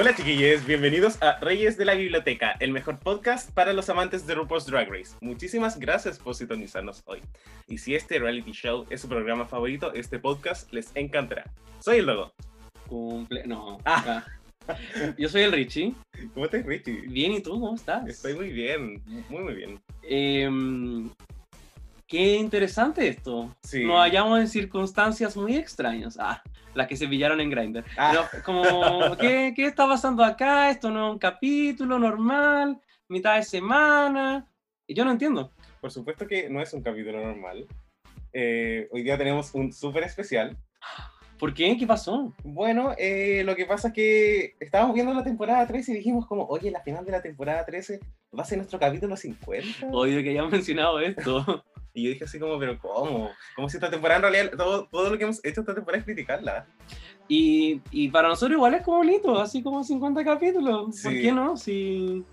Hola chiquillos, bienvenidos a Reyes de la Biblioteca, el mejor podcast para los amantes de RuPaul's Drag Race. Muchísimas gracias por sintonizarnos hoy. Y si este reality show es su programa favorito, este podcast les encantará. Soy el Logo. Cumple... No. Ah. Yo soy el Richie. ¿Cómo estás, Richie? Bien, ¿y tú? ¿Cómo estás? Estoy muy bien, muy muy bien. Em, qué interesante esto. Sí. Nos hallamos en circunstancias muy extrañas. Ah, las que se pillaron en Grindr. Ah. Pero, como, ¿qué, ¿qué está pasando acá? Esto no es un capítulo normal, mitad de semana. Y yo no entiendo. Por supuesto que no es un capítulo normal. Eh, hoy día tenemos un súper especial. ¿Por qué? ¿Qué pasó? Bueno, eh, lo que pasa es que estábamos viendo la temporada 13 y dijimos como, oye, la final de la temporada 13 va a ser nuestro capítulo 50. Odio que hayamos mencionado esto. Y yo dije así como, pero ¿cómo? Como si esta temporada en realidad, todo, todo lo que hemos hecho esta temporada es criticarla. Y, y para nosotros igual es como bonito, así como 50 capítulos. ¿Por Sí. qué no? Si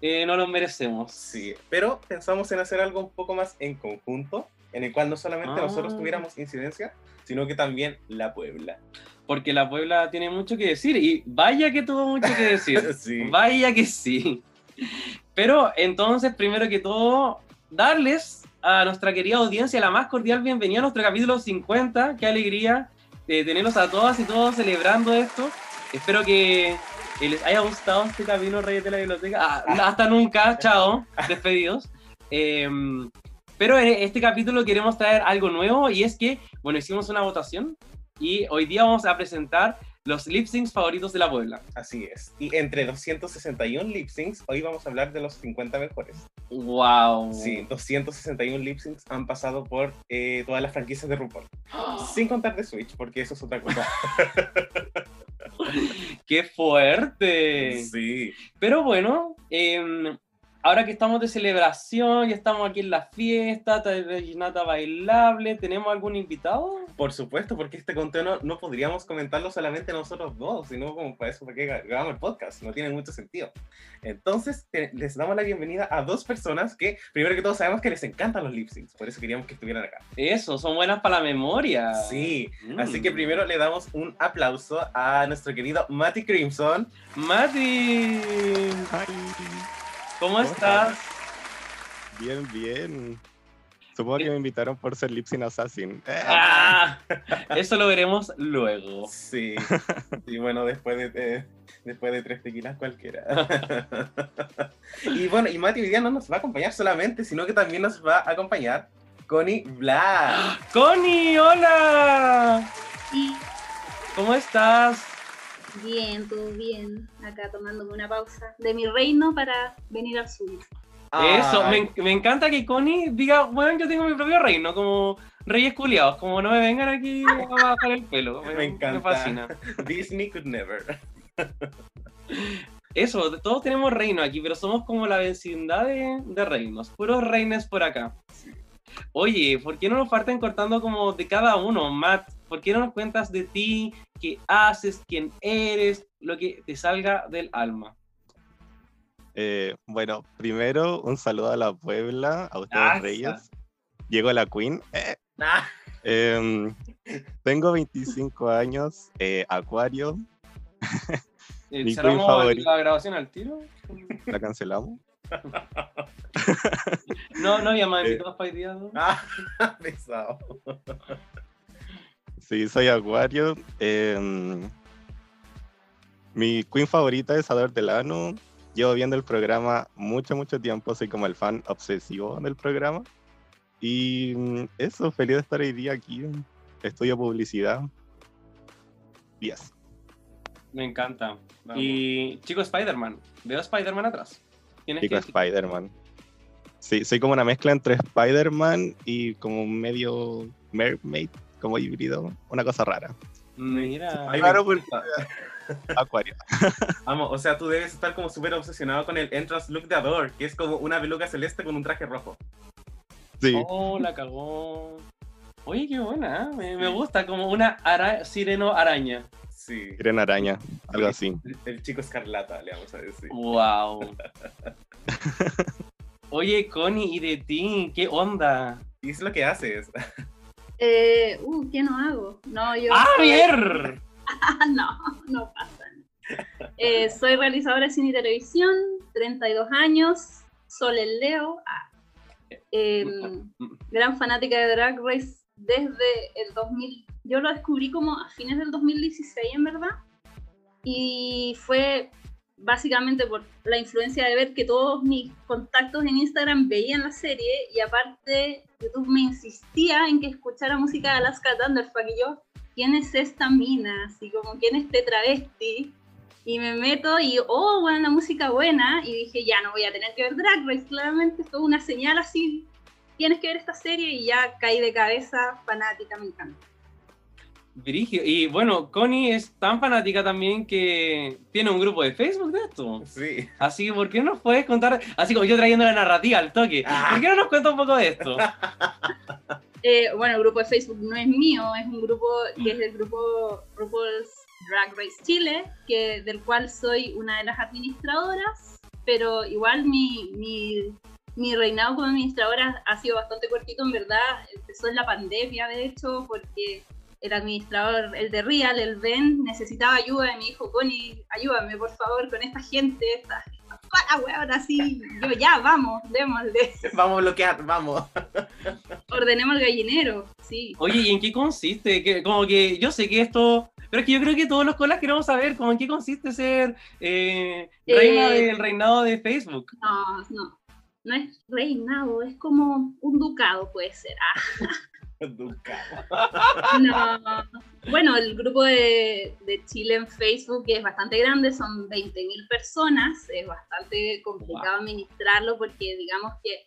eh, no los merecemos. Sí, pero pensamos en hacer algo un poco más en conjunto, en el cual no solamente Ah. nosotros tuviéramos incidencia, sino que también la Puebla. Porque la Puebla tiene mucho que decir. Y vaya que tuvo mucho que decir. Sí. Vaya que sí. Pero entonces, primero que todo, darles a nuestra querida audiencia la más cordial bienvenida a nuestro capítulo 50. Qué alegría de tenerlos a todas y todos celebrando esto. Espero que eh, les haya gustado este camino Reyes de la Biblioteca. Ah, hasta nunca, chao, despedidos. Em, pero en este capítulo queremos traer algo nuevo y es que, bueno, hicimos una votación y hoy día vamos a presentar los lip syncs favoritos de la Puebla. Así es. Y entre 261 lip syncs, hoy vamos a hablar de los 50 mejores. ¡Wow! Sí, 261 lip syncs han pasado por eh, todas las franquicias de RuPaul. Sin contar de Switch, porque eso es otra cosa. ¡Qué fuerte! Sí. Pero bueno, em, ahora que estamos de celebración, ya estamos aquí en la fiesta, Nata bailable, ¿tenemos algún invitado? Por supuesto, porque este contenido no podríamos comentarlo solamente nosotros dos, sino como para eso, porque grabamos el podcast, no tiene mucho sentido. Entonces, te- les damos la bienvenida a dos personas que, primero que todo, sabemos que les encantan los lip syncs, por eso queríamos que estuvieran acá. Eso, son buenas para la memoria. Sí, Mm. así que primero le damos un aplauso a nuestro querido Matty Crimson. Mati, ¿cómo estás? Bien, bien. Supongo que me invitaron por ser Lipsin Assassin. Ah, eso lo veremos luego. Sí, y bueno, después de, de- después de tres tequilas cualquiera. y bueno, y Mati hoy día no nos va a acompañar solamente, sino que también nos va a acompañar Connie Black. Connie, hola. ¿Cómo estás? Bien, todo bien. Acá tomándome una pausa de mi reino para venir al suyo. Eso, me, me encanta que Connie diga, bueno, yo tengo mi propio reino, como reyes culiados, como no me vengan aquí a bajar el pelo. Me encanta. Me fascina. Disney could never. Eso, todos tenemos reino aquí, pero somos como la vecindad de, de reinos, puros reinos por acá. Oye, ¿por qué no nos parten cortando como de cada uno, Matt? ¿Por qué no nos cuentas de ti, qué haces, quién eres, lo que te salga del alma? eh, bueno, primero un saludo a la Puebla, a ustedes Reyes. Llegó la Queen. Eh, Ah, em, tengo 25 años, eh, Acuario, Eh, ¿Cerramos favorita. la grabación al tiro? la cancelamos. No, no había más Eh. invitados para día, ¿no? ah, pesado. Sí, soy Acuario. em, mi Queen favorita es Ador Delano. llevo viendo el programa mucho, mucho tiempo. Soy como el fan obsesivo del programa. Y mm, eso, feliz de estar hoy día aquí. Estudio publicidad. Yes. Me encanta. Vamos. Y chico Spider-Man. Veo a Spider-Man atrás. Tienes Chico que Spider-Man. Sí, soy como una mezcla entre Spider-Man y como medio mermaid, como híbrido. Una cosa rara. Mira. Claro, porque-. Acuario. Vamos, o sea, tú debes estar como súper obsesionado con el entrance look de Adore, que es como una peluca celeste con un traje rojo. Sí. Oh, la cagó. Oye, qué buena. ¿eh? Me, me gusta como una ara- sireno araña. Sí. Araña, algo así. El, el chico escarlata, le vamos a decir. Wow. Oye, Connie, ¿y de ti? ¿Qué onda? Y es lo que haces. Eh, uh, ¿qué no hago? No, yo. ¡Ah, soy- ver! no, no pasa. Eh, soy realizadora de cine y televisión, 32 años, Sol el Leo. ah, em, gran fanática de Drag Race desde el 2000. Yo lo descubrí como a fines del 2016, en verdad. Y fue básicamente por la influencia de ver que todos mis contactos en Instagram veían la serie y aparte YouTube me insistía en que escuchara música de Alaska Thunderfuck y yo, ¿quién es esta mina? Así como, ¿quién es este? Y me meto y, oh, bueno, la música buena. Y dije, ya no voy a tener que ver Drag Race. Claramente fue una señal así. Tienes que ver esta serie y ya caí de cabeza, fanática, me encanta. Brigio. Y bueno, Connie es tan fanática también que tiene un grupo de Facebook de esto. Sí. Así que, ¿por qué no nos puedes contar? Así como yo trayendo la narrativa al toque. Ah. ¿Por qué no nos cuenta un poco de esto? Eh, bueno, el grupo de Facebook no es mío, es un grupo que es el grupo RuPaul's Drag Race Chile, que, del cual soy una de las administradoras, pero igual mi, mi, mi reinado como administradora ha sido bastante cortito, en verdad. Empezó en la pandemia, de hecho, porque el administrador, el de Real, el Ben, necesitaba ayuda y me dijo, Connie, ayúdame por favor con esta gente, esta, para, weón, así. Yo, ya, vamos, démosle. Vamos a bloquear, vamos. Ordenemos el gallinero, sí. Oye, ¿y en qué consiste? Que, como que yo sé que esto... Pero es que yo creo que todos los colas queremos saber como en qué consiste ser eh, reina Eh, del reinado de Facebook. No, no. No es reinado, es como un ducado, puede ser. Ah, no. Bueno, el grupo de, de Chile en Facebook es bastante grande, son 20.000 personas, es bastante complicado administrarlo porque digamos que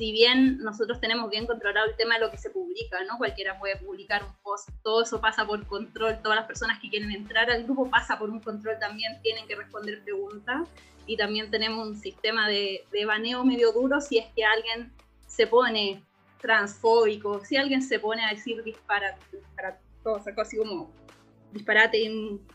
si bien nosotros tenemos bien controlado el tema de lo que se publica, ¿no? Cualquiera puede publicar un post, todo eso pasa por control, todas las personas que quieren entrar al grupo pasa por un control también, tienen que responder preguntas y también tenemos un sistema de, de baneo medio duro si es que alguien se pone transfóbico, si alguien se pone a decir disparate, disparate todo, así como disparate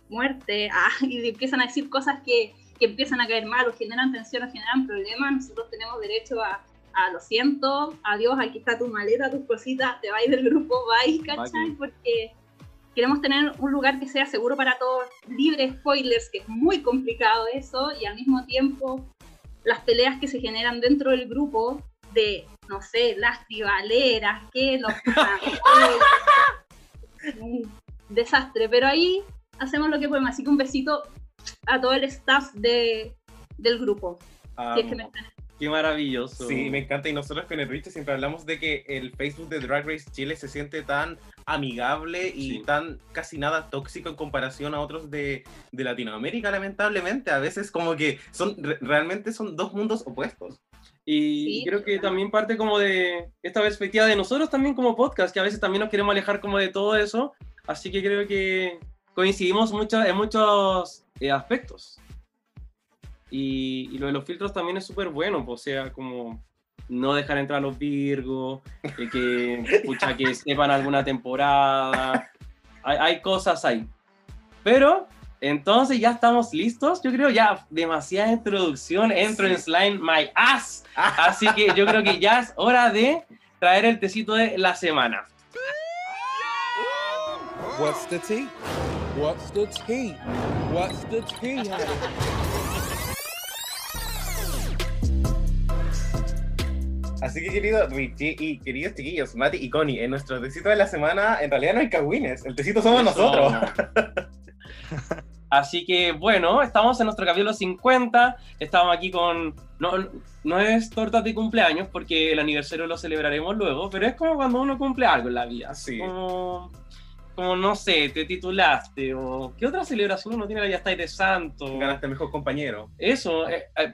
muerte, ah, y empiezan a decir cosas que, que empiezan a caer mal o generan tensión o generan problemas, nosotros tenemos derecho a, a lo siento, adiós, aquí está tu maleta, tus cositas, te vais del grupo, vais, ¿cachai? Vaya. Porque queremos tener un lugar que sea seguro para todos, libre de spoilers, que es muy complicado eso, y al mismo tiempo las peleas que se generan dentro del grupo de, no sé, las tribaleras, que los... un desastre, pero ahí hacemos lo que podemos, así que un besito a todo el staff de, del grupo. si es que me Amo. están- Qué maravilloso. Sí, me encanta. Y nosotros con el Richie siempre hablamos de que el Facebook de Drag Race Chile se siente tan amigable y Sí. tan casi nada tóxico en comparación a otros de, de Latinoamérica, lamentablemente. A veces como que son re- realmente son dos mundos opuestos. Y Sí, creo que total. también parte como de esta perspectiva de nosotros también como podcast, que a veces también nos queremos alejar como de todo eso. Así que creo que coincidimos mucho en muchos eh, aspectos. Y, y lo de los filtros también es súper bueno, pues, o sea, como no dejar entrar a los Virgos, eh, que, pucha, que sepan alguna temporada. Hay, hay cosas ahí. Pero, entonces ya estamos listos. Yo creo ya demasiada introducción. Entro en Sí. Slime My Ass. Así que yo creo que ya es hora de traer el tecito de la semana. What's the tea? What's the tea? What's the tea? Así que querido Richie y queridos chiquillos, Mati y Connie, en nuestro tecito de la semana en realidad no hay cagüines, el tecito somos Eso. nosotros. Así que bueno, estamos en nuestro capítulo 50, estamos aquí con... No, no es tortas de cumpleaños porque el aniversario lo celebraremos luego, pero es como cuando uno cumple algo en la vida. Sí. Como, como no sé, te titulaste o... ¿Qué otra celebración uno tiene? Ya estáis de santo. Ganaste mejor compañero. Eso, eh, eh,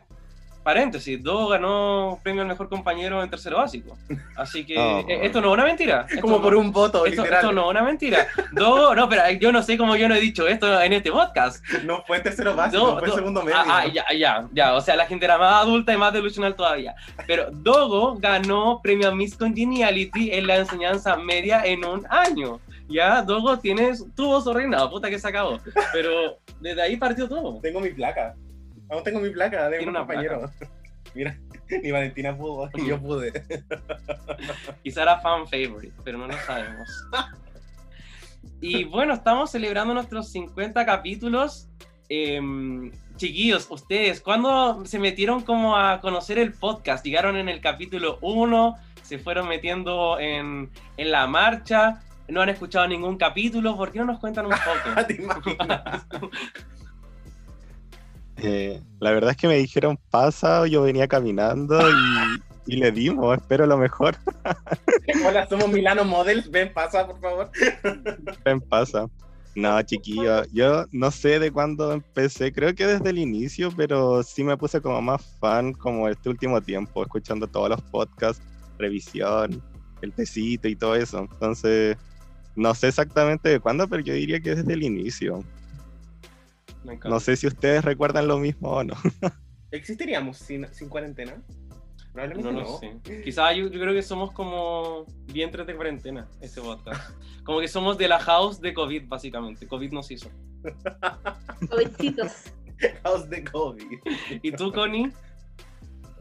paréntesis, Do ganó premio al mejor compañero en tercero básico. Así que Oh. esto no es una mentira. Esto Como no- por un voto, esto, literal. esto no es una mentira. Do, no, pero yo no sé cómo yo no he dicho esto en este podcast. No fue en tercero básico, Do- fue en Do- segundo medio. Ah, ah, ya, ya, ya. O sea, la gente era más adulta y más delusional todavía. Pero Dogo ganó premio a Miss Congeniality en la enseñanza media en un año. Ya, Dogo tiene, tuvo su reinado, puta que se acabó. Pero desde ahí partió todo. Tengo mi placa. Aún tengo mi placa de un compañero. Mira, ni Valentina pudo, y yo pude. Quizá era fan favorite, pero no lo sabemos. Y bueno, estamos celebrando nuestros 50 capítulos. Em, chiquillos, ustedes, ¿cuándo se metieron como a conocer el podcast? ¿Llegaron en el capítulo 1? ¿Se fueron metiendo en, en la marcha? ¿No han escuchado ningún capítulo? ¿Por qué no nos cuentan un poco? Eh, la verdad es que me dijeron pasa, yo venía caminando y, y le dimos, espero lo mejor. Hola, somos Milano Models. Ven, pasa, por favor. Ven, pasa. No, chiquillo, yo no sé de cuándo empecé, creo que desde el inicio, pero sí me puse como más fan como este último tiempo, escuchando todos los podcasts, revisión, el tecito y todo eso. Entonces, no sé exactamente de cuándo, pero yo diría que desde el inicio. Me. No sé si ustedes recuerdan lo mismo o no. ¿Existiríamos sin, sin cuarentena? Probablemente No no. lo sé. Quizás yo, yo creo que somos como vientres de cuarentena, este podcast. Como que somos de la house de COVID, básicamente. COVID nos hizo. Jovencitos. House de COVID. ¿Y tú, Connie?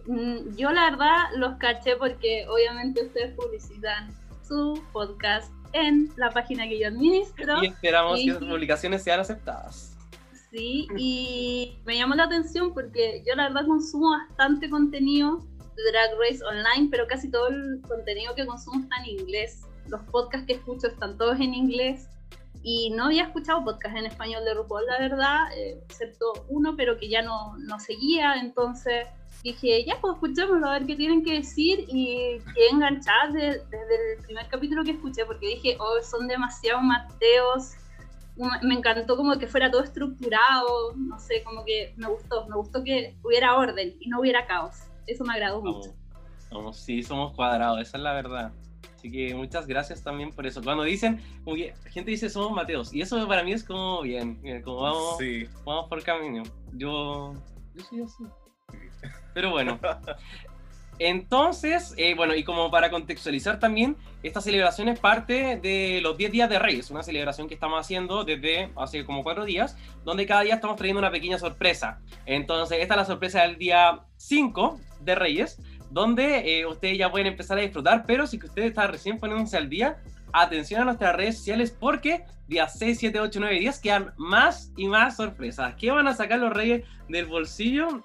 Mm, Yo la verdad los caché porque obviamente ustedes publicitan su podcast en la página que yo administro. Y esperamos que las publicaciones sean aceptadas. Sí, y me llamó la atención porque yo la verdad consumo bastante contenido de Drag Race online, pero casi todo el contenido que consumo está en inglés. Los podcasts que escucho están todos en inglés. Y no había escuchado podcast en español de RuPaul, la verdad, eh, excepto uno, pero que ya no, no seguía, entonces dije, ya pues escuchémoslo, a ver qué tienen que decir. Y quedé enganchada de- desde el primer capítulo que escuché porque dije, oh, son demasiado mateos, me- encantó como que fuera todo estructurado, no sé, como que me gustó, me gustó que hubiera orden y no hubiera caos. Eso me agradó mucho. Sí, somos cuadrados, esa es la verdad. Así que muchas gracias también por eso. Cuando dicen, como que la gente dice somos Mateos, y eso para mí es como bien, bien, como vamos, Sí. vamos por camino. Yo, yo soy así. Pero bueno. Entonces, eh, bueno, y como para contextualizar también, esta celebración es parte de los 10 días de Reyes, una celebración que estamos haciendo desde hace como 4 días, donde cada día estamos trayendo una pequeña sorpresa. Entonces, esta es la sorpresa del día 5 de Reyes, donde eh, ustedes ya pueden empezar a disfrutar, pero si ustedes están recién poniéndose al día, atención a nuestras redes sociales porque días 6, 7, 8, 9 y 10 quedan más y más sorpresas. ¿Qué van a sacar los reyes del bolsillo?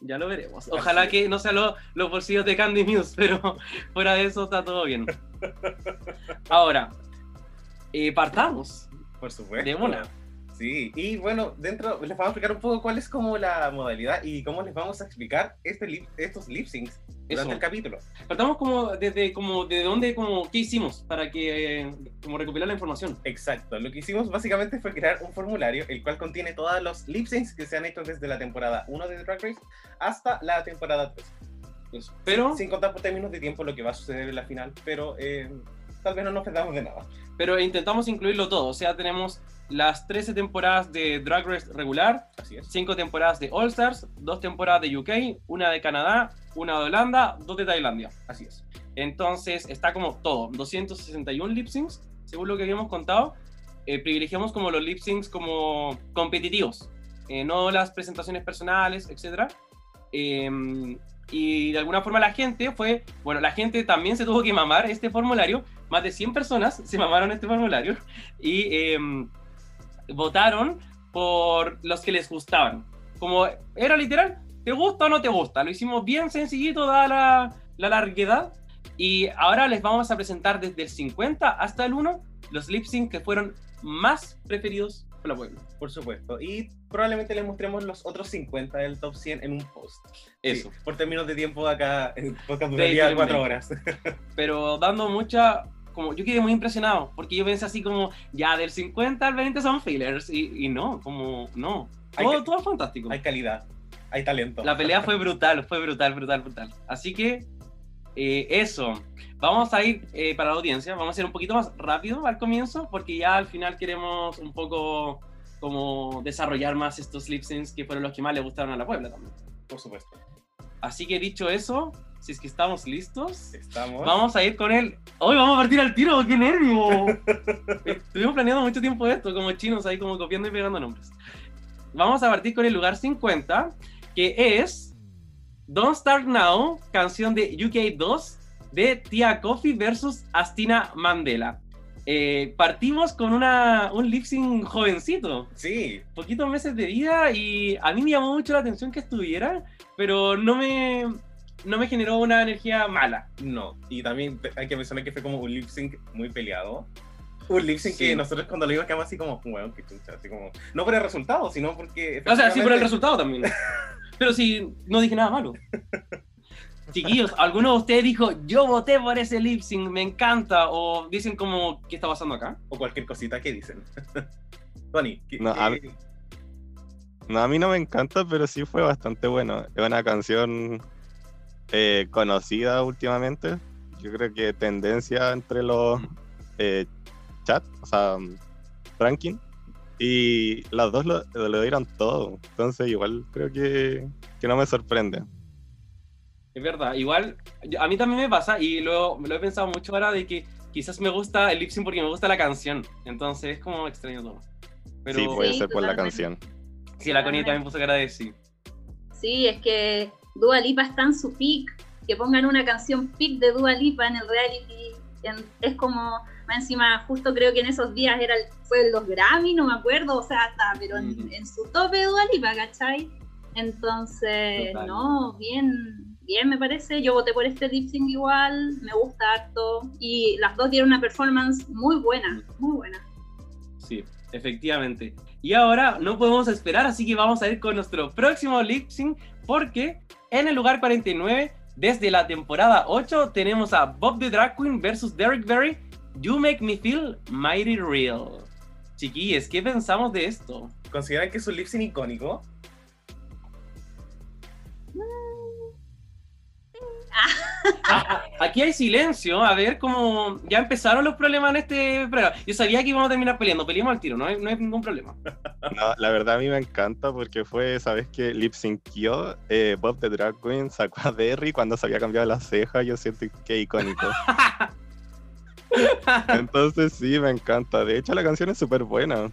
Ya lo veremos. Ojalá que no sean lo- los bolsillos de Candy Muse, pero fuera de eso está todo bien. Ahora, eh, partamos Por supuesto. de una. Sí, y bueno, dentro les vamos a explicar un poco cuál es como la modalidad y cómo les vamos a explicar este lip- estos lip syncs durante Eso. el capítulo. Partamos como desde como de dónde, como qué hicimos para que eh, como recopilar la información. Exacto, lo que hicimos básicamente fue crear un formulario el cual contiene todos los lip syncs que se han hecho desde la temporada 1 de Drag Race hasta la temporada 3. Eso. Pero, Sin contar por términos de tiempo lo que va a suceder en la final, pero eh, tal vez no nos perdamos de nada. pero intentamos incluirlo todo. O sea, tenemos las 13 temporadas de Drag Race regular, Así es. cinco temporadas de All Stars, dos temporadas de UK, una de Canadá, una de Holanda, dos de Tailandia. Así es. Entonces está como todo, 261 lip syncs, según lo que habíamos contado. Eh, privilegiamos como los lip syncs como competitivos, eh, no las presentaciones personales, etc. y de alguna forma la gente fue, bueno, la gente también se tuvo que mamar este formulario, más de 100 personas se mamaron este formulario y em, votaron por los que les gustaban. Como era literal, ¿te gusta o no te gusta? Lo hicimos bien sencillito, dada la, la larguedad. Y ahora les vamos a presentar desde el 50 hasta el 1 los lip sync que fueron más preferidos por la Puebla. Por supuesto. Y probablemente les mostremos los otros 50 del top 100 en un post. Eso. Sí, por términos de tiempo acá, el podcast duraría Daily cuatro Mail. horas. Pero dando mucha. Como, yo quedé muy impresionado, porque yo pensé así como, ya del 50 al 20 son fillers, y, y no, como, no. Hay Todo, todo fantástico. Hay calidad, hay talento. La pelea fue brutal, fue brutal, brutal, brutal. Así que eh, eso. Vamos a ir eh, para la audiencia, vamos a ir un poquito más rápido al comienzo, porque ya al final queremos un poco como desarrollar más estos lip syncs que fueron los que más le gustaron a la Puebla también. Por supuesto. Así que dicho eso, si es que estamos listos, Estamos. vamos a ir con él. Hoy vamos a partir al tiro, qué nervio. Estuvimos planeando mucho tiempo esto, como chinos ahí como copiando y pegando nombres. Vamos a partir con el lugar 50, que es Don't Start Now, canción de UK2 de Tia Coffee versus Astina Mandela. Eh, partimos con una, un lip sync jovencito, Sí, poquitos meses de vida y a mí me llamó mucho la atención que estuviera, pero no me, no me generó una energía mala. no. Y también hay que mencionar que fue como un lip sync muy peleado. Un lip sync Sí. que nosotros cuando lo vimos quedamos así como, weón, qué chucha, así como, no por el resultado, sino porque... O sea, sí por el resultado también. Pero sí, no dije nada malo. Chiquillos, ¿alguno de ustedes dijo, yo voté por ese lip sync, me encanta? O dicen como, ¿qué está pasando acá? O cualquier cosita que dicen. Tony, ¿qué, No, qué- a mí- No, a mí no me encanta, pero sí fue bastante bueno. Es una canción eh, conocida últimamente. Yo creo que tendencia entre los eh, chat, o sea, mm, ranking. Y las dos lo, lo dieron todo. Entonces, igual creo que, que no me sorprende. Es verdad, igual, a mí también me pasa y lo, lo he pensado mucho ahora de que quizás me gusta el lip sync porque me gusta la canción. Entonces es como extraño todo. Pero sí, puede Sí, ser por la canción. sí, la Connie también puso cara de sí. Sí, es que Dua Lipa está en su peak. Que pongan una canción peak de Dua Lipa en el reality. Es como, más encima, justo creo que en esos días era el- fue los Grammy, no me acuerdo, o sea, está, pero en, Ujú. en su tope de Dua Lipa, ¿cachai? Entonces, Total. no, bien, bien me parece. Yo voté por este lip sync igual, me gusta harto. Y las dos dieron una performance muy buena, muy buena. Sí, efectivamente. Y ahora no podemos esperar, así que vamos a ir con nuestro próximo lip sync, porque en el lugar 49, desde la temporada 8, tenemos a Bob the Drag Queen versus Derek Berry. You make me feel mighty real. Chiquillos, ¿qué pensamos de esto? ¿Consideran que es un lip sync icónico? Ah, Aquí hay silencio, a ver cómo ya empezaron los problemas en este programa. Yo sabía que íbamos a terminar peleando, peleamos al tiro, no hay, no hay ningún problema. No, la verdad a mí me encanta porque fue, ¿sabes qué? Lip synció eh, Bob the Drag Queen, sacó a Derry cuando se había cambiado la ceja, yo siento que icónico. Entonces sí, me encanta. De hecho la canción es súper buena.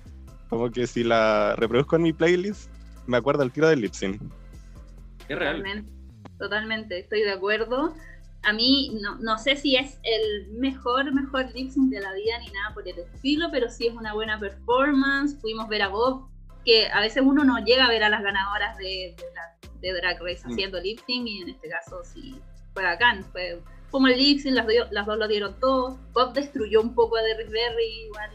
Como que si la reproduzco en mi playlist, me acuerdo el tiro del lip sync. Es real. Totalmente, totalmente, estoy de acuerdo. A mí no, no sé si es el mejor, mejor lip sync de la vida ni nada por el estilo, pero sí es una buena performance. Pudimos ver a Bob, que a veces uno no llega a ver a las ganadoras de, de, la- de Drag Race Mm. haciendo lip sync, y en este caso sí fue bacán. Fue como el lip sync, las, dio- las dos lo dieron todo. Bob destruyó un poco a Derrick Berry, igual.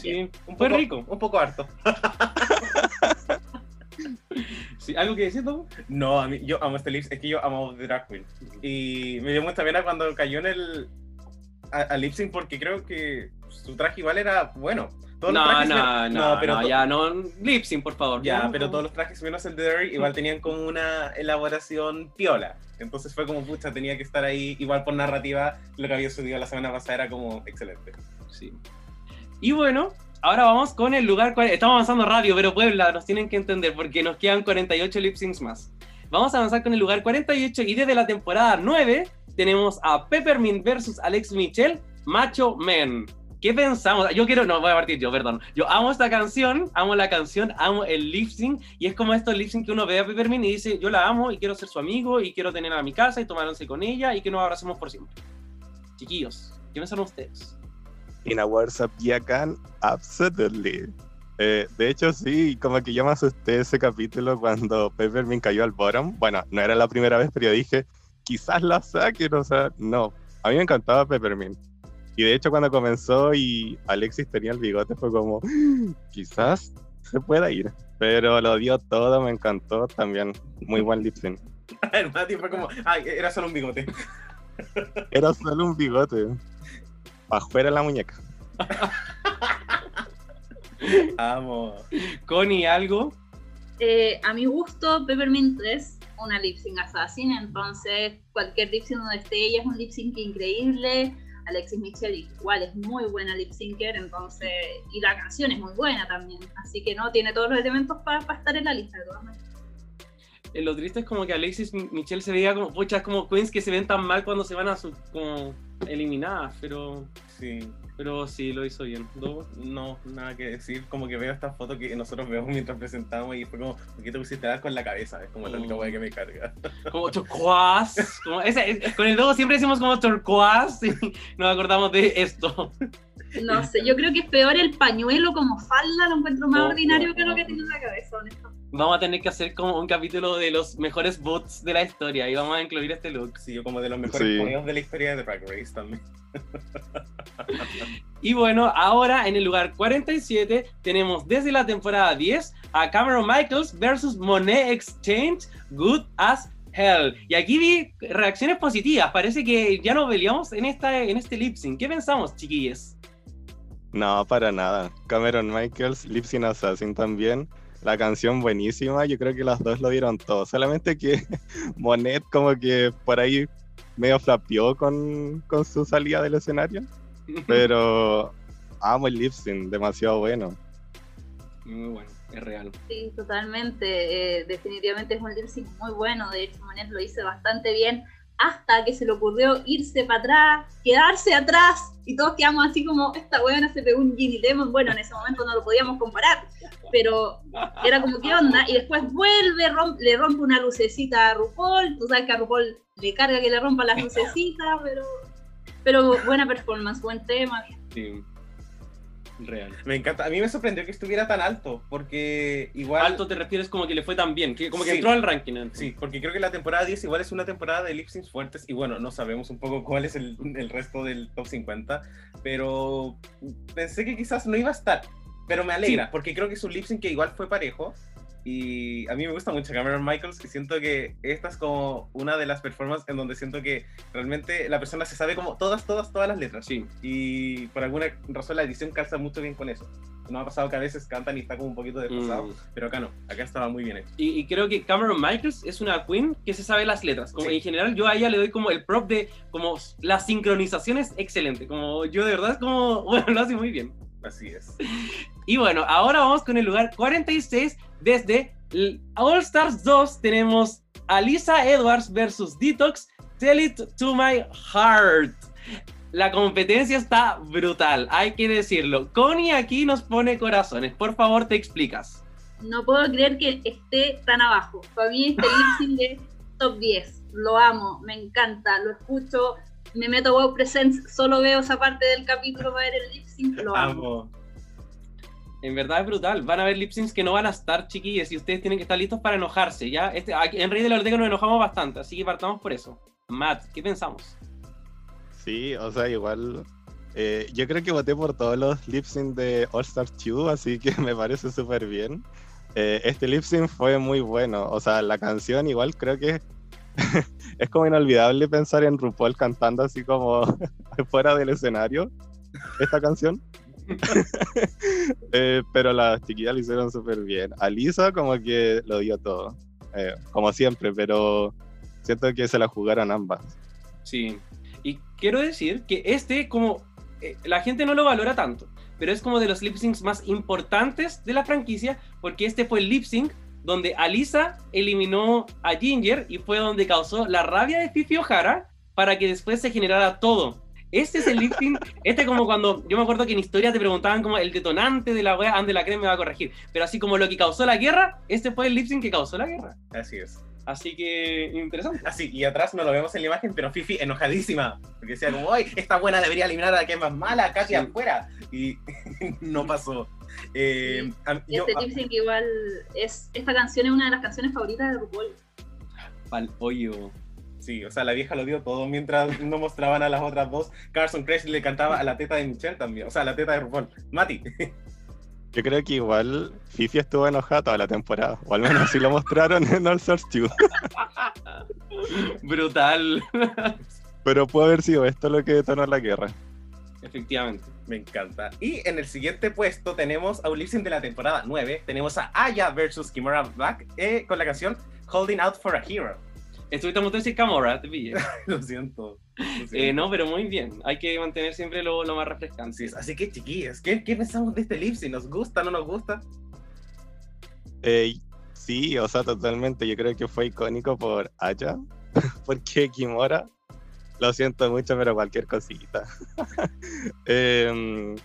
Sí, Un fue poco- rico. Un poco harto. Sí, ¿Algo que decir, Tom? No, a mí, yo amo este lip sync, es que yo amo The Drag Queen. Y me dio mucha pena cuando cayó en el. a- al lip sync porque creo que su traje igual era bueno. Todos los No, trajes no, eran- no, pero no, to- ya, no, lip sync, por favor. Ya, No, pero todos los trajes menos el de Derry igual tenían como una elaboración piola. Entonces fue como, pucha, tenía que estar ahí. Igual por narrativa, lo que había sucedido la semana pasada era como excelente. Sí. Y bueno, ahora vamos con el lugar. cua- Estamos avanzando rápido, pero Puebla, nos tienen que entender porque nos quedan 48 lip syncs más. Vamos a avanzar con el lugar 48 y desde la temporada 9 tenemos a Peppermint versus Alex Michel, Macho Man. ¿Qué pensamos? Yo quiero, no, voy a partir yo, perdón. Yo amo esta canción, amo la canción, amo el lip sync y es como estos lip sync que uno ve a Peppermint y dice, yo la amo y quiero ser su amigo y quiero tenerla a mi casa y tomar once con ella y que nos abracemos por siempre. Chiquillos, ¿qué piensan ustedes? In a words of Yakan, absolutely. Eh, de hecho, sí, como que yo me asusté ese capítulo cuando Peppermint cayó al bottom. Bueno, no era la primera vez, pero yo dije, quizás la saquen, o sea, no. A mí me encantaba Peppermint. Y de hecho cuando comenzó y Alexis tenía el bigote fue como, quizás se pueda ir. Pero lo dio todo, me encantó también. Muy buen lip sync. El Mati fue como, ay, era solo un bigote. Era solo un bigote. Pa' fuera la muñeca. Amo. Connie, ¿algo? Eh, a mi gusto, Peppermint es una lip sync assassin, entonces cualquier lip sync donde esté ella es un lip sync increíble. Alexis Mitchell igual es muy buena lip syncer, entonces, y la canción es muy buena también, así que no, tiene todos los elementos para estar en la lista de todas maneras. Eh, lo triste es como que Alexis Michelle se veía como, pucha, como queens que se ven tan mal cuando se van a su, como eliminadas, pero Sí. pero sí lo hizo bien. ¿No? No, nada que decir. Como que veo esta foto que nosotros vemos mientras presentamos y fue como, ¿por qué te pusiste algo en la cabeza? Es como la única Mm. wea que me carga. Como turquoise. Como esa- es- con el logo siempre decimos como turquoise y nos acordamos de esto. No sé, yo creo que es peor el pañuelo como falda, lo encuentro más No, ordinario no, que lo no. que tiene en la cabeza, honestamente. Vamos a tener que hacer como un capítulo de los mejores boots de la historia y vamos a incluir este look. Sí, yo como de los mejores Sí. de la historia de Drag Race también. Y bueno, ahora en el lugar 47 tenemos desde la temporada 10 a Cameron Michaels versus Monet Exchange Good as Hell. Y aquí vi reacciones positivas. Parece que ya nos peleamos en, esta, en este lip sync. ¿Qué pensamos, chiquillos? No, para nada. Cameron Michaels, Lip Sync Assassin también. La canción buenísima, yo creo que las dos lo dieron todo. Solamente que Monet como que por ahí medio flapeó con, con su salida del escenario. Pero amo el lip sync, demasiado bueno. Muy bueno, es real. Sí, totalmente. eh, definitivamente es un lip sync muy bueno. De hecho, Monet lo hizo bastante bien. Hasta que se le ocurrió irse para atrás, quedarse atrás. Y todos quedamos así como, esta buena se pegó un Ginny Lemon. Bueno, en ese momento no lo podíamos comparar. Pero era como, ¿qué onda? Y después vuelve, le rompe una lucecita a RuPaul. Tú sabes que a RuPaul le carga que le rompa las lucecitas, pero, pero buena performance, buen tema. Sí. Real. Me encanta. A mí me sorprendió que estuviera tan alto, porque igual... Alto te refieres como que le fue tan bien, que como que Sí. entró al ranking. Sí, porque creo que la temporada 10 igual es una temporada de lip syncs fuertes y bueno, no sabemos un poco cuál es el, el resto del top 50, pero pensé que quizás no iba a estar, pero me alegra, Sí. porque creo que es un lip sync que igual fue parejo y a mí me gusta mucho Cameron Michaels y siento que esta es como una de las performances en donde siento que realmente la persona se sabe como todas, todas, todas las letras Sí. y por alguna razón la edición calza mucho bien con eso. No ha pasado que a veces cantan y está como un poquito desfasado, Mm. pero acá no, acá estaba muy bien hecho. Y, y creo que Cameron Michaels es una queen que se sabe las letras. Como Sí. en general, yo a ella le doy como el prop de como la sincronización es excelente. Como yo de verdad es como, bueno, lo hace muy bien. Así es. Y bueno, ahora vamos con el lugar 46 desde All Stars 2 tenemos a Lisa Edwards versus Detox, Tell It to My Heart. La competencia está brutal, hay que decirlo. Connie aquí nos pone corazones, por favor te explicas. No puedo creer que esté tan abajo. Para mí este lip sync es top 10. Lo amo, me encanta, lo escucho, me meto a Wow Presents, solo veo esa parte del capítulo para ver el lip sync, lo amo. Amo. En verdad es brutal, van a haber lip syncs que no van a estar chiquillos y ustedes tienen que estar listos para enojarse, ¿ya? Este, en Rey de la Ortega nos enojamos bastante, así que partamos por eso. Matt, ¿qué pensamos? Sí, o sea, igual. eh, yo creo que voté por todos los lip sync de All Star 2, así que me parece súper bien. Eh, este lip sync fue muy bueno. O sea, la canción igual creo que es como inolvidable pensar en RuPaul cantando así como fuera del escenario esta canción. Eh, pero las chiquillas lo hicieron súper bien. Alisa como que lo dio todo, eh, como siempre, pero siento que se la jugaron ambas. Sí. Y quiero decir que este, como eh, la gente no lo valora tanto, pero es como de los lip syncs más importantes de la franquicia, porque este fue el lip sync donde Alisa eliminó a Ginger y fue donde causó la rabia de Fifi O'Hara para que después se generara todo. Este es el lip sync, este como cuando, yo me acuerdo que en historia te preguntaban como el detonante de la wea, Ande la crema me va a corregir, pero así como lo que causó la guerra, este fue el lip sync que causó la guerra. Así es. Así que interesante. Así, y atrás no lo vemos en la imagen, pero Fifi enojadísima. Porque decía como, ¡ay, esta buena debería eliminar a la que es más mala, casi Sí. afuera! Y no pasó. Eh, yo- Este lip sync igual es, esta canción es una de las canciones favoritas de RuPaul. Pal hoyo. Sí, o sea, la vieja lo dio todo mientras no mostraban a las otras dos. Carson Crash le cantaba a la teta de Michelle también, o sea, a la teta de RuPaul. Mati. Yo creo que igual Fifi estuvo enojada toda la temporada, o al menos así lo mostraron en All Stars 2. Brutal. Pero puede haber sido esto lo que detonó la guerra. Efectivamente. Me encanta. Y en el siguiente puesto tenemos a un lip sync de la temporada 9. Tenemos a Aya versus Kimura Black eh, con la canción Holding Out for a Hero. Estuviste a punto de decir Camorra, te pillé. Lo siento. lo Eh, no, pero muy bien. Hay que mantener siempre lo, lo más refrescante. Así, que, chiquillas, ¿qué, ¿qué pensamos de este lip sync? ¿Nos gusta, no nos gusta? Eh, sí, o sea, totalmente. Yo creo que fue icónico por Aya, porque Kimora, lo siento mucho, pero cualquier cosita. Em,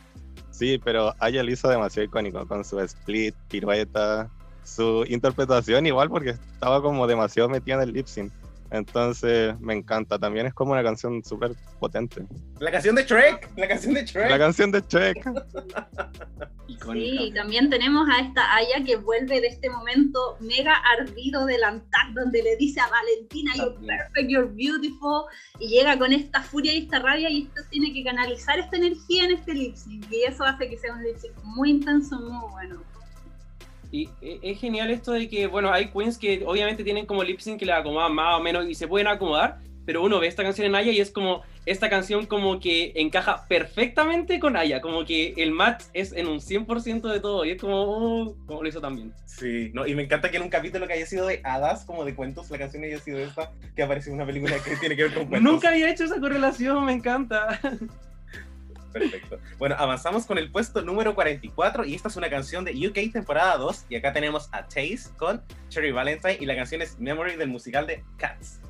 sí, pero Aya lo hizo demasiado icónico con su split, pirueta, su interpretación igual, porque estaba como demasiado metida en el lip sync. Entonces, me encanta. También es como una canción súper potente. La canción de Shrek. La canción de Shrek. La canción de Shrek. Sí, y también tenemos a esta Aya que vuelve de este momento mega ardido del Antac, donde le dice a Valentina, you're perfect, you're beautiful, y llega con esta furia y esta rabia, y esto tiene que canalizar esta energía en este lip sync, y eso hace que sea un lip sync muy intenso, muy bueno. Y e- es genial esto de que, bueno, hay queens que obviamente tienen como lip sync que le acomodan más o menos y se pueden acomodar, pero uno ve esta canción en Aya y es como, esta canción como que encaja perfectamente con Aya, como que el match es en un 100% de todo y es como, oh, como lo hizo también. Sí, no, y me encanta que en un capítulo que haya sido de hadas, como de cuentos, la canción haya sido esta, que aparece en una película que tiene que ver con cuentos. Nunca había hecho esa correlación, me encanta. Perfecto. Bueno, avanzamos con el puesto número 44 y esta es una canción de UK temporada 2 y acá tenemos a Chase con Cherry Valentine y la canción es Memory del musical de Cats.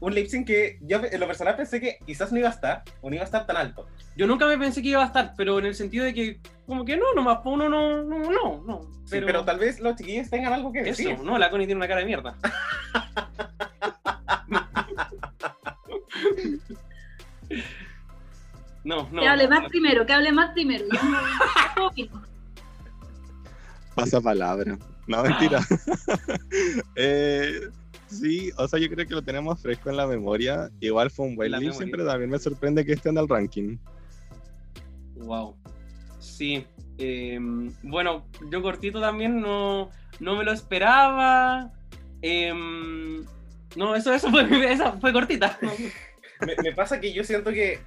Un lip sync que yo en lo personal pensé que quizás no iba a estar o no iba a estar tan alto. Yo nunca me pensé que iba a estar, pero en el sentido de que, como que no, nomás, pues uno no, no, no, no. Sí, pero, tal vez los chiquillos tengan algo que decir. Eso, no, la Connie tiene una cara de mierda. No, no. que hable más primero, que hable más primero. Pasa palabra. No, mentira. Eh, sí, o sea, yo creo que lo tenemos fresco en la memoria. Igual fue un buen La lip memoria. pero también me sorprende que esté en el ranking. Wow. Sí. eh, bueno, yo cortito también no, no me lo esperaba. Em, no, eso, eso fue, esa fue cortita. me, me pasa que yo siento que.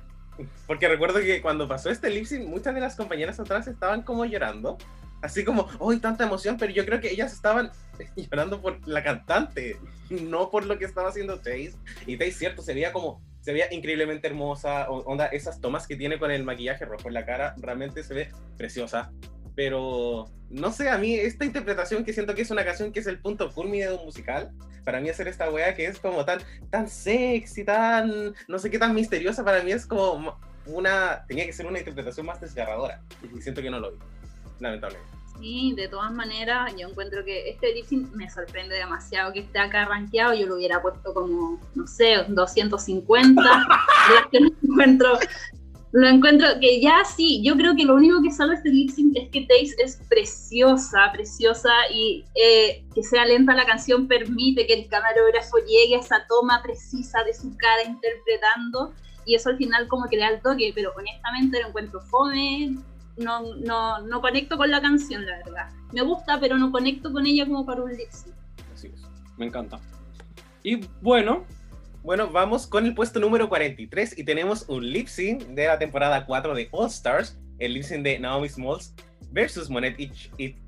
Porque recuerdo que cuando pasó este lip sync, muchas de las compañeras atrás estaban como llorando. Así como, ¡ay, tanta emoción! Pero yo creo que ellas estaban llorando por la cantante, no por lo que estaba haciendo Taze. Y Taze, cierto, se veía como. Se veía increíblemente hermosa. Onda, esas tomas que tiene con el maquillaje rojo en la cara, realmente se ve preciosa. Pero no sé, a mí esta interpretación que siento que es una canción que es el punto culmine de un musical, para mí hacer esta wea que es como tan, tan sexy, tan, no sé qué tan misteriosa, para mí es como una, tenía que ser una interpretación más desgarradora. Y siento que no lo vi, lamentablemente. Sí, de todas maneras, yo encuentro que este lip me sorprende demasiado que esté acá rankeado. Yo lo hubiera puesto como, no sé, 250. Lo que lo encuentro, lo encuentro que ya sí, yo creo que lo único que salva este lip sync es que Taze es preciosa, preciosa y eh, que sea lenta la canción permite que el camarógrafo llegue a esa toma precisa de su cara interpretando y eso al final como que le da el toque, pero honestamente lo encuentro fome, no, no, no conecto con la canción, la verdad. Me gusta, pero no conecto con ella como para un lip sync. Así es. Me encanta. Y bueno, Bueno, vamos con el puesto número 43 y tenemos un lip sync de la temporada 4 de All Stars, el lip sync de Naomi Smalls versus Monet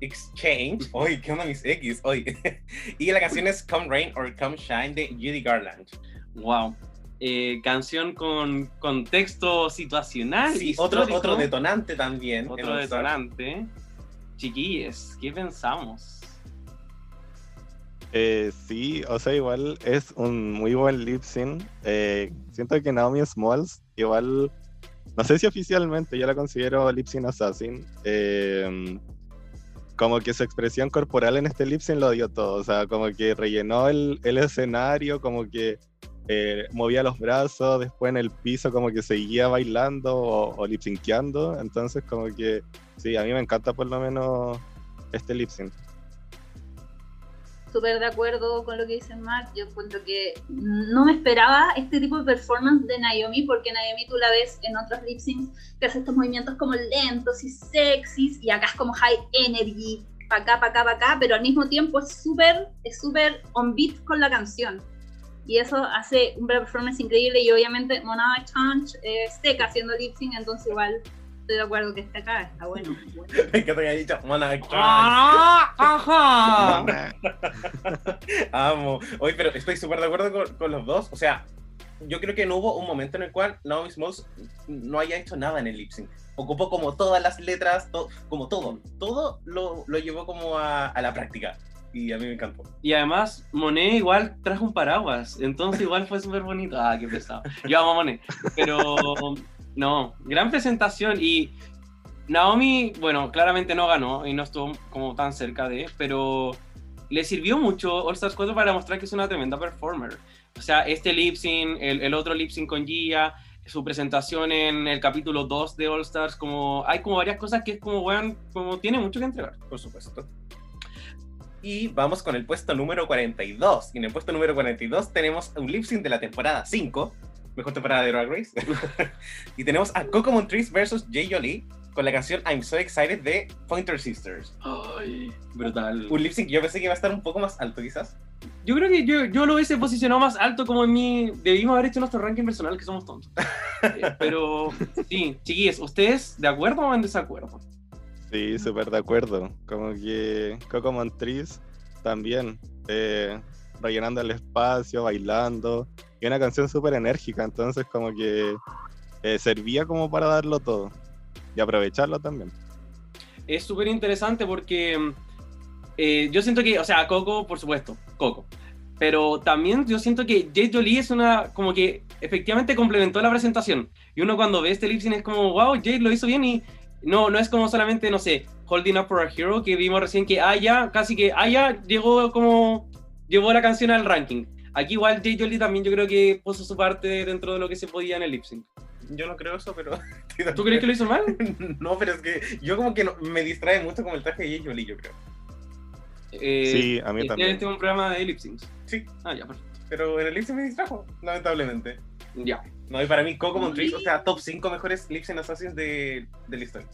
Exchange. Hoy, ¿qué onda mis X? Hoy. y la canción es Come Rain or Come Shine de Judy Garland. wow. Eh, canción con contexto situacional. Sí, otro, otro detonante también. Otro detonante. Chiquilles, ¿qué pensamos? Eh, sí, o sea, igual es un muy buen lip sync. Eh, siento que Naomi Smalls, igual, no sé si oficialmente yo la considero lip sync assassin. eh, como que su expresión corporal en este lip sync lo dio todo. O sea, como que rellenó el, el escenario, como que movía los brazos, después en el piso, como que seguía bailando o, o lip. Entonces, como que sí, a mí me encanta por lo menos este lip sync. Súper de acuerdo con lo que dice Matt. Yo encuentro que no me esperaba este tipo de performance de Naomi, porque Naomi tú la ves en otros lip syncs que hace estos movimientos como lentos y sexys, y acá es como high energy, para acá, para acá, para acá, pero al mismo tiempo es súper es súper on beat con la canción. Y eso hace una performance increíble y obviamente Mona Change eh, seca haciendo lip sync, entonces igual estoy de acuerdo que está acá, está bueno. bueno. que te haya dicho, Mona ¡Ah! ¡Ajá! Amo. Oye, pero estoy súper de acuerdo con, con los dos. O sea, yo creo que no hubo un momento en el cual Naomi Smalls no haya hecho nada en el lip sync. Ocupó como todas las letras, to- como todo. Todo lo, lo llevó como a, a la práctica. Y a mí me encantó. Y además, Monet igual trajo un paraguas, entonces igual fue súper bonito. Ah, qué pesado. Yo amo a Monet. Pero, no, gran presentación. Y Naomi, bueno, claramente no ganó y no estuvo como tan cerca de, pero le sirvió mucho All Stars 4 para mostrar que es una tremenda performer. O sea, este lip sync, el, otro lip sync con Gia, su presentación en el capítulo 2 de All Stars, como hay como varias cosas que es como, weón, como tiene mucho que entregar. Por supuesto. Y vamos con el puesto número 42. Y en el puesto número 42 tenemos un lip sync de la temporada 5, mejor temporada de Drag Race. y tenemos a Coco Montrese versus Jay Jolie con la canción I'm So Excited de Pointer Sisters. Ay, brutal. Un lip sync yo pensé que iba a estar un poco más alto, quizás. Yo creo que yo, yo lo hubiese posicionado más alto como en mi... Debimos haber hecho nuestro ranking personal, que somos tontos. Eh, Pero sí, chiquillos, ¿ustedes de acuerdo o en desacuerdo? Sí, súper de acuerdo. Como que Coco Montrese también, eh, rellenando el espacio, bailando. Y una canción súper enérgica, entonces como que eh, servía como para darlo todo. Y aprovecharlo también. Es súper interesante porque eh, yo siento que, o sea, Coco, por supuesto, Coco. Pero también yo siento que Jade Jolie es una, como que efectivamente complementó la presentación. Y uno cuando ve este lip es como, wow, Jade lo hizo bien y no, no es como solamente, no sé, Holding Up for a Hero que vimos recién que Aya, casi que Aya llegó como, llevó la canción al ranking. Aquí igual Jade Jolie también yo creo que puso su parte dentro de lo que se podía en el lip sync. Yo no creo eso, pero. ¿Tú crees que lo hizo mal? No, pero es que yo como que no- me distrae mucho con el traje de Jay Jolie, yo creo. Eh, Sí, a mí ¿tienes también. este un programa de lip syncs? Sí, Ah, ya, perfecto. pero en el lip sync me distrajo, lamentablemente. Ya. No, y para mí Coco Montrese, o sea, top 5 mejores lip sync assassins de, de la historia.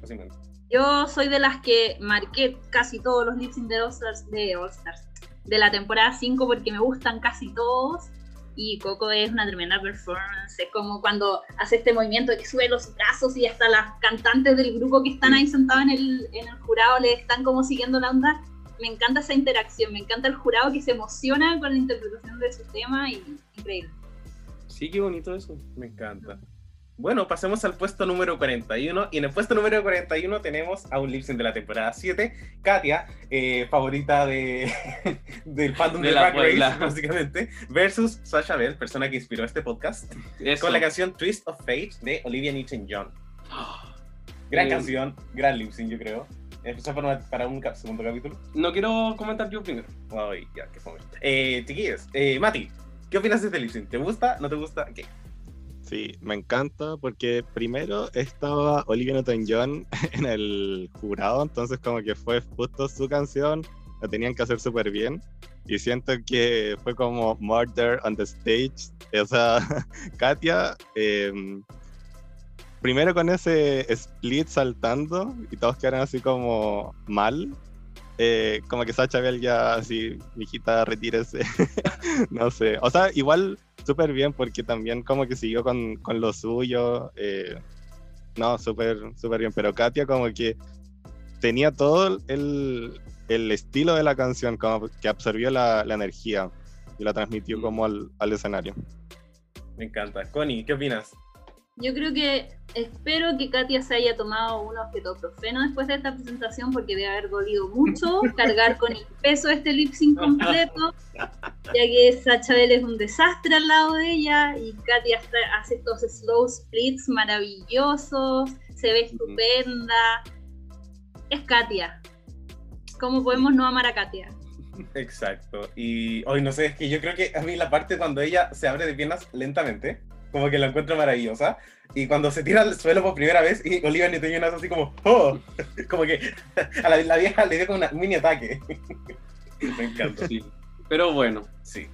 Fácilmente. Yo soy de las que marqué casi todos los lip sync de All Stars, de All Stars, de la temporada 5 porque me gustan casi todos. Y Coco es una tremenda performance. Es como cuando hace este movimiento de que sube los brazos y hasta las cantantes del grupo que están ahí sentados en el, en el jurado le están como siguiendo la onda. Me encanta esa interacción, me encanta el jurado que se emociona con la interpretación de su tema y increíble. Sí, qué bonito eso. Me encanta. Bueno, pasemos al puesto número 41. Y en el puesto número 41 tenemos a un lip sync de la temporada 7, Katia, eh, favorita de, del fandom De de, la Drag. Race, básicamente, versus Sasha Bell, persona que inspiró este podcast, Eso. con la canción Twist of Fate de Olivia Newton-John. Gran Eh, canción, gran lip sync, yo creo. Empezó para, para un segundo capítulo. No quiero comentar yo primero. Ay, ya, qué fome. Eh, chiquillos, eh, Mati, ¿qué opinas de este lip sync? ¿Te gusta? ¿No te gusta? ¿Qué? Sí, me encanta porque primero estaba Olivia Newton-John en el jurado, entonces como que fue justo su canción, la tenían que hacer súper bien. Y siento que fue como Murder on the Stage. O sea, Katia, eh, primero con ese split saltando y todos quedaron así como mal. eh, como que Sacha Bell ya así, mijita, retírese. no sé. O sea, igual súper bien porque también como que siguió con, con lo suyo. eh, no, súper súper bien. Pero Katia como que tenía todo el, el estilo de la canción, como que absorbió la, la energía y la transmitió como al, al escenario. Me encanta. Connie, ¿qué opinas? Yo creo que espero que Katia se haya tomado un objetografeno después de esta presentación porque debe haber dolido mucho cargar con el peso este lip sync completo, ya que Sacha Bell es un desastre al lado de ella y Katia hace estos slow splits maravillosos, se ve estupenda. Es Katia. ¿Cómo podemos no amar a Katia? Exacto. Y hoy no sé, es que yo creo que a mí la parte cuando ella se abre de piernas lentamente, como que la encuentro maravillosa. Y cuando se tira al suelo por primera vez y Olivia Newton-John hace así como, ¡oh! Como que a la, la vieja le dio como un mini ataque. Me encanta. Sí. Pero bueno, Sí.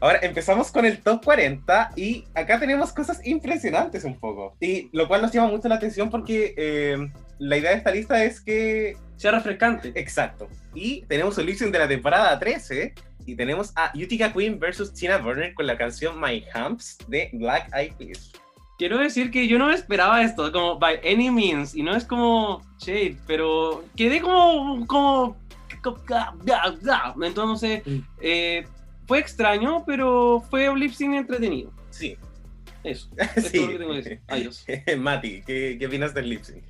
Ahora empezamos con el top 40 y acá tenemos cosas impresionantes un poco. Y lo cual nos llama mucho la atención porque eh, la idea de esta lista es que... sea refrescante. Exacto. Y tenemos el sync de la temporada 13 y tenemos a Utica Queen versus Tina Burner con la canción My Humps de Black Eyed Peas. Quiero decir que yo no esperaba esto, como by any means, y no es como shade, pero quedé como. como. Entonces, Mm. eh, fue extraño, pero fue un lip sync entretenido. Sí. Eso. Es todo lo que tengo que decir. Adiós. Mati, ¿qué, ¿qué opinas del lip sync?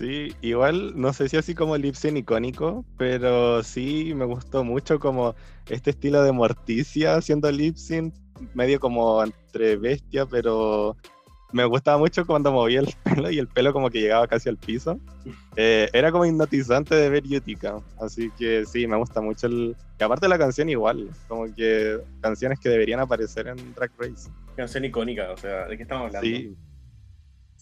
Sí, igual no sé si así como lip sync icónico, pero sí me gustó mucho como este estilo de Morticia haciendo lip sync, medio como entre bestia, pero me gustaba mucho cuando movía el pelo y el pelo como que llegaba casi al piso. Eh, era como hipnotizante de ver Utica, así que sí, me gusta mucho el... Y aparte la canción igual, como que canciones que deberían aparecer en Drag Race. Canción icónica, o sea, ¿de qué estamos hablando? Sí,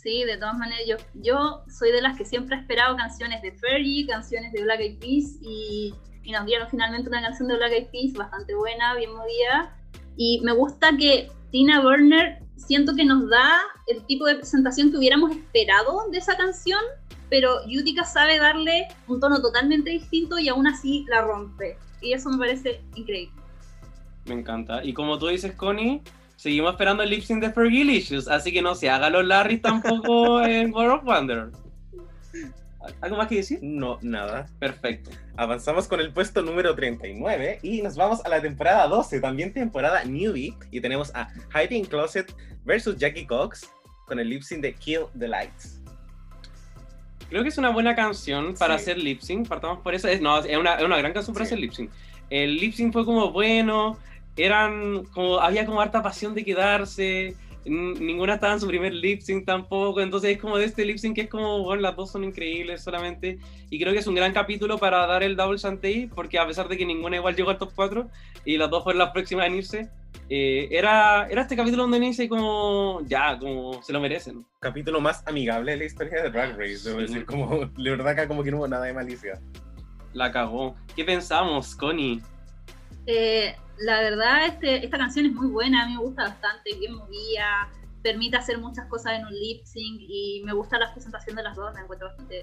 Sí, de todas maneras, yo, yo soy de las que siempre he esperado canciones de Fergie, canciones de Black Eyed Peas, y, y nos dieron finalmente una canción de Black Eyed Peas bastante buena, bien movida. Y me gusta que Tina Burner siento que nos da el tipo de presentación que hubiéramos esperado de esa canción, pero Utica sabe darle un tono totalmente distinto y aún así la rompe. Y eso me parece increíble. Me encanta. Y como tú dices, Connie, seguimos esperando el lip sync de Fergalicious, así que no se haga los Larry tampoco en World of Wonder. ¿Algo más que decir? No, nada. Perfecto. Avanzamos con el puesto número 39 y nos vamos a la temporada 12, también temporada newbie. Y tenemos a Hiding Closet versus Jackie Cox con el lip sync de Kill the Lights. Creo que es una buena canción para Sí. hacer lip sync. Partamos por eso. Es, no, es una, es una gran canción para Sí. hacer lip sync. El lip sync fue como bueno. Eran como, había como harta pasión de quedarse. Ninguna estaba en su primer lip sync tampoco. Entonces es como de este lip sync que es como, bueno, las dos son increíbles solamente. Y creo que es un gran capítulo para dar el double Shantae. Porque a pesar de que ninguna igual llegó al top 4 y las dos fueron las próximas en irse, eh, era, era este capítulo donde dice como, ya, como se lo merecen. Capítulo más amigable de la historia de Drag Race, debo Sí. decir, como, de verdad acá como que no hubo nada de malicia. La cagó. ¿Qué pensamos, Connie? Eh, la verdad, este, esta canción es muy buena, a mí me gusta bastante, bien movida, permite hacer muchas cosas en un lip sync y me gusta la presentación de las dos, la encuentro bastante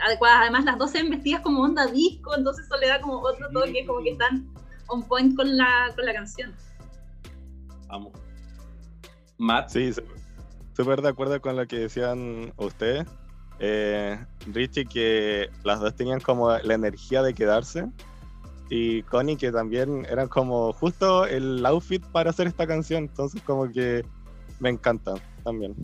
adecuada. Además, las dos se ven vestidas como onda disco, entonces eso le da como otro toque, como que están on point con la, con la canción. Vamos. Matt. Sí, súper de acuerdo con lo que decían ustedes. Eh, Richie, que las dos tenían como la energía de quedarse. Y Connie, que también era como justo el outfit para hacer esta canción. Entonces, como que me encanta también.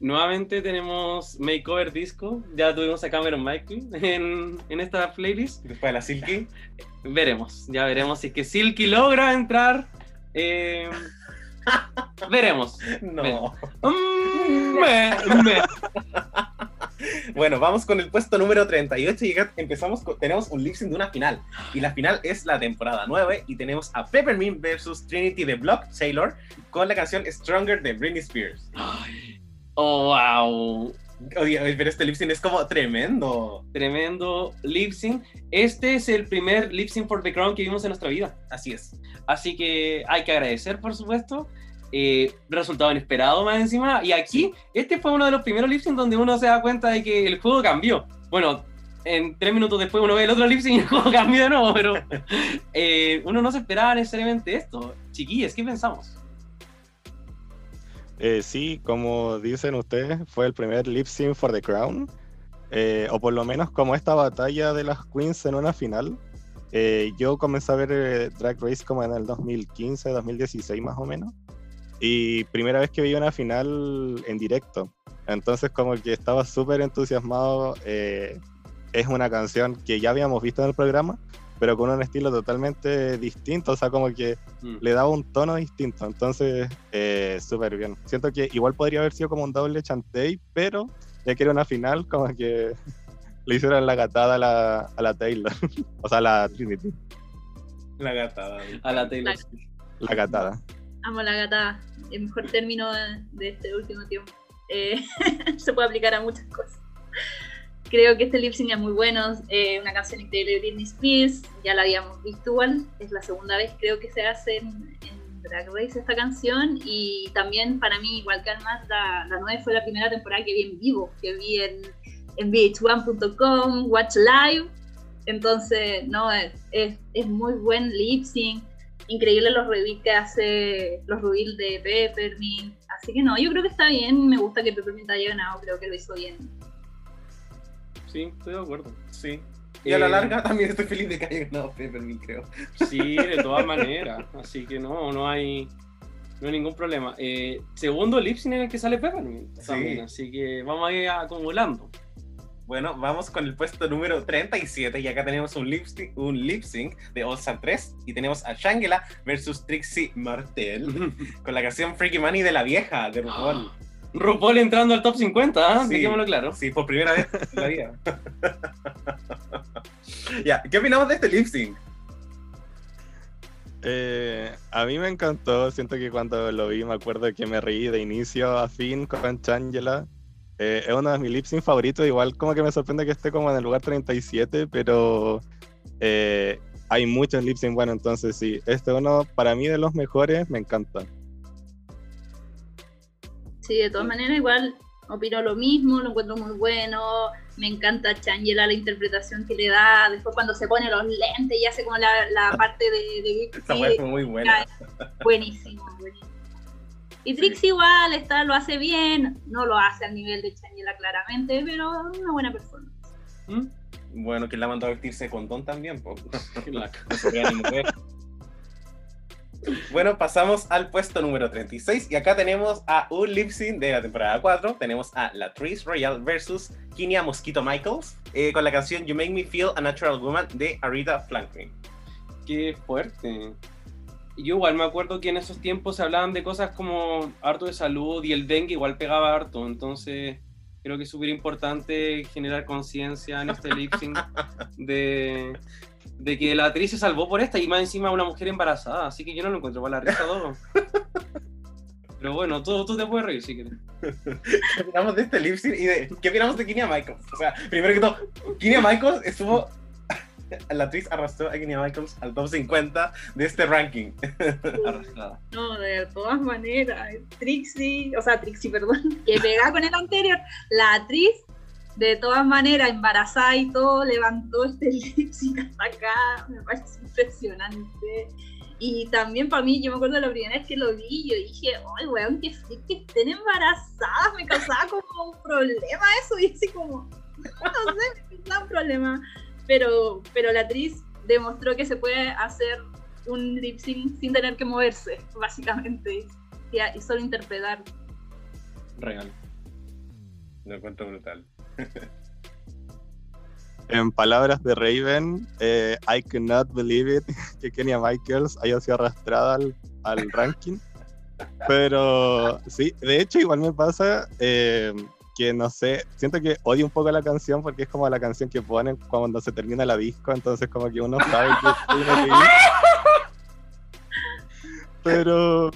Nuevamente tenemos Makeover Disco. Ya tuvimos a Cameron Michael en, en esta playlist. Después de la Silky, Veremos, ya veremos si es que Silky logra entrar. eh, veremos. no. Mm, me- me. Bueno, vamos con el puesto número 38 y empezamos con, tenemos un lip sync de una final. Y la final es la temporada 9 y tenemos a Peppermint versus Trinity de Block Sailor con la canción Stronger de Britney Spears. Oh, wow. Oye, pero este lip sync es como tremendo. Tremendo lip sync. Este es el primer lip sync for the crown que vimos en nuestra vida. Así es. Así que hay que agradecer, por supuesto. Eh, resultado inesperado más encima. Y aquí, este fue uno de los primeros lip donde uno se da cuenta de que el juego cambió. Bueno, en tres minutos después uno ve el otro lip y el juego cambió de nuevo, pero eh, uno no se esperaba necesariamente esto. Chiquillas, ¿qué pensamos? Eh, sí, como dicen ustedes, fue el primer lip sync for the crown. eh, o por lo menos como esta batalla de las queens en una final. Eh, yo comencé a ver Drag Race como en el 2015, 2016 más o menos. Y primera vez que vi una final en directo. Entonces como que estaba súper entusiasmado. eh, es una canción que ya habíamos visto en el programa, pero con un estilo totalmente distinto. O sea, como que Mm. le daba un tono distinto. Entonces, eh, súper bien. Siento que igual podría haber sido como un doble chantey, pero ya que era una final, como que le hicieron la gatada a la, a la Taylor. o sea, a la Trinity. La gata. A la Taylor. La- La gatada. Amo la gata, el mejor término de, este último tiempo. Eh, se puede aplicar a muchas cosas. creo que este lip sync es muy bueno, eh, una canción increíble de Britney Spears, ya la habíamos visto igual, es la segunda vez creo que se hace en, en Drag Race esta canción y también para mí, igual que además la, la 9 fue la primera temporada que vi en vivo, que vi en, en vh1.com, Watch Live, entonces no, es, es, es muy buen lip sync, increíble los reveals que hace, los reveals de Peppermint, así que no, yo creo que está bien, me gusta que Peppermint haya ganado, creo que lo hizo bien. Sí, estoy de acuerdo. Sí. Y a la Eh, larga también estoy feliz de que haya ganado Peppermint, creo. Sí, de todas maneras. Así que no, no hay, no hay ningún problema. Eh, segundo lip sync en el que sale Peppermint Sí. también, así que vamos a ir acumulando. Bueno, vamos con el puesto número 37 y acá tenemos un lip sync, un lip sync de All Star 3 y tenemos a Shangela versus Trixie Martel con la canción Freaky Money de la vieja de RuPaul. RuPaul entrando al top 50, ¿ah? Sí. dejémoslo claro. Sí, por primera vez en la vida. ya, ¿qué opinamos de este lip sync? Eh, a mí me encantó, siento que cuando lo vi me acuerdo que me reí de inicio a fin con Changela. Eh, es uno de mis lip sync favoritos, igual como que me sorprende que esté como en el lugar 37, pero eh, hay muchos lip sync, bueno, entonces sí, este es uno para mí de los mejores, me encanta. Sí, de todas maneras, igual opino lo mismo, lo encuentro muy bueno. Me encanta Changela la interpretación que le da. Después, cuando se pone los lentes y hace como la, la parte de, de Big Esta C, weá fue muy buena. buenísimo, buenísimo. Y Trixie igual está, lo hace bien, no lo hace al nivel de Changela claramente, pero una buena performance. ¿Mm? Bueno, que la mandó a vestirse con Don también, po. Bueno, pasamos al puesto número 36 y acá tenemos a un lip sync de la temporada 4. Tenemos a Latrice Royale versus Kinia Mosquito Michaels eh, con la canción You Make Me Feel a Natural Woman de Arita Franklin. Qué fuerte. Yo igual me acuerdo que en esos tiempos se hablaban de cosas como harto de salud y el dengue igual pegaba harto, entonces creo que es súper importante generar conciencia en este lip sync de, de que la actriz se salvó por esta y más encima una mujer embarazada, así que yo no lo encuentro para la risa todo. Pero bueno, tú, tú te puedes reír si quieres. ¿Qué opinamos de este lip sync y de qué opinamos de Kinia Michaels? O sea, primero que todo, Kinia Michaels estuvo. La actriz arrastró a Kinia Michaels al top 50 de este ranking. Arrastrada. No, de todas maneras, Trixie, o sea, Trixie, perdón, que pega con el anterior, la actriz, de todas maneras, embarazada y todo, levantó este lip sync hasta acá, me parece impresionante. Y también para mí, yo me acuerdo la primera vez que lo vi, yo dije, ay, weón, que freak que estén embarazadas, me causaba como un problema eso, y así como, no sé, me causaba un problema. Pero, pero la actriz demostró que se puede hacer un lip sync sin tener que moverse, básicamente, y, y solo interpretar. Real. Lo encuentro brutal. En palabras de Raven, eh, I cannot believe it que Kenya Michaels haya sido arrastrada al, al ranking. Pero sí, de hecho igual me pasa eh, que no sé, siento que odio un poco la canción porque es como la canción que ponen cuando se termina la disco, entonces como que uno sabe que tiene que ir. Pero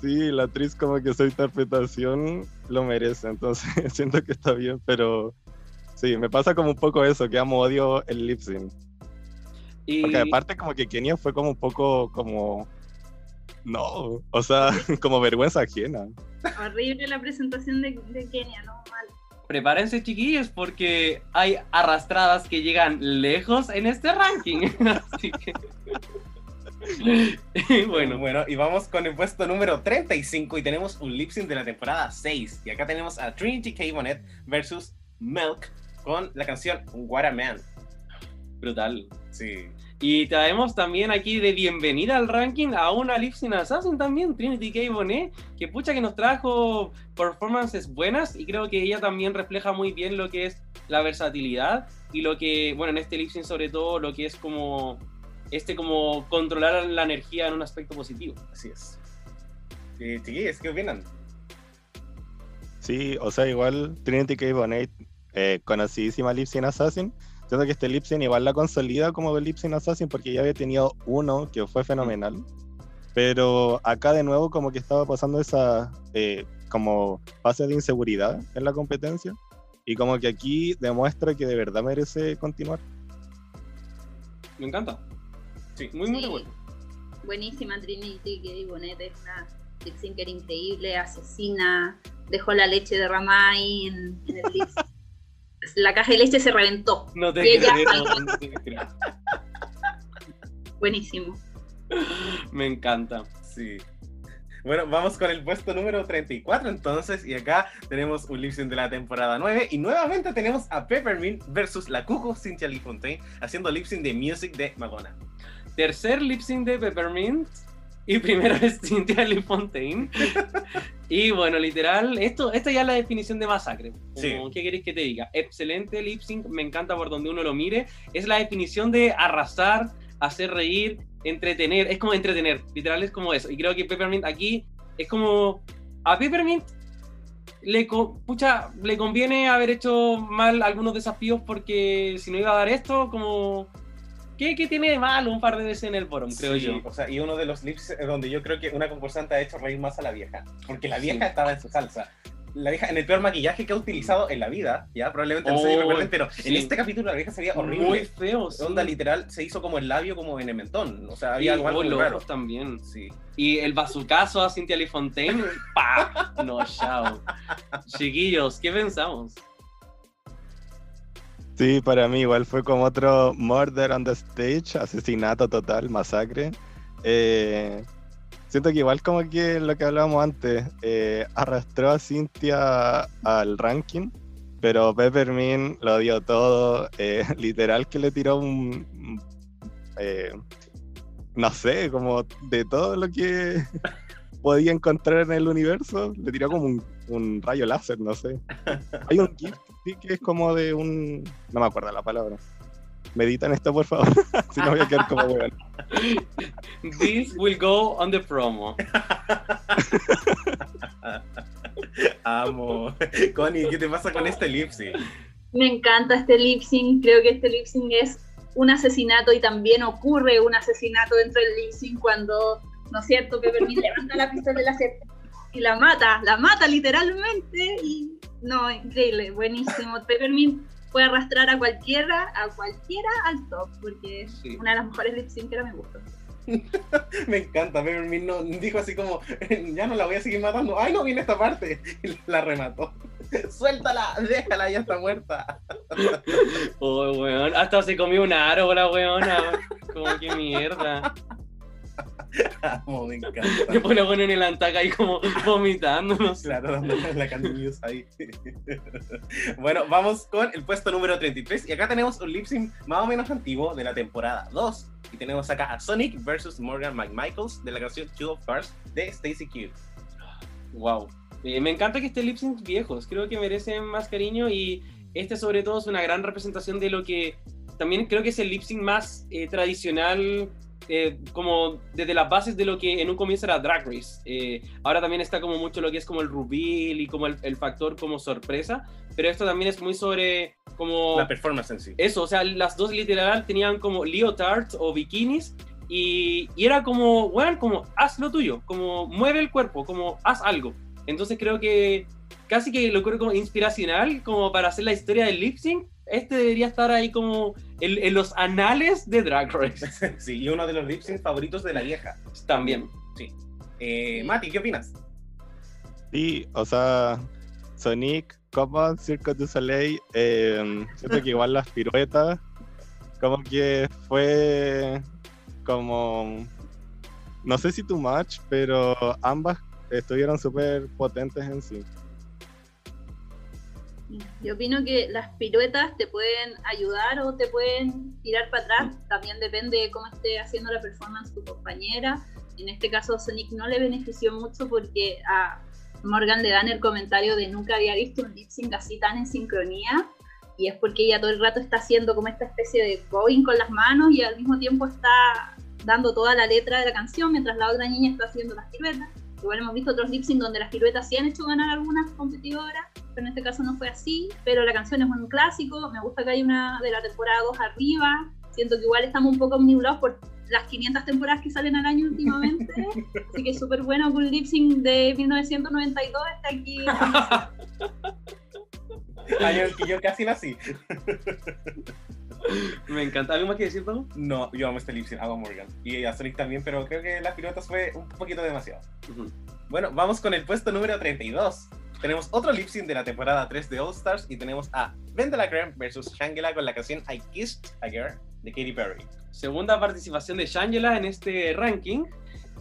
sí, la actriz como que su interpretación lo merece, entonces siento que está bien, pero sí, me pasa como un poco eso, que amo odio el lip sync. Y Porque aparte como que Kenia fue como un poco como... No, o sea, como vergüenza ajena. Horrible la presentación de, de Kenia, no mal. prepárense chiquillos porque hay arrastradas que llegan lejos en este ranking. Así que... Bueno, bueno, bueno, y vamos con el puesto número 35 y tenemos un lip sync de la temporada 6. Y acá tenemos a Trinity K. Bonnet versus Milk con la canción What a Man. brutal. Sí. Y traemos también aquí de bienvenida al ranking a una Lip Sync Assassin también, Trinity K. Bonet, que pucha que nos trajo performances buenas y creo que ella también refleja muy bien lo que es la versatilidad y lo que, bueno, en este Lip Sync sobre todo lo que es como este como controlar la energía en un aspecto positivo. Así es. Chiquillos, ¿qué opinan? Sí, o sea, igual Trinity K. Bonet, eh, conocidísima Lip Sync Assassin, siento que este Lip Sync igual la consolida como Lip Sync Assassin porque ya había tenido uno que fue fenomenal. Pero acá de nuevo como que estaba pasando esa eh, como fase de inseguridad en la competencia. Y como que aquí demuestra que de verdad merece continuar. Me encanta. Sí. Muy, muy Sí. acuerdo. Buenísima Trinity, que Bonet es una lip syncer increíble, asesina, dejó la leche derramada ahí en, en el lip sync. La caja de leche se reventó. No te Y ella creo, no te creo. Buenísimo. Me encanta. Sí. Bueno, vamos con el puesto número 34 entonces, y acá tenemos un lip sync de la temporada 9, y nuevamente tenemos a Peppermint versus la Cuckoo Cynthia Lee Fontaine, haciendo lip sync de Music de Madonna. Tercer lip sync de Peppermint. Y primera vez Cynthia Lee Fontaine. y bueno, literal, esto, esta ya es la definición de masacre. Sí. ¿Qué queréis que te diga? Excelente lip sync, me encanta por donde uno lo mire. Es la definición de arrasar, hacer reír, entretener. Es como entretener, literal es como eso. Y creo que Peppermint aquí es como. A Peppermint le, co- pucha, le conviene haber hecho mal algunos desafíos porque si no iba a dar esto, como. ¿Qué, qué tiene de malo un par de veces en el bottom, creo Sí, yo? O sea, y uno de los lips eh, donde yo creo que una concursante ha hecho reír más a la vieja, porque la vieja Sí. estaba en su salsa. La vieja en el peor maquillaje que ha utilizado en la vida, ya probablemente no Oh, se recuerden, pero sí. en este capítulo la vieja se veía horrible. Muy feo. Onda literal se hizo como el labio como en el mentón, o sea, había algo, oh, los raro. también. Sí. Y el bazucazo a Cynthia Lee Fontaine, ¡pa! No, chao. Chiquillos, ¿qué pensamos? Sí, para mí igual fue como otro murder on the stage, asesinato total, masacre. Eh, siento que igual como que lo que hablábamos antes, eh, arrastró a Cynthia al ranking, pero Peppermint lo dio todo, eh, literal que le tiró un, eh, no sé, como de todo lo que podía encontrar en el universo, le tiró como un, un rayo láser, no sé. Hay un GIF sí, que es como de un... No me acuerdo la palabra. Meditan esto, por favor. si no voy a quedar como weón. This will go on the promo. Amo. Connie, ¿qué te pasa con este lip sync? Me encanta este lip sync, creo que este lip sync es un asesinato y también ocurre un asesinato dentro del lip sync cuando, ¿no es cierto? Peppermint levanta la pistola y la, y la mata, la mata literalmente y no, increíble, buenísimo. Peppermint puede arrastrar a cualquiera, a cualquiera al top porque es Sí. una de las mejores lip sync que me gusta. Me encanta, Peppermint no, dijo así como, ya no la voy a seguir matando. Ay, no viene esta parte. Y la remató. Suéltala, déjala, ya está muerta. Oh, weón. Hasta se comió un aro la weona. Como que mierda. Amo, me encanta. La weona en el antaca ahí como vomitando, no sé. Claro, dándole la News ahí. bueno, vamos con el puesto número 33. Y acá tenemos un lip sync más o menos antiguo de la temporada 2. Y tenemos acá a Sonic versus Morgan McMichaels de la canción Two of Cars de Stacy Q. Wow. Eh, me encanta que esté lip sync viejos. Creo que merecen más cariño y este sobre todo es una gran representación de lo que también creo que es el lip sync más eh, tradicional eh, como desde las bases de lo que en un comienzo era Drag Race. Eh, ahora también está como mucho lo que es como el reveal y como el, el factor como sorpresa, pero esto también es muy sobre como La performance en sí. eso, o sea, las dos literal tenían como leotards o bikinis y, y era como, bueno, como haz lo tuyo, como mueve el cuerpo, como haz algo. Entonces creo que casi que lo creo como inspiracional, como para hacer la historia del lip sync. Este debería estar ahí como en, en los anales de Drag Race Sí, y uno de los lip syncs favoritos de la vieja. también. Eh, Mati, ¿qué opinas? Sí, o sea, Sonic, como Circo du Soleil, eh, siento que igual las piruetas, como que fue como, no sé si too much, pero ambas estuvieron súper potentes en sí. Yo opino que las piruetas te pueden ayudar o te pueden tirar para atrás. También depende de cómo esté haciendo la performance tu compañera. En este caso, Sonic no le benefició mucho porque a Morgan le dan el comentario de nunca había visto un lip sync así tan en sincronía. Y es porque ella todo el rato está haciendo como esta especie de going con las manos y al mismo tiempo está dando toda la letra de la canción mientras la otra niña está haciendo las piruetas. Igual hemos visto otros lip sync donde las piruetas sí han hecho ganar a algunas competidoras, pero en este caso no fue así. Pero la canción es un clásico, me gusta que hay una de la temporada 2 arriba. Siento que igual estamos un poco omnibulados por las 500 temporadas que salen al año últimamente. Así que es súper bueno que un lip sync de 1992 está aquí. Año que yo casi nací. Me encanta. ¿Algo más que decir, Pablo? No, yo amo este lip amo a Morgan. Y a Sonic también, pero creo que las piruetas fue un poquito demasiado. Ujú. Bueno, vamos con el puesto número 32. Tenemos otro lip sync de la temporada 3 de All Stars y tenemos a Ben de la Creme versus Shangela con la canción I Kissed a Girl de Katy Perry. Segunda participación de Shangela en este ranking.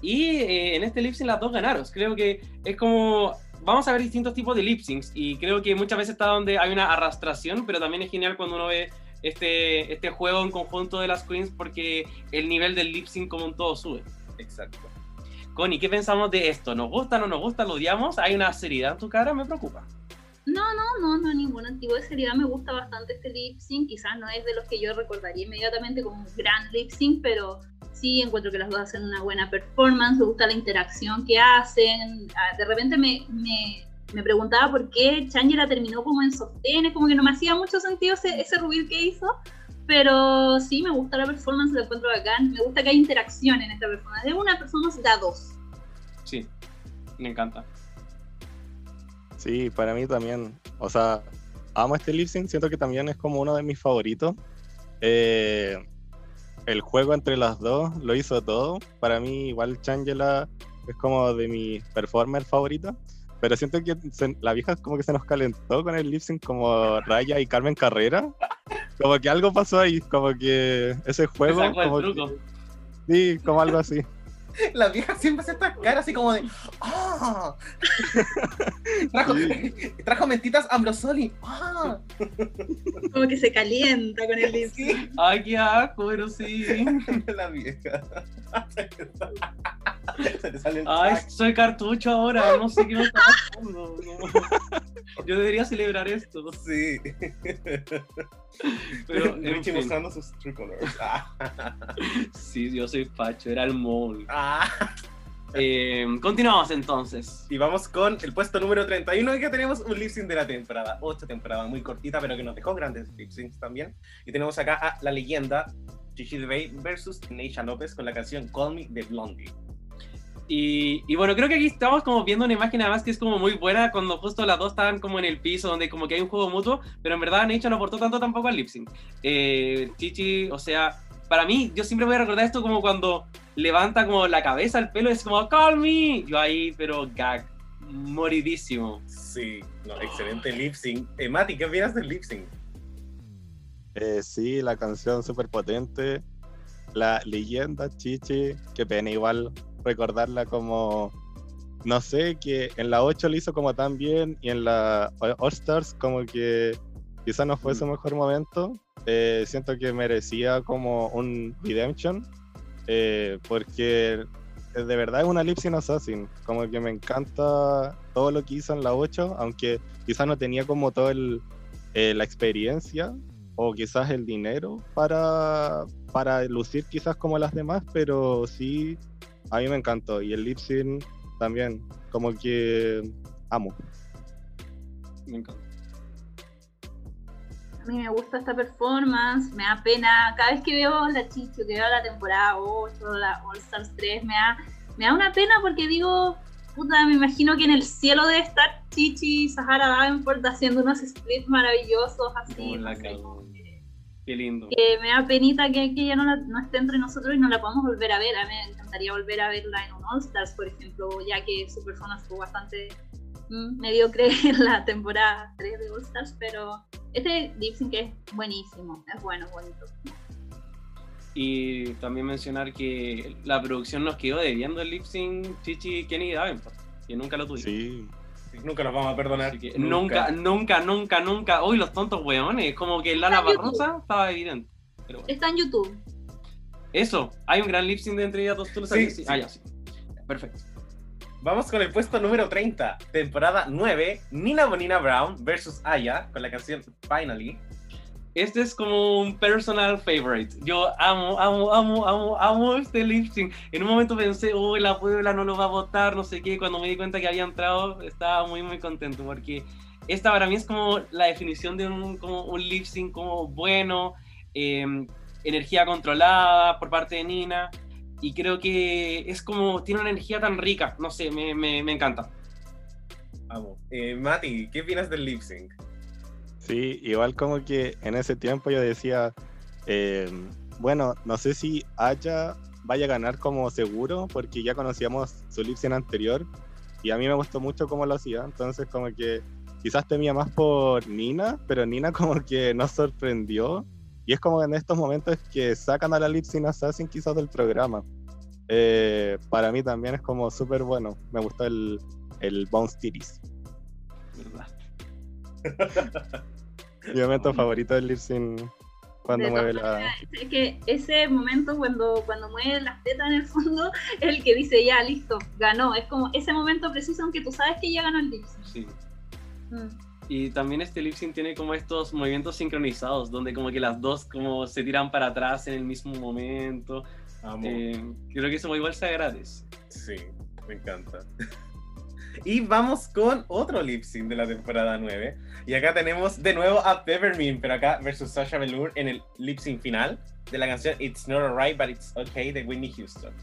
Y eh, en este lip sync las dos ganaron. Creo que es como. Vamos a ver distintos tipos de lip syncs. Y creo que muchas veces está donde hay una arrastración, pero también es genial cuando uno ve este, este juego en conjunto de las queens porque el nivel del lip sync como un todo sube. Exacto. Connie, ¿qué pensamos de esto? ¿Nos gusta, no nos gusta, lo odiamos? ¿Hay una seriedad en tu cara? Me preocupa. No, no, no, no, ningún tipo de seriedad. Me gusta bastante este lip sync. Quizás no es de los que yo recordaría inmediatamente como un gran lip sync, pero sí encuentro que las dos hacen una buena performance. Me gusta la interacción que hacen. Ah, De repente me, me, me preguntaba por qué Changela terminó como en sostenes, como que no me hacía mucho sentido ese, ese rubir que hizo. Pero sí, me gusta la performance, la encuentro bacán. Me gusta que hay interacción en esta performance. Es una performance de a dos. Sí, me encanta. Sí, para mí también. O sea, amo este lip sync, siento que también es como uno de mis favoritos. Eh, el juego entre las dos lo hizo todo. Para mí, igual Changela es como de mis performers favoritos. Pero siento que se- la vieja como que se nos calentó con el lip sync como Raya y Carmen Carrera. Como que algo pasó ahí, como que ese juego. sacó el como truco. que- sí, como algo así. La vieja siempre hace estas caras así como de. ¡Ah! trajo, trajo mentitas Ambrosoli. ¡Ah! Como que se calienta con el lip sync. Sí, Ay, qué asco, pero sí. la vieja. Se le sale el Ay, track. soy cartucho ahora, no sé qué me está pasando. no. Yo debería celebrar esto, Sí. Pero Richie mostrando sus true colors. Ah. sí, yo soy facho, era el mole. Ah. Eh, continuamos entonces. Y vamos con el puesto número 31 y que tenemos un lip sync de la temporada 8, temporada muy cortita, pero que nos dejó grandes lip syncs también. Y tenemos acá a la leyenda Gigi DeBay versus Neisha López con la canción Call Me de Blondie. Y, y bueno, creo que aquí estamos como viendo una imagen además que es como muy buena cuando justo las dos estaban como en el piso, donde como que hay un juego mutuo, pero en verdad Neisha no aportó tanto tampoco al lip sync. Eh, Chichi, o sea, para mí, yo siempre voy a recordar esto como cuando levanta como la cabeza, el pelo, es como, call me. Yo ahí, pero gag, moridísimo. Sí, no, excelente lip sync. Eh, Mati, ¿qué opinas del lip sync? Eh, sí, la canción súper potente. La leyenda Chichi, qué pena igual recordarla como, no sé, que en la 8 lo hizo como tan bien y en la All Stars como que quizás no fue su mejor momento. Eh, siento que merecía como un redemption eh, porque de verdad es una lip sync assassin. Como que me encanta todo lo que hizo en la 8, aunque quizás no tenía como todo el, eh, la experiencia o quizás el dinero para, para lucir quizás como las demás, pero sí, a mí me encantó. Y el lip sync también, como que amo. Me encanta. A mí me gusta esta performance, me da pena. Cada vez que veo la Chicho, que veo la temporada 8, la All Stars 3, me da, me da una pena porque digo, puta, me imagino que en el cielo debe estar Chichi y Sahara Davenport haciendo unos splits maravillosos así. Oh, la no sé, Qué lindo. que me da penita que, que ella no, la- no esté entre nosotros y no la podamos volver a ver. A mí me encantaría volver a verla en un All Stars, por ejemplo, ya que su performance fue bastante mm, mediocre en la temporada 3 de All Stars, pero este lip sync es buenísimo, es bueno, bonito. Y también mencionar que la producción nos quedó debiendo el lip sync Chichi Kenny Davenport, que nunca lo tuvimos. Sí, Nunca nos vamos a perdonar. Que nunca, nunca, nunca, nunca. Uy, los tontos weones. Como que Lala. Barrosa estaba evidente. Pero bueno. Está en YouTube. Eso, hay un gran lip sync de entre ellas dos. ¿Tú lo Sí, sabías? sí. Ah, ya, sí. Perfecto. Vamos con el puesto número 30, temporada 9, Nina Bonina Brown versus Aya con la canción Finally. Este es como un personal favorite. Yo amo, amo, amo, amo, amo este lip sync. En un momento pensé, uy, la Puebla no lo va a votar, no sé qué. Cuando me di cuenta que había entrado, estaba muy, muy contento porque esta para mí es como la definición de un, como un lip sync como bueno, eh, energía controlada por parte de Nina. Y creo que es como, tiene una energía tan rica, no sé, me encanta. Amo. Eh, Mati, ¿qué opinas del lip sync? Sí, igual como que en ese tiempo yo decía, eh, bueno, no sé si Aya vaya a ganar como seguro, porque ya conocíamos su lip sync anterior y a mí me gustó mucho cómo lo hacía, entonces como que quizás temía más por Nina, pero Nina como que nos sorprendió y es como en estos momentos que sacan a la lip sync assassin quizás del programa. Eh, para mí también es como súper bueno, me gustó el, el Bounce. ¿verdad? Mi momento favorito del lip sync cuando De mueve la... Es que ese momento cuando, cuando mueve las tetas en el fondo es el que dice ya, listo, ganó. Es como ese momento preciso aunque tú sabes que ya ganó el lip sync. Sí. Mm. Y también este lip sync tiene como estos movimientos sincronizados, donde como que las dos como se tiran para atrás en el mismo momento. Amo. Eh, creo que eso igual se agradece. Sí, me encanta. Y vamos con otro lip sync de la temporada 9. Y acá tenemos de nuevo a Peppermint, pero acá versus Sasha Velour en el lip sync final de la canción It's Not Alright, But It's Okay de Whitney Houston.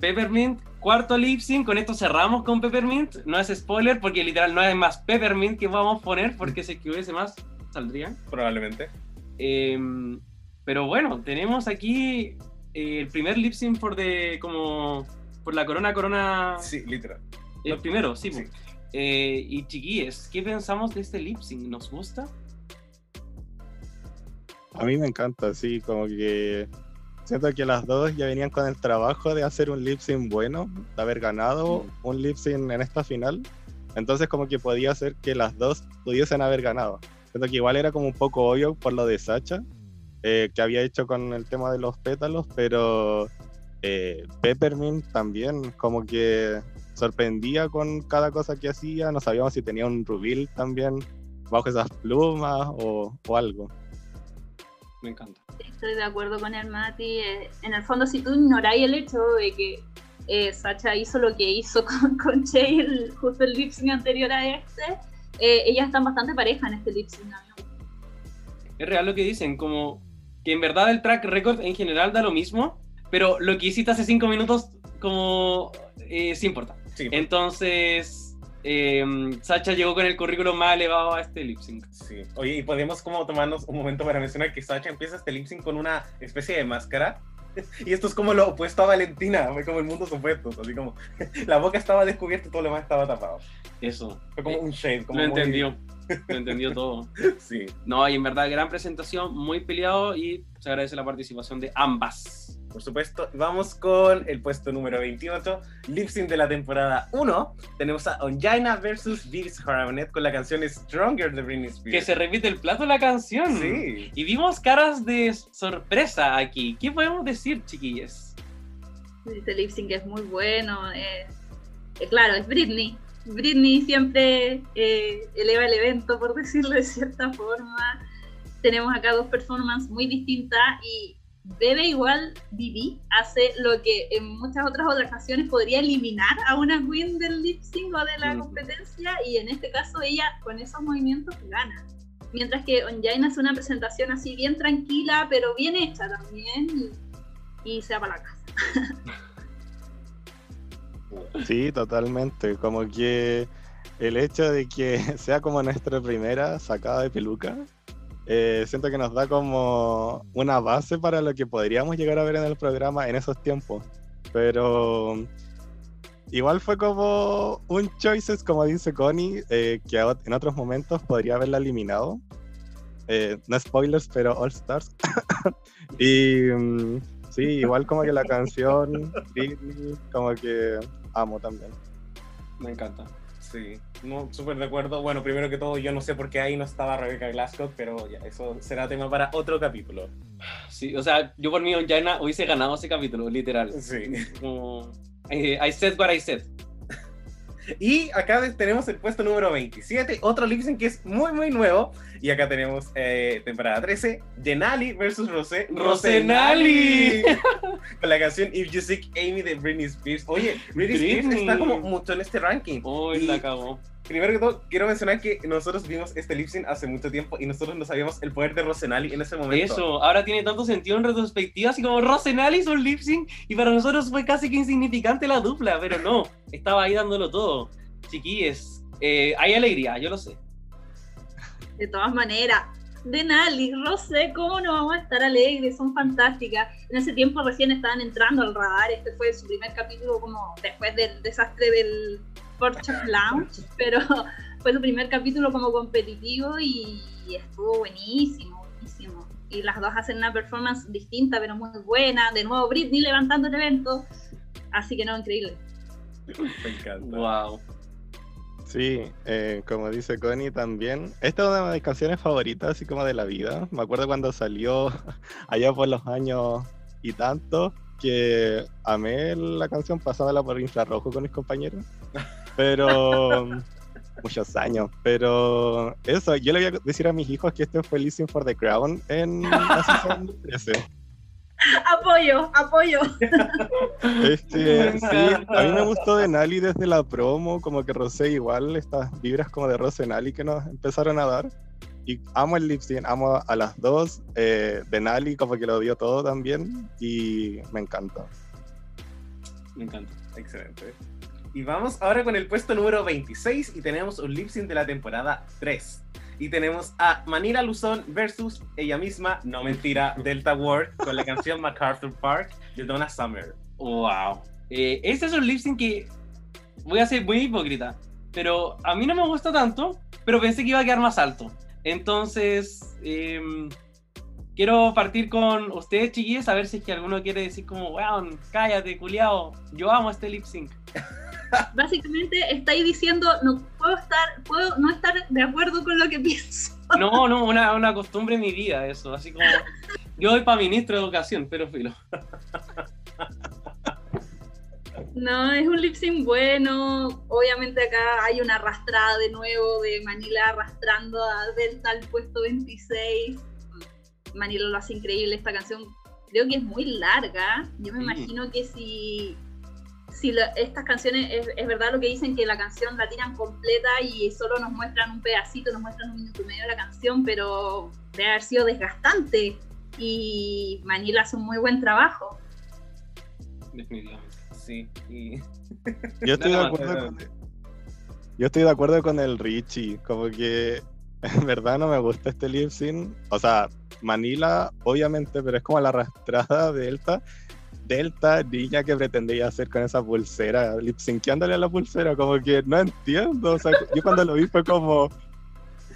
Peppermint, cuarto lip sync, con esto cerramos con Peppermint, no es spoiler porque literal no hay más Peppermint que vamos a poner porque si es que hubiese más saldrían. Probablemente. Em, pero bueno, tenemos aquí eh, el primer lip sync por de como por la corona corona Sí, literal. El primero, sí. Eh, y chiquillos, ¿qué pensamos de este lip sync? ¿Nos gusta? A mí me encanta, sí, como que siento que las dos ya venían con el trabajo de hacer un lip sync bueno, de haber ganado un lip sync en esta final. Entonces como que podía ser que las dos pudiesen haber ganado. Siento que igual era como un poco obvio por lo de Sacha, eh, que había hecho con el tema de los pétalos, pero eh, Peppermint también como que sorprendía con cada cosa que hacía. No sabíamos si tenía un rubil también bajo esas plumas o, o algo. Me encanta. Estoy de acuerdo con el Mati. eh, en el fondo, si tú ignoráis el hecho de que eh, Sacha hizo lo que hizo con, con Che, el- justo el lip sync anterior a este, eh, ellas están bastante parejas en este lip sync. Es real lo que dicen, como que en verdad el track record en general da lo mismo, pero lo que hiciste hace cinco minutos como eh, sí importa. Sí, Entonces, eh, Sacha llegó con el currículum más elevado a este lip sync. sí. Oye, y podemos como tomarnos un momento para mencionar que Sacha empieza este lip sync con una especie de máscara. Y esto es como lo opuesto a Valentina, fue como el mundo opuestos, así como la boca estaba descubierta y todo lo demás estaba tapado. Eso. Fue como Eh, un shade, como Lo muy- entendió. Lo entendió todo. Sí. No, y en verdad, gran presentación, muy peleado y se agradece la participación de ambas. Por supuesto, vamos con el puesto número 28, lip sync de la temporada 1. Tenemos a Onjaina versus Vivis Haramonet con la canción Stronger de Britney Spears. Que se repite el plato de la canción. Sí. Y vimos caras de sorpresa aquí. ¿Qué podemos decir, chiquillas? Este lip sync es muy bueno. eh, eh, claro, es Britney. Britney siempre eh, eleva el evento, por decirlo de cierta forma. Tenemos acá dos performances muy distintas y Bebe igual Vivi hace lo que en muchas otras ocasiones podría eliminar a una queen del lip sync o de la competencia y en este caso ella con esos movimientos gana. Mientras que Onjaina hace una presentación así bien tranquila pero bien hecha también y, y se va para la casa. Sí, totalmente. Como que el hecho de que sea como nuestra primera sacada de peluca, eh, siento que nos da como una base para lo que podríamos llegar a ver en el programa en esos tiempos. Pero igual fue como un choices, como dice Connie, eh, que en otros momentos podría haberla eliminado. Eh, no spoilers, pero All Stars. y mm, sí, igual como que la canción, como que amo también. Me encanta. Sí, no, súper de acuerdo. Bueno, primero que todo, yo no sé por qué ahí no estaba Rebecca Glasgow, pero ya, eso será tema para otro capítulo. Sí, o sea, yo por mí, Jaina, hubiese ganado ese capítulo, literal. Sí. Como, eh, I said what I said. Y acá tenemos el puesto número 27, otro lip sync que es muy, muy nuevo. Y acá tenemos eh, temporada 13, Denali versus Rosé. Rosenali. Con la canción If You Seek Amy de Britney Spears. Oye, Britney, Spears está como mucho en este ranking. Uy, Y- la cagó. Primero que todo, quiero mencionar que nosotros vimos este lip sync hace mucho tiempo y nosotros no sabíamos el poder de Rosenali en ese momento. Eso, ahora tiene tanto sentido en retrospectiva, así como Rosenali hizo un lip sync y para nosotros fue casi que insignificante la dupla, pero no, estaba ahí dándolo todo. Chiquilles, eh, hay alegría, yo lo sé. De todas maneras, Denali, Rosé, ¿cómo no vamos a estar alegres? Son fantásticas. En ese tiempo recién estaban entrando al radar. Este fue su primer capítulo, como después del desastre del Porsche Lounge, pero fue su primer capítulo como competitivo y estuvo buenísimo, buenísimo. Y las dos hacen una performance distinta, pero muy buena. De nuevo, Britney levantando el evento. Así que no, increíble. Me encanta. Wow. Sí, eh, como dice Connie también. Esta es una de mis canciones favoritas, así como de la vida. Me acuerdo cuando salió allá por los años y tanto, que amé la canción pasándola por infrarrojo con mis compañeros. Pero muchos años. Pero eso, yo le voy a decir a mis hijos que este fue Listen for the Crown en la season 13. Apoyo, apoyo. Este, sí, a mí me gustó de Nali desde la promo, como que rocé igual estas vibras como de Rose Nali que nos empezaron a dar. Y amo el lip sync, amo a las dos. Eh, de Nali como que lo dio todo también y me encanta. Me encanta. Excelente. Y vamos ahora con el puesto número 26 y tenemos un lip sync de la temporada 3. Y tenemos a Manila Luzón versus ella misma, no mentira, Delta Ward con la canción MacArthur Park de Donna Summer. Wow. Eh, este es un lip sync que voy a ser muy hipócrita, pero a mí no me gusta tanto, pero pensé que iba a quedar más alto. Entonces, em, quiero partir con ustedes, chiquillos, a ver si es que alguno quiere decir como, weón, cállate, culiao, yo amo este lip sync. Básicamente estáis diciendo, no puedo estar, puedo no estar de acuerdo con lo que pienso. No, no, una, una costumbre en mi vida eso, así como, yo voy para ministro de educación, pero filo. No, es un lip sync bueno. Obviamente acá hay una arrastrada de nuevo de Manila arrastrando a Delta al puesto 26. Manila lo hace increíble esta canción. Creo que es muy larga. Yo me Sí. imagino que si, si la- estas canciones, es, es verdad lo que dicen, que la canción la tiran completa y solo nos muestran un pedacito, nos muestran un minuto y medio de la canción, pero debe haber sido desgastante. Y Manila hace un muy buen trabajo. Definitivamente. Sí, y Yo estoy de acuerdo nada. con Yo estoy de acuerdo con el Richie, como que en verdad no me gusta este lip sync. O sea, Manila, obviamente, pero es como la arrastrada de Delta. Delta, niña que pretendía hacer con esa pulsera, lip synceándole a la pulsera, como que no entiendo. O sea, yo cuando lo vi fue como,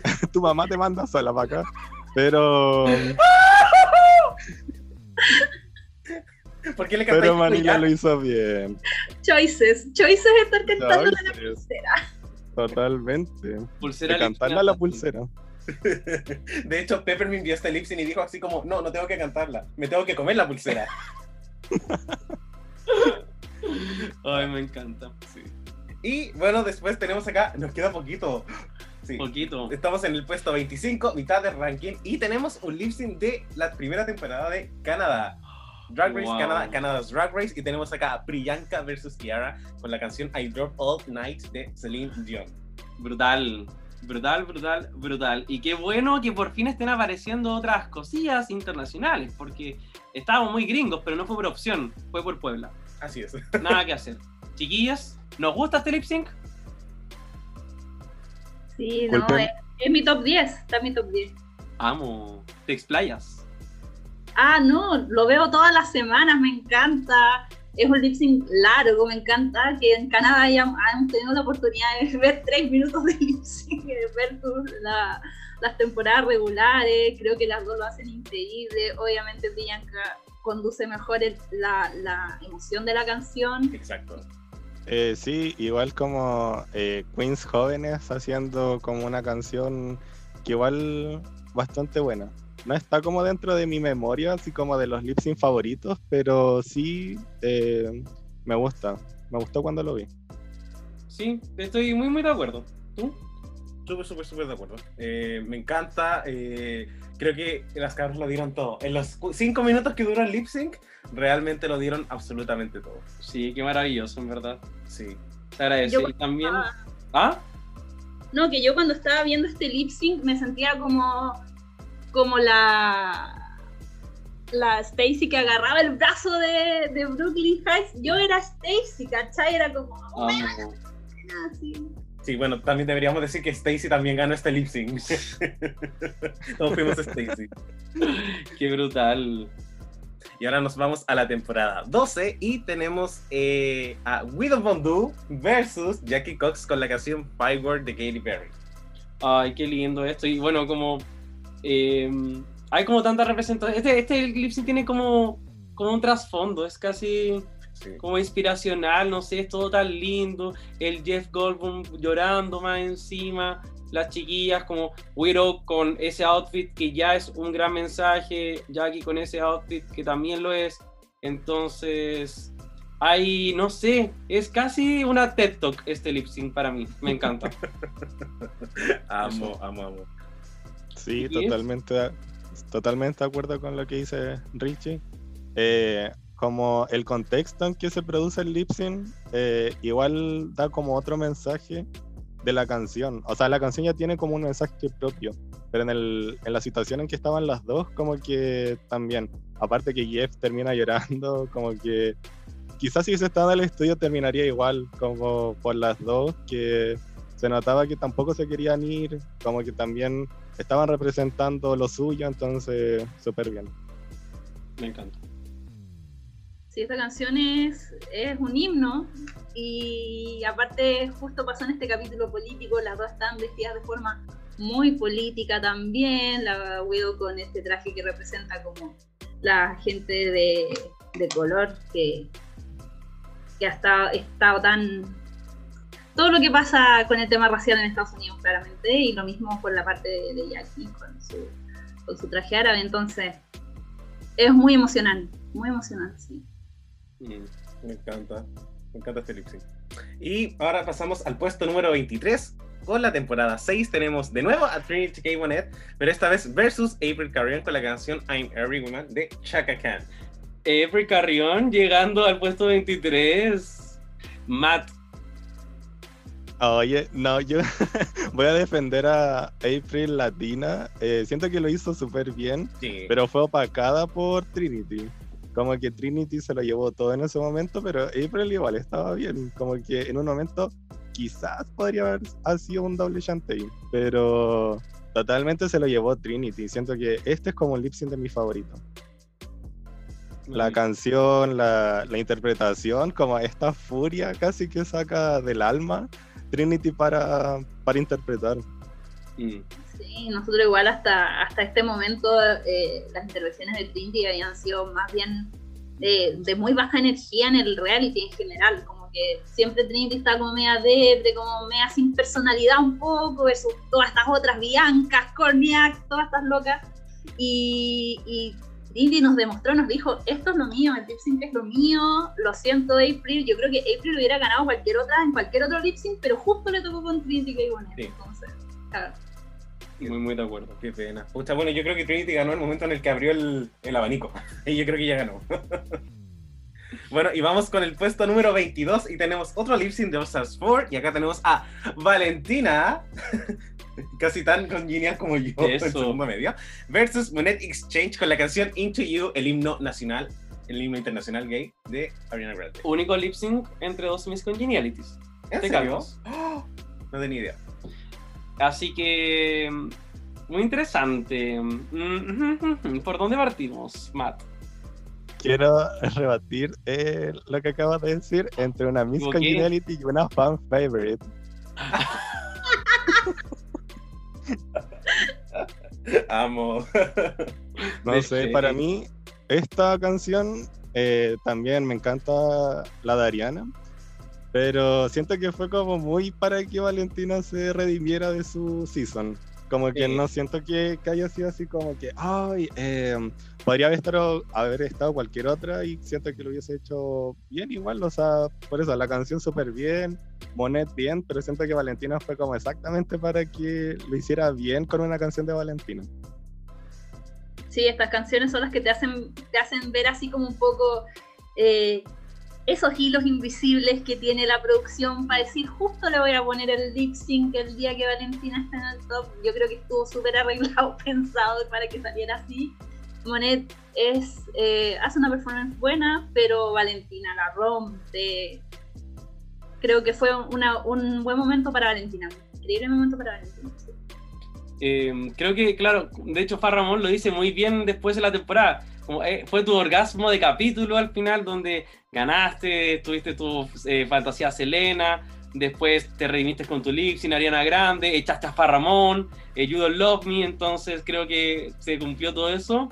tu mamá te manda sola para acá. Pero, ¿por qué le pero Manila lo hizo bien. Choices, choices estar cantando la pulsera. Totalmente. Pulsera De cantarle a la pulsera. De hecho, Pepper me envió este lip sync y dijo así como, no, no tengo que cantarla, me tengo que comer la pulsera. Ay, me encanta. Sí. Y bueno, después tenemos acá, nos queda poquito. Sí. Poquito. Estamos en el puesto 25, mitad del ranking, y tenemos un lip sync de la primera temporada de Canadá. Drag Race Wow. Canadá, Canada's Drag Race, y tenemos acá a Priyanka versus Kiara con la canción I Drove All Night de Celine Dion. Brutal. Brutal, brutal, brutal. Y qué bueno que por fin estén apareciendo otras cosillas internacionales, porque estábamos muy gringos, pero no fue por opción, fue por Puebla. Así es. Nada que hacer. Chiquillas, ¿nos gusta este lip sync? Sí, no, es, es mi top 10, está en mi top 10. Amo. Te explayas. Ah, no, lo veo todas las semanas, me encanta. Es un lip sync largo, me encanta que en Canadá hayamos, hayamos tenido la oportunidad de ver tres minutos de lip sync, de ver tu- la- las temporadas regulares. Creo que las dos lo hacen increíble. Obviamente, Bianca conduce mejor el- la, la emoción de la canción. Exacto. Eh, sí, igual como eh, Queens jóvenes haciendo como una canción que igual bastante buena. No está como dentro de mi memoria, así como de los lip sync favoritos, pero sí eh, me gusta. Me gustó cuando lo vi. Sí, estoy muy, muy de acuerdo. ¿Tú? Súper, súper, súper de acuerdo. Eh, me encanta. eh, creo que las cabras lo dieron todo. En los cinco minutos que duró el lip sync, realmente lo dieron absolutamente todo. Sí, qué maravilloso, en verdad. Sí. Se agradece. Yo- Y también. Ah, ¿Ah? No, que yo cuando estaba viendo este lip sync me sentía como, como la, la Stacy que agarraba el brazo de, de Brooklyn Heights. Yo era Stacy, ¿cachai? Era como, Amo. así. Sí, bueno, también deberíamos decir que Stacy también ganó este lip sync. Todos fuimos Stacy. Qué brutal. Y ahora nos vamos a la temporada 12 y tenemos eh, a Widow Bondu versus Jackie Cox con la canción Firework de Katy Perry. Ay, qué lindo esto. Y bueno, como eh, hay como tanta representación. Este, este lip sync tiene como, como un trasfondo, es casi Sí. como inspiracional, no sé, es todo tan lindo. El Jeff Goldblum llorando más encima, las chiquillas como Widow con ese outfit que ya es un gran mensaje, Jackie con ese outfit que también lo es. Entonces, hay, no sé, es casi una TED Talk este lip sync para mí, me encanta. Amo, amo, amo. Sí, totalmente, totalmente de acuerdo con lo que dice Richie. Eh, como el contexto en que se produce el lip sync, eh, igual da como otro mensaje de la canción. O sea, la canción ya tiene como un mensaje propio, pero en, el, en la situación en que estaban las dos, como que también. Aparte que Jeff termina llorando, como que quizás si hubiese estado en el estudio terminaría igual, como por las dos, que se notaba que tampoco se querían ir, como que también estaban representando lo suyo, entonces súper bien. Me encanta. Sí, esta canción es, es un himno y aparte justo pasó en este capítulo político, las dos están vestidas de forma muy política también, la Widow con este traje que representa como la gente de, de color que, que ha estado, estado tan... Todo lo que pasa con el tema racial en Estados Unidos, claramente, y lo mismo con la parte de, de Jackie, con su, con su traje árabe, entonces es muy emocionante, muy emocionante, sí. Mm. Me encanta. Me encanta este. Y ahora pasamos al puesto número 23. Con la temporada 6 tenemos de nuevo a Trinity K. Bonnet, pero esta vez versus April Carrion con la canción I'm Every Woman de Chaka Khan. Avery Carrión llegando al puesto 23. Matt, Oye, no, yo voy a defender a April Latina. eh, siento que lo hizo súper bien, Sí. pero fue opacada por Trinity. Como que Trinity se lo llevó todo en ese momento, pero April igual estaba bien. Como que en un momento quizás podría haber ha sido un doble chantey, pero totalmente se lo llevó Trinity. Siento que este es como un lip sync de mi favorito. La canción, la, la interpretación, como esta furia casi que saca del alma Trinity para, para interpretar. Mm. Sí, nosotros igual hasta, hasta este momento eh, las intervenciones de Trinity habían sido más bien de, de muy baja energía en el reality en general, como que siempre Trinity está como media debre, como media sin personalidad un poco, versus todas estas otras Biancas, Corniak, todas estas locas. Y, y Trinity nos demostró, nos dijo, esto es lo mío, el lip sync es lo mío, lo siento April, yo creo que April hubiera ganado cualquier otra en cualquier otro lip sync, pero justo le tocó con Trinity K. Bonnet, Sí. entonces, claro. Muy, muy de acuerdo. Qué pena. Pucha, bueno, yo creo que Trinity ganó el momento en el que abrió el, el abanico. Y yo creo que ya ganó. bueno, y vamos con el puesto número 22 y tenemos otro lip sync de All Stars 4 y acá tenemos a Valentina, casi tan congenial como yo en Eso. segundo medio, versus Monet Exchange con la canción Into You, el himno nacional, el himno internacional gay de Ariana Grande. Único lip sync entre dos Miss Congenialities. ¿En Te serio? ¡Oh! No tenía idea. Así que. Muy interesante. Mm, ¿Por dónde partimos, Matt? Quiero rebatir eh, lo que acabas de decir entre una Miss. Congeniality y una fan favorite. Amo. No sé, para mí esta canción eh, también me encanta la de Ariana, pero siento que fue como muy para que Valentina se redimiera de su season. Como que Sí. no siento que, que haya sido así como que, ay, eh, podría haber estado, haber estado cualquier otra y siento que lo hubiese hecho bien igual, o sea, por eso la canción súper bien, Monet bien, pero siento que Valentina fue como exactamente para que lo hiciera bien con una canción de Valentina. Sí, estas canciones son las que te hacen, te hacen ver así como un poco eh, esos hilos invisibles que tiene la producción para decir justo le voy a poner el lip sync el día que Valentina está en el top. Yo creo que estuvo súper arreglado, pensado para que saliera así. Monet es, eh, hace una performance buena, pero Valentina la rompe. creo que fue una- un buen momento para Valentina. Increíble momento para Valentina. Eh, creo que, claro, de hecho, Far Ramón lo dice muy bien después de la temporada. Eh, fue tu orgasmo de capítulo al final, donde ganaste, tuviste tu eh, fantasía Selena, después te redimiste con tu lip sin Ariana Grande, echaste a Ramón, eh, You Don't Love Me, entonces creo que se cumplió todo eso.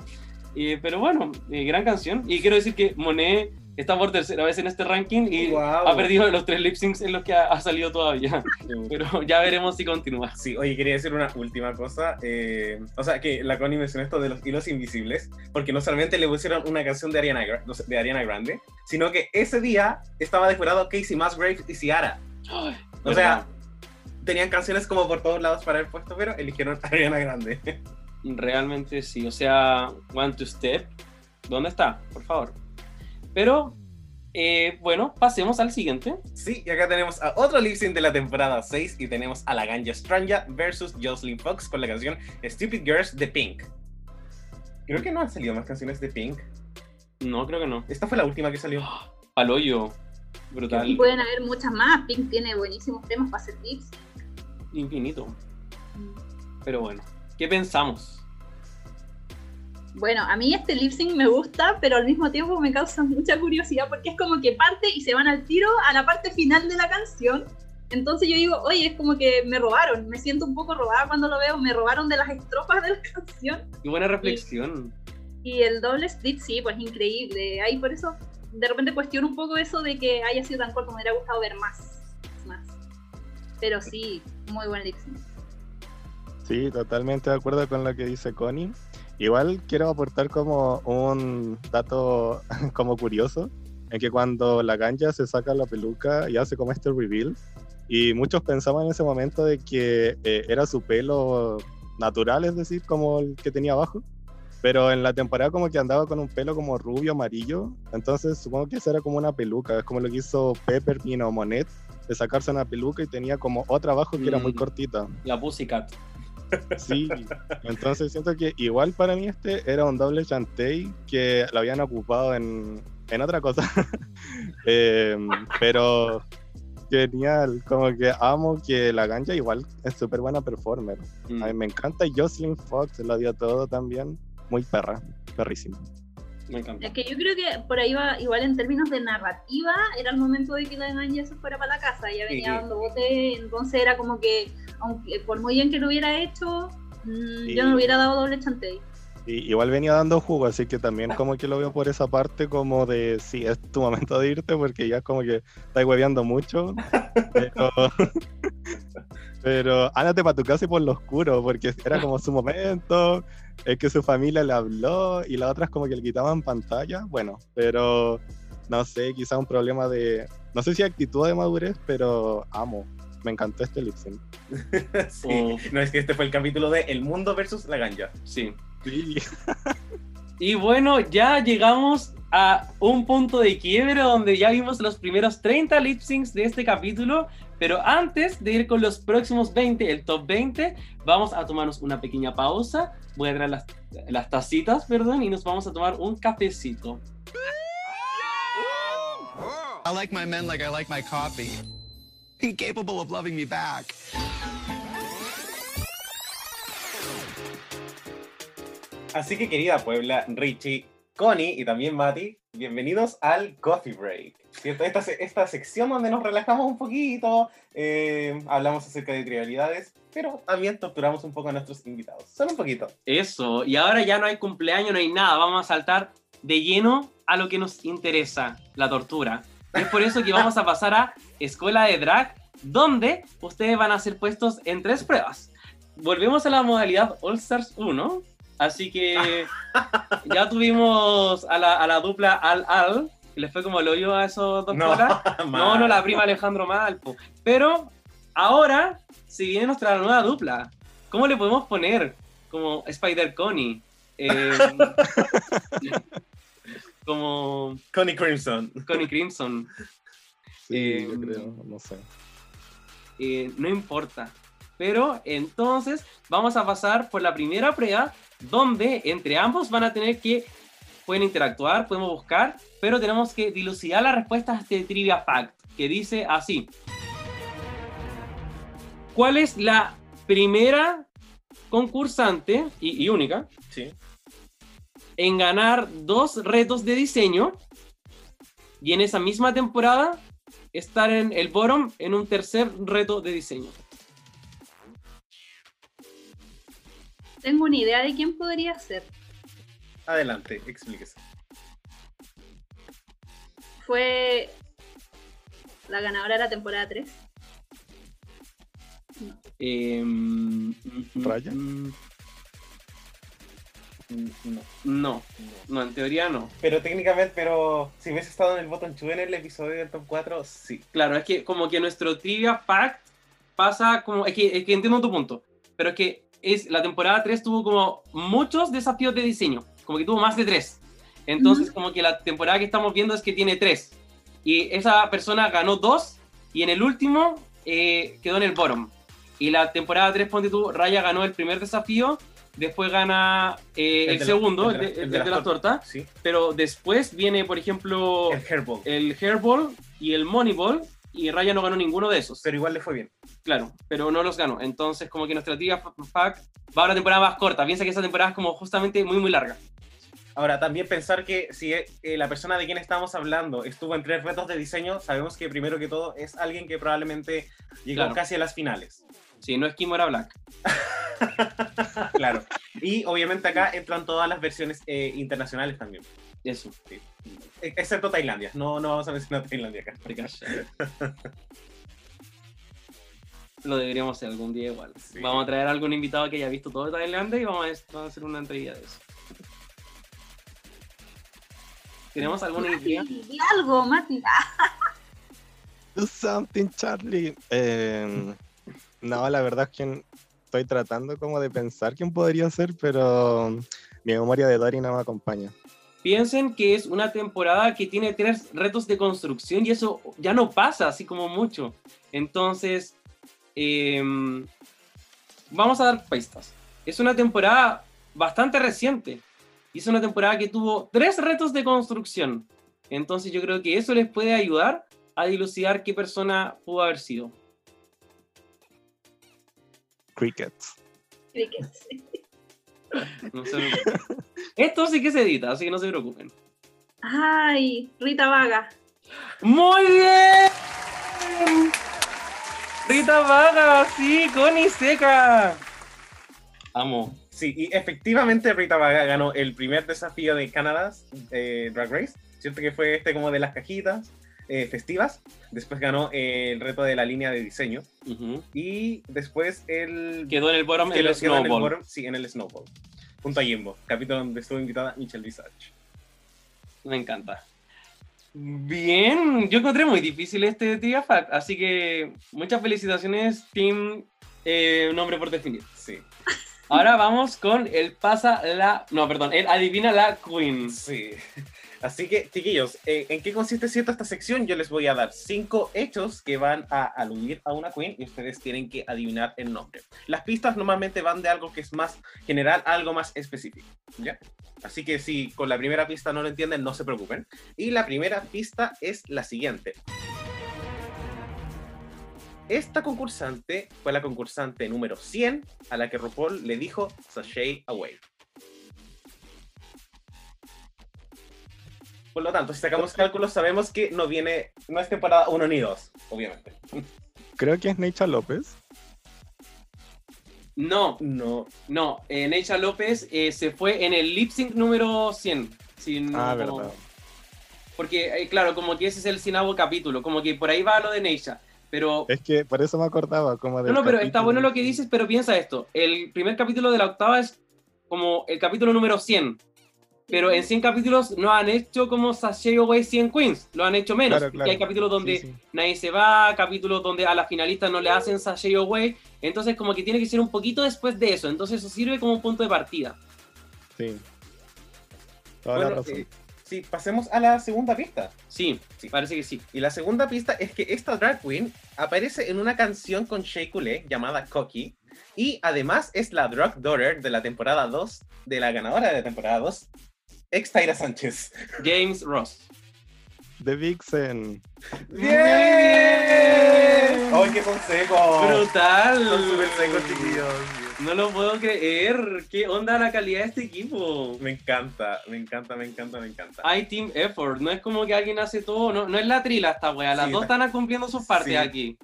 Eh, pero bueno, gran canción. Y quiero decir que Monet está por tercera vez en este ranking y ha perdido los tres lip syncs en los que ha, ha salido todavía. Pero ya veremos si continúa. Sí, oye, quería decir una última cosa. eh, o sea, que la Connie mencionó esto de los hilos invisibles, porque no solamente le pusieron una canción de Ariana, de Ariana Grande, sino que ese día estaba desfilado Casey Musgrave y Ciara. O sea, tenían canciones como por todos lados para el puesto, pero eligieron a Ariana Grande. Realmente sí, o sea, One to Step, ¿dónde está? Por favor. Pero, eh, bueno, pasemos al siguiente. Sí, y acá tenemos a otro lip sync de la temporada 6 y tenemos a la Ganja Stranja versus Jocelyn Fox con la canción Stupid Girls de Pink. Creo que no han salido más canciones de Pink. No, creo que no. Esta fue la última que salió. Paloyo, brutal, Y pueden haber muchas más. Pink tiene buenísimos temas para hacer tips. infinito. Pero bueno, ¿qué pensamos? Bueno, a mí este lip sync me gusta, pero al mismo tiempo me causa mucha curiosidad porque es como que parte y se van al tiro a la parte final de la canción. Entonces yo digo, oye, es como que me robaron, me siento un poco robada cuando lo veo, me robaron de las estrofas de la canción. Qué buena reflexión. Y el doble split, sí, pues increíble. Ahí por eso de repente cuestiono un poco eso de que haya sido tan corto, me hubiera gustado ver más. más. Pero sí, muy buen lip sync. Sí, totalmente de acuerdo con lo que dice Connie. Igual quiero aportar como un dato como curioso, en que cuando la ganja se saca la peluca y hace como este reveal, y muchos pensaban en ese momento de que eh, era su pelo natural, es decir, como el que tenía abajo, pero en la temporada como que andaba con un pelo como rubio, amarillo, entonces supongo que esa era como una peluca, es como lo que hizo Pepper Pino Monet, de sacarse una peluca y tenía como otra abajo que era muy Mm. cortita. La Pussycat. Sí, entonces siento que igual para mí este era un doble chantey que lo habían ocupado en, en otra cosa. Eh, pero genial, como que amo que la ganja igual es súper buena performer. Mm, A mí me encanta Jocelyn Fox lo dio todo también. Muy perra, perrísima. Me encanta. Es que yo creo que por ahí va, igual en términos de narrativa, era el momento de que la Ganja se fuera para la casa, ya venía Sí. dando bote, entonces era como que, aunque por muy bien que lo hubiera hecho, mm, Sí. yo no hubiera dado doble chantey. Y igual venía dando jugo, así que también como que lo veo por esa parte como de, sí, es tu momento de irte porque ya como que estás hueveando mucho. Pero, pero ándate para tu casa y por lo oscuro, porque era como su momento, es que su familia le habló y las otras como que le quitaban pantalla. Bueno, pero no sé, quizá un problema de, no sé si actitud de madurez, pero amo. Me encantó este lip sync. sí. Oh. No, es que este fue el capítulo de El Mundo versus la Ganja. Sí. Sí. Y bueno, ya llegamos a un punto de quiebre donde ya vimos los primeros 30 lip syncs de este capítulo. Pero antes de ir con los próximos 20, el top 20, vamos a tomarnos una pequeña pausa. Voy a traer las, las tacitas, perdón, y nos vamos a tomar un cafecito. I like my men like I like my coffee. Incapable of loving me back. Así que querida Puebla, Richie, Connie y también Mati, bienvenidos al Coffee Break. ¿cierto? Esta, esta sección donde nos relajamos un poquito, eh, hablamos acerca de trivialidades, pero también torturamos un poco a nuestros invitados. Solo un poquito. Eso, y ahora ya no hay cumpleaños, no hay nada. Vamos a saltar de lleno a lo que nos interesa, la tortura. Y es por eso que vamos a pasar a Escuela de Drag, donde ustedes van a ser puestos en tres pruebas. Volvemos a la modalidad All Stars 1, así que ya tuvimos a la, a la dupla Al Al, que les fue como el hoyo a esos dos No, colas. No, no, la prima Alejandro Malpo. Pero ahora, si viene nuestra nueva dupla, ¿cómo le podemos poner? Como Spider Connie. eh, como Connie Crimson. Connie Crimson. Sí, Eh, yo creo, no sé. eh, no importa. Pero entonces vamos a pasar por la primera prueba, donde entre ambos van a tener que pueden interactuar, podemos buscar, pero tenemos que dilucidar las respuestas este Trivia Fact, que dice así. ¿Cuál es la primera concursante y, y única Sí. en ganar dos retos de diseño y en esa misma temporada estar en el bottom en un tercer reto de diseño? Tengo una idea de quién podría ser. Adelante, explíquese. Fue la ganadora de la temporada 3. Eh, mm, mm, ¿Raya? mm, Mm, No, No, no. no, en teoría no. Pero técnicamente, pero si hubiese estado en el botón 2 en el episodio del top 4, sí. Claro, es que como que nuestro trivia fact pasa como. Es que, es que entiendo tu punto, pero es que es, la temporada 3 tuvo como muchos desafíos de diseño, como que tuvo más de 3. Entonces, como que la temporada que estamos viendo es que tiene 3. Y esa persona ganó 2 y en el último eh, quedó en el bottom. Y la temporada 3, ponte tú, Raya ganó el primer desafío, después gana eh, el, de la- segundo, el el de de, la- el el de de la la torta, Sí. pero después viene, por ejemplo, El Hairball. el Hairball y el Moneyball, y Raya no ganó ninguno de esos. Pero igual le fue bien. Claro, pero no los ganó. Entonces, como que nuestra tía Fact va a una temporada más corta. Piensa que esa temporada es como justamente muy, muy larga. Ahora, también pensar que si eh, la persona de quien estamos hablando estuvo en tres retos de diseño, sabemos que primero que todo es alguien que probablemente llegó Claro. casi a las finales. Sí, no es Kimora Black. Claro. y obviamente acá entran todas las versiones eh, internacionales también. Eso. E- Excepto Tailandia. No, no vamos a mencionar Tailandia acá. Lo deberíamos hacer algún día igual. Sí. Vamos a traer a algún invitado que haya visto todo Tailandia y vamos a, vamos a hacer una entrevista de eso. ¿Tenemos alguna idea? Mati, di algo, Mati. Do something, Charlie. Eh, no, la verdad es que estoy tratando como de pensar quién podría ser, pero mi memoria de Dory no me acompaña. Piensen que es una temporada que tiene tres retos de construcción y eso ya no pasa así como mucho. Entonces, em, vamos a dar pistas. Es una temporada bastante reciente. Y es una temporada que tuvo tres retos de construcción. Entonces yo creo que eso les puede ayudar a dilucidar qué persona pudo haber sido. Crickets. sí. No se. Esto sí que se edita, así que no se preocupen. Ay, Rita Vaga. ¡Muy bien! Rita Vaga, sí, Connie Seca. Amo. Sí, y efectivamente Rita Vaga ganó el primer desafío de Canadá eh, Drag Race. Cierto que fue este como de las cajitas eh, festivas. Después ganó el reto de la línea de diseño. Y después el... Quedó en el bottom en el quedó en el Snowball. bottom, sí, en el Snowball. Junto a Jimbo, capítulo donde estuvo invitada Michelle Visage. Me encanta. Bien, yo encontré muy difícil este Trivia Fact, así que muchas felicitaciones, Team eh, Nombre por Definir. Sí. Ahora vamos con el pasa la. No, perdón, el adivina la Queen. Sí. Así que, chiquillos, eh, ¿en qué consiste cierto esta sección? Yo les voy a dar cinco hechos que van a aludir a una queen y ustedes tienen que adivinar el nombre. Las pistas normalmente van de algo que es más general algo más específico, ¿ya? Así que si con la primera pista no lo entienden, no se preocupen. Y la primera pista es la siguiente. Esta concursante fue la concursante número 100 a la que RuPaul le dijo Sashay Away. Por lo tanto, si sacamos cálculos, sabemos que no viene, no es temporada 1 ni 2, obviamente. Creo que es Necha López. No, No, no, eh, Neisha López eh, se fue en el lip sync número 100. Si no- Ah, verdad. Porque, eh, claro, como que ese es el cienavo capítulo, como que por ahí va lo de Neisha. Pero Es que por eso me acordaba como No, no, pero está bueno lo que dices, pero piensa esto. El primer capítulo de la octava es como el capítulo número 100. Pero en 100 capítulos no han hecho como Sashay Away 100 Queens. Lo han hecho menos. Claro, hay capítulos donde Sí, sí. nadie se va, capítulos donde a la finalista no le hacen Sashay Away. Entonces como que tiene que ser un poquito después de eso. Entonces eso sirve como un punto de partida. Sí. Toda la bueno, razón. eh, sí, pasemos a la segunda pista. Sí, Sí. parece que sí. Y la segunda pista es que esta drag queen aparece en una canción con Shea Coulee llamada Cocky. Y además es la drag daughter de la temporada 2, de la ganadora de la temporada 2, Ex Tyra Sánchez. James Ross. The Vixen. ¡Bien! ¡Ay, qué consejo! Brutal. Son súper secos, chiquillos. No lo puedo creer. ¿Qué onda la calidad de este equipo? Me encanta, me encanta, me encanta, me encanta. Hay team effort. No es como que alguien hace todo. No, no es la trila esta wea. Las Sí, dos está- están cumpliendo sus partes Sí. aquí.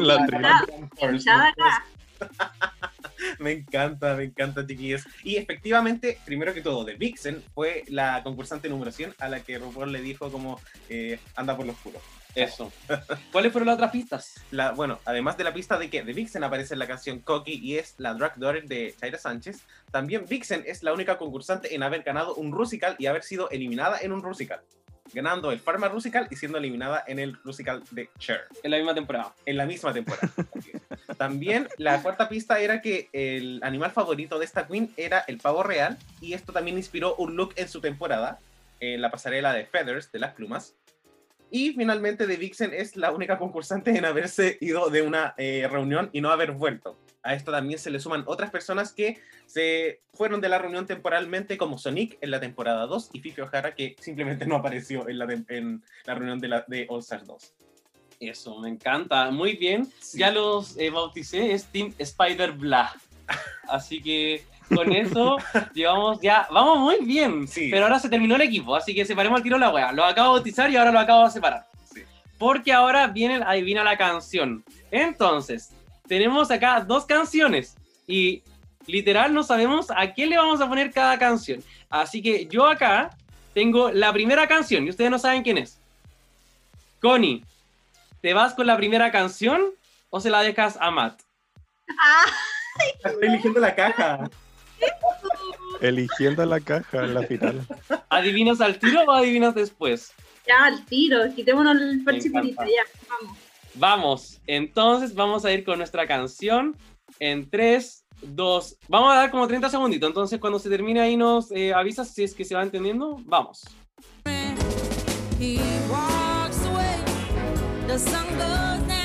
La acá. Me encanta, me encanta, chiquillos. Y efectivamente, primero que todo, The Vixen fue la concursante número 100 a la que RuPaul le dijo como eh, anda por lo oscuro. Eso. ¿Cuáles fueron las otras pistas? La, bueno, además de la pista de que The Vixen aparece en la canción Cocky y es la drag daughter de Tyra Sánchez, también Vixen es la única concursante en haber ganado un Rusical y haber sido eliminada en un Rusical. Ganando el Pharma Rusical y siendo eliminada en el Rusical de Cher. En la misma temporada. en la misma temporada. También la cuarta pista era que el animal favorito de esta queen era el pavo real y esto también inspiró un look en su temporada, en la pasarela de Feathers, de las plumas. Y finalmente The Vixen es la única concursante en haberse ido de una eh, reunión y no haber vuelto. A esto también se le suman otras personas que se fueron de la reunión temporalmente, como Sonic en la temporada 2 y Fifi O'Hara, que simplemente no apareció en la, en la reunión de, la, de All Stars 2. Eso, me encanta. Muy bien. Ya los eh, bauticé. Es Team Spider Blah. Así que con eso llevamos ya. Vamos muy bien. Sí. Pero ahora se terminó el equipo. Así que separemos al tiro la wea. Lo acabo de bautizar y ahora lo acabo de separar. Sí. Porque ahora viene el adivina la canción. Entonces, tenemos acá dos canciones. Y literal no sabemos a quién le vamos a poner cada canción. Así que yo acá tengo la primera canción y ustedes no saben quién es. Connie, ¿te vas con la primera canción o se la dejas a Matt? Ah, Estoy eligiendo la caja. Eligiendo la caja en la final. ¿Adivinas al tiro o adivinas después? ya al tiro, quitémonos el parchipurito, encanta. ya, vamos. Vamos, entonces vamos a ir con nuestra canción en 3, 2, vamos a dar como 30 segunditos, entonces cuando se termine ahí nos eh, avisas si es que se va entendiendo, vamos. He walks away, the sun goes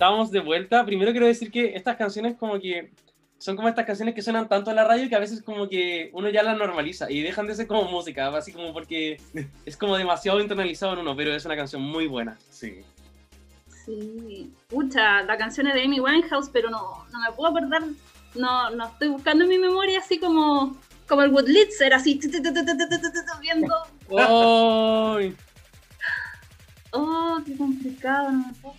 estamos de vuelta. Primero quiero decir que estas canciones como que son como estas canciones que suenan tanto en la radio que a veces como que uno ya las normaliza y dejan de ser como música, así como porque es como demasiado internalizado en uno, pero es una canción muy buena. Sí. Sí. Pucha, la canción es de Amy Winehouse, pero no, no me puedo acordar, no, no estoy buscando en mi memoria así como, como el Woodlitz, era así, viendo... ¡Oh! ¡Oh, qué complicado! Me puedo.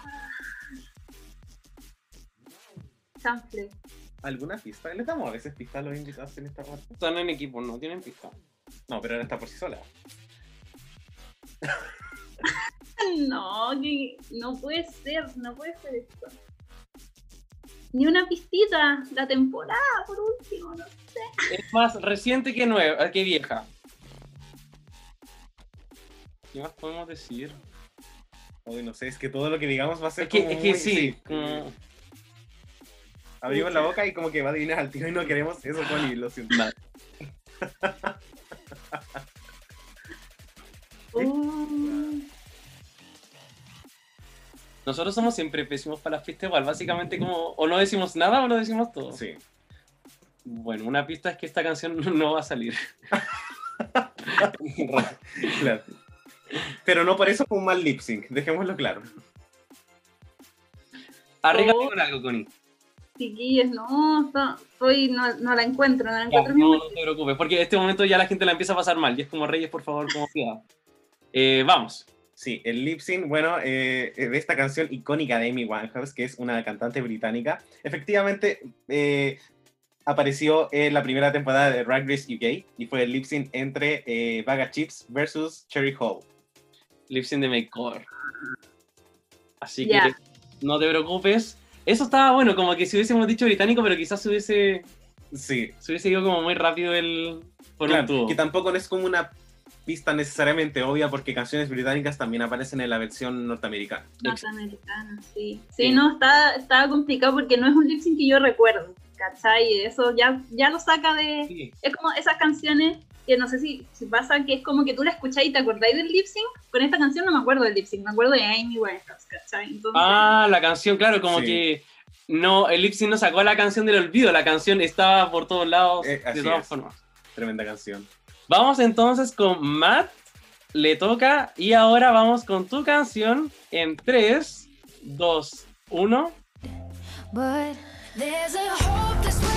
Sample. ¿Alguna pista? ¿Les damos a veces pista a los invitados en esta parte? Están en equipo, no tienen pista. No, pero ahora está por sí sola. No, que no puede ser, no puede ser esto. Ni una pistita, la temporada por último, no Es más reciente que nueva, que vieja. ¿Qué más podemos decir? Hoy no sé, es que todo lo que digamos va a ser Es que, como es que muy- sí, como- Abrimos la boca y como que va a adivinar al tiro y no queremos eso, Connie, lo siento. Oh, Nosotros somos siempre pésimos para las pistas igual, básicamente como o no decimos nada o no decimos todo. Sí. Bueno, una pista es que esta canción no va a salir. Claro. Pero no por eso fue un mal lip sync, dejémoslo claro. Arréglate Oh. con algo, Connie. Chiquillos, no, está- estoy, no, no la encuentro, no la Ya, encuentro en mi no, no te preocupes, porque en este momento ya la gente la empieza a pasar mal. Y es como Reyes, por favor, como cuidado. Eh, vamos. Sí, el lip sync, bueno, eh, de esta canción icónica de Amy Winehouse, que es una cantante británica, efectivamente eh, apareció en la primera temporada de Drag Race UK y fue el lip sync entre eh, Baga Chips versus Cherry Hall. Lip sync de Makeover. Así Ya. que no te preocupes. Eso estaba bueno, como que si hubiésemos dicho británico, pero quizás se hubiese Sí, Se hubiese ido como muy rápido el. Por claro, un tubo. que tampoco no es como una pista necesariamente obvia porque canciones británicas también aparecen en la versión norteamericana. Norteamericana, sí. Sí, no, está, estaba complicado porque no es un lip sync que yo recuerdo, ¿cachai? Y eso ya, ya lo saca de... Sí. Es como esas canciones que no sé si, si pasa que es como que tú la escuchás y te acordáis del lip sync. Con esta canción no me acuerdo del lip sync, me acuerdo de Amy Winehouse, ¿cachai? Entonces, Ah, la canción, claro, como Sí. que. No, el lip sync no sacó la canción del olvido, la canción estaba por todos lados, Eh, de todas es. formas. Tremenda canción. Vamos entonces con Matt, le toca, y ahora vamos con tu canción en 3, 2, 1. But there's a hope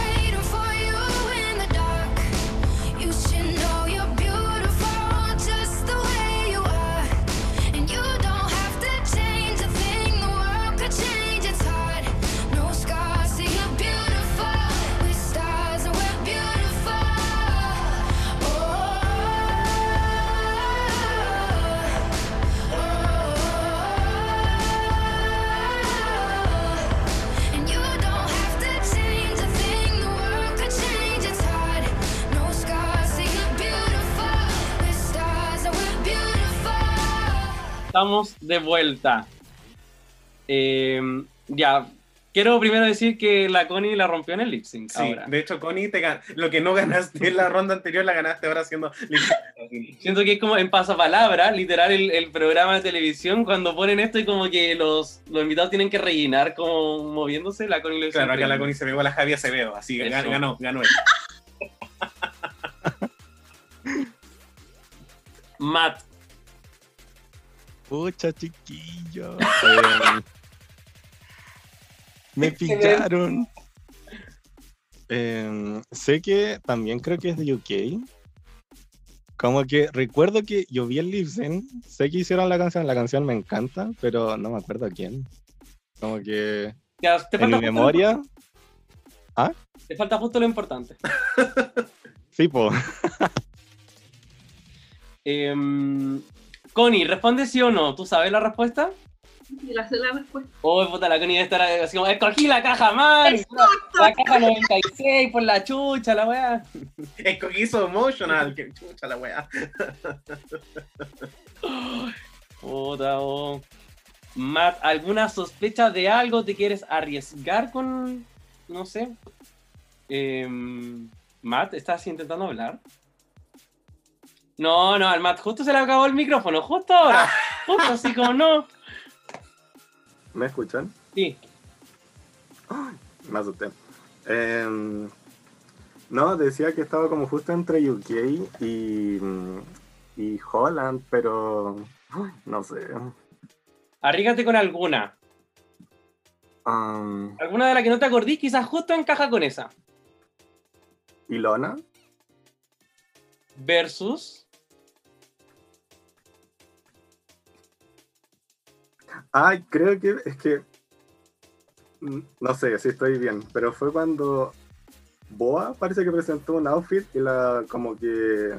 Estamos de vuelta. Eh, ya, quiero primero decir que la Connie la rompió en el lip sync. Sí, ahora. de hecho, Connie, te gan- lo que no ganaste en la ronda anterior, la ganaste ahora haciendo. Siento que es como en pasapalabra, literal, el, el programa de televisión, cuando ponen esto y como que los, los invitados tienen que rellenar como moviéndose, la Connie lo hizo Claro, acá la. Connie se pegó a la Javi Acevedo, así que Eso. gan- ganó, ganó él. Matt, Pucha, chiquillo. Eh, me pillaron. Eh, sé que también creo que es de UK. Como que recuerdo que yo vi el lip sync, sé que hicieron la canción, la canción me encanta, pero no me acuerdo quién. Como que ya, te, en mi memoria, Lo, te falta justo lo importante. sí, po. Em, Connie, responde sí o no. ¿Tú sabes la respuesta? y la, la respuesta. Oh, puta, la Connie debe estar así como, escogí la caja mal. La caja 96 por la chucha, la weá. Escogí su emotional, que chucha la weá. Puta, oh. Matt, ¿alguna sospecha de algo? ¿Te quieres arriesgar con.? No sé. Em, Matt, ¿estás intentando hablar? No, no, al Matt justo se le acabó el micrófono, justo ahora. Justo así como no. ¿Me escuchan? Sí. Me asusté. Em, no, decía que estaba como justo entre UK y, mm, y Holland, pero no sé. Arrígate con alguna. Alguna de la que no te acordís, quizás justo encaja con esa. ¿Ilona? Versus. Ay, creo que es que. mm, No sé si estoy bien, pero fue cuando Boa parece que presentó un outfit y la como que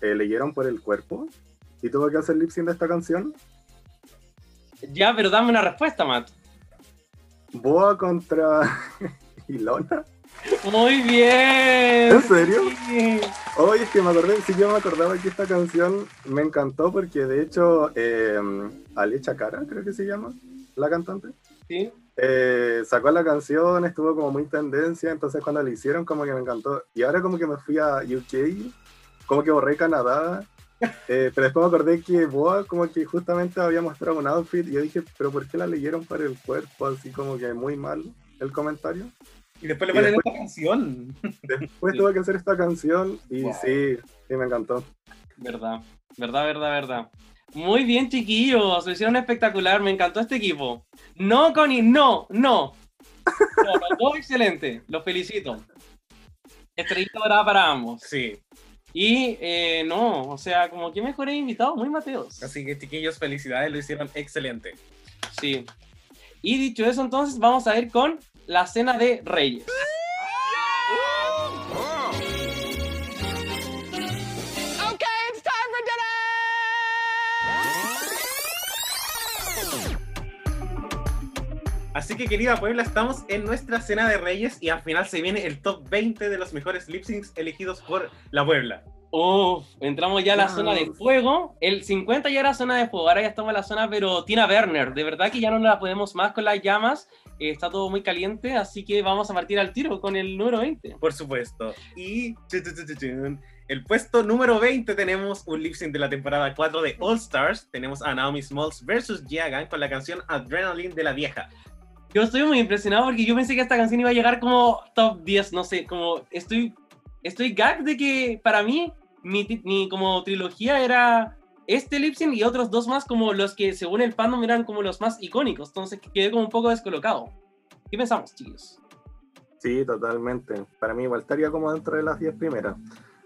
eh, leyeron por el cuerpo y tuvo que hacer lip sync de esta canción. Ya, pero dame una respuesta, Matt. Boa contra Ilona. Muy bien. ¿En serio? Sí. Oye, es que me acordé, sí yo me acordaba que esta canción me encantó porque de hecho eh, Ali Chacara, creo que se llama, la cantante, Sí. eh, sacó la canción, estuvo como muy tendencia, entonces cuando la hicieron como que me encantó. Y ahora como que me fui a UK, como que borré Canadá, eh, pero después me acordé que Boa como que justamente había mostrado un outfit y yo dije, pero ¿por qué la leyeron para el cuerpo? Así como que muy mal el comentario. Y después le ponen esta canción. Después Sí. tuve que hacer esta canción y Wow. sí, sí me encantó. Verdad, verdad, verdad, verdad. Muy bien, chiquillos, lo hicieron espectacular, me encantó este equipo. No, Connie, no, no. No, los dos excelente, los felicito. Estrellita dorada para ambos. Sí, Y eh, no, o sea, como que mejores invitados, muy Mateos. así que chiquillos, felicidades, lo hicieron excelente. Sí. Y dicho eso, entonces vamos a ir con la cena de Reyes. Okay, it's time for dinner! Así que querida Puebla, estamos en nuestra cena de reyes y al final se viene el top 20 de los mejores lip syncs elegidos por la Puebla. Uf, entramos ya a la zona de fuego. El 50 ya era zona de fuego, ahora ya estamos en la zona, pero Tina Werner, de verdad que ya no la podemos más con las llamas. eh, está todo muy caliente, así que vamos a partir al tiro con el número 20. Por supuesto. Y el puesto número 20 tenemos un lip sync de la temporada 4 de All Stars. Tenemos a Naomi Smalls versus Jagan con la canción Adrenaline de la vieja. Yo estoy muy impresionado porque yo pensé que esta canción iba a llegar como top 10, no sé, como estoy, estoy gag de que para mí mi, mi como trilogía era este lip y otros dos más como los que según el fandom eran como los más icónicos, entonces quedé como un poco descolocado. ¿Qué pensamos, chicos? Sí, totalmente. Para mí igual estaría como dentro de las 10 primeras.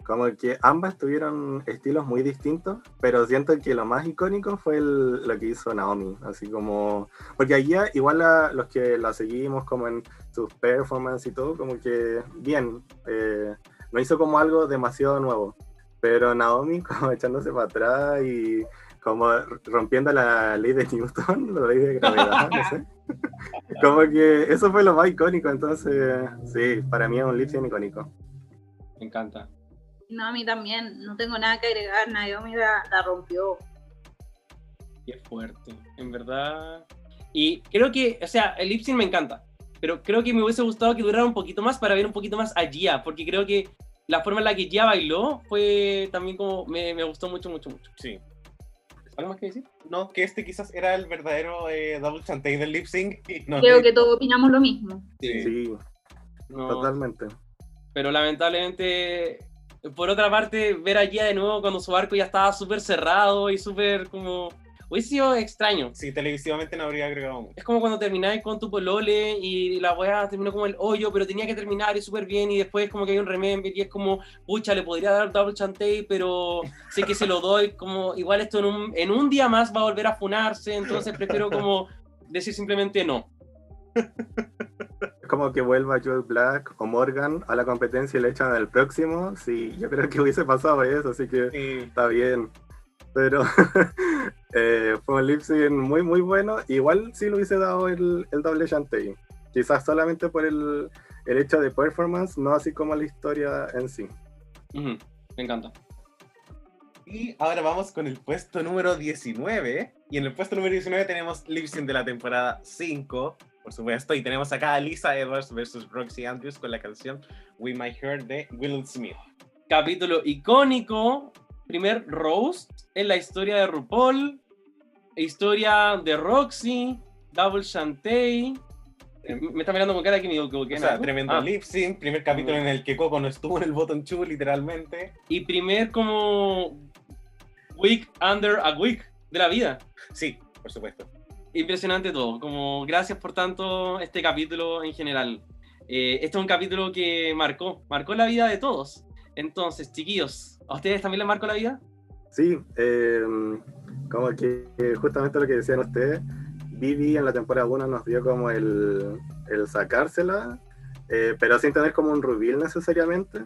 Como que ambas tuvieron estilos muy distintos, pero siento que lo más icónico fue el- lo que hizo Naomi. Así como. Porque allá, igual la- los que la seguimos como en sus performances y todo, como que bien. eh, no hizo como algo demasiado nuevo. Pero Naomi, como echándose para atrás y como rompiendo la ley de Newton, la ley de gravedad, no sé. Como que eso fue lo más icónico, entonces sí, para mí es un lip sync icónico. Me encanta. No, a mí también, no tengo nada que agregar, Naomi la, la rompió. Qué fuerte, en verdad. Y creo que, o sea, el lip sync me encanta, pero creo que me hubiese gustado que durara un poquito más para ver un poquito más a Gia, porque creo que la forma en la que Gia bailó fue también como, me, me gustó mucho, mucho, mucho. Sí. ¿Algo más que decir? No, que este quizás era el verdadero eh, double chantey del lip sync. no- Creo que todos opinamos lo mismo. Sí, No, totalmente. pero lamentablemente, por otra parte, ver a Gia de nuevo cuando su arco ya estaba súper cerrado y súper como... Hubiese sido extraño. Sí, televisivamente no habría agregado mucho. Es como cuando termináis con tu polole y la weá terminó como el hoyo, pero tenía que terminar y súper bien y después como que hay un remember y es como, pucha, le podría dar double chantey, pero sé que se lo doy, como igual esto en un, en un día más va a volver a funarse, entonces prefiero como decir simplemente no. Es como que vuelva Joel Black o Morgan a la competencia y le echan al próximo. Sí, yo creo que hubiese pasado eso, así que Sí. está bien. Pero eh, fue un lip sync muy, muy bueno. Igual sí le hubiese dado el, el doble chantey. Quizás solamente por el, el hecho de performance, no así como la historia en sí. Ujú, Me encanta. Y ahora vamos con el puesto número 19. Y en el puesto número 19 tenemos lip sync de la temporada 5, por supuesto. Y tenemos acá a Lisa Edwards versus Roxy Andrews con la canción We My Heart de Will Smith. Capítulo icónico, primer roast en la historia de RuPaul, historia de Roxy, double chantey. Eh, Me está mirando con cara que me equivoqué. O sea, tremendo Ah. lip sync. Primer capítulo en el que Coco no estuvo en el bottom two, literalmente. y primer como week under a week de la vida. Sí, por supuesto. Impresionante todo. Como gracias por tanto este capítulo en general. Eh, este es un capítulo que marcó, marcó la vida de todos. Entonces, chiquillos, ¿a ustedes también les marcó la vida? Sí, eh, como que eh, justamente lo que decían ustedes, Vivi en la temporada 1 nos dio como el, el sacársela, eh, pero sin tener como un rubil necesariamente.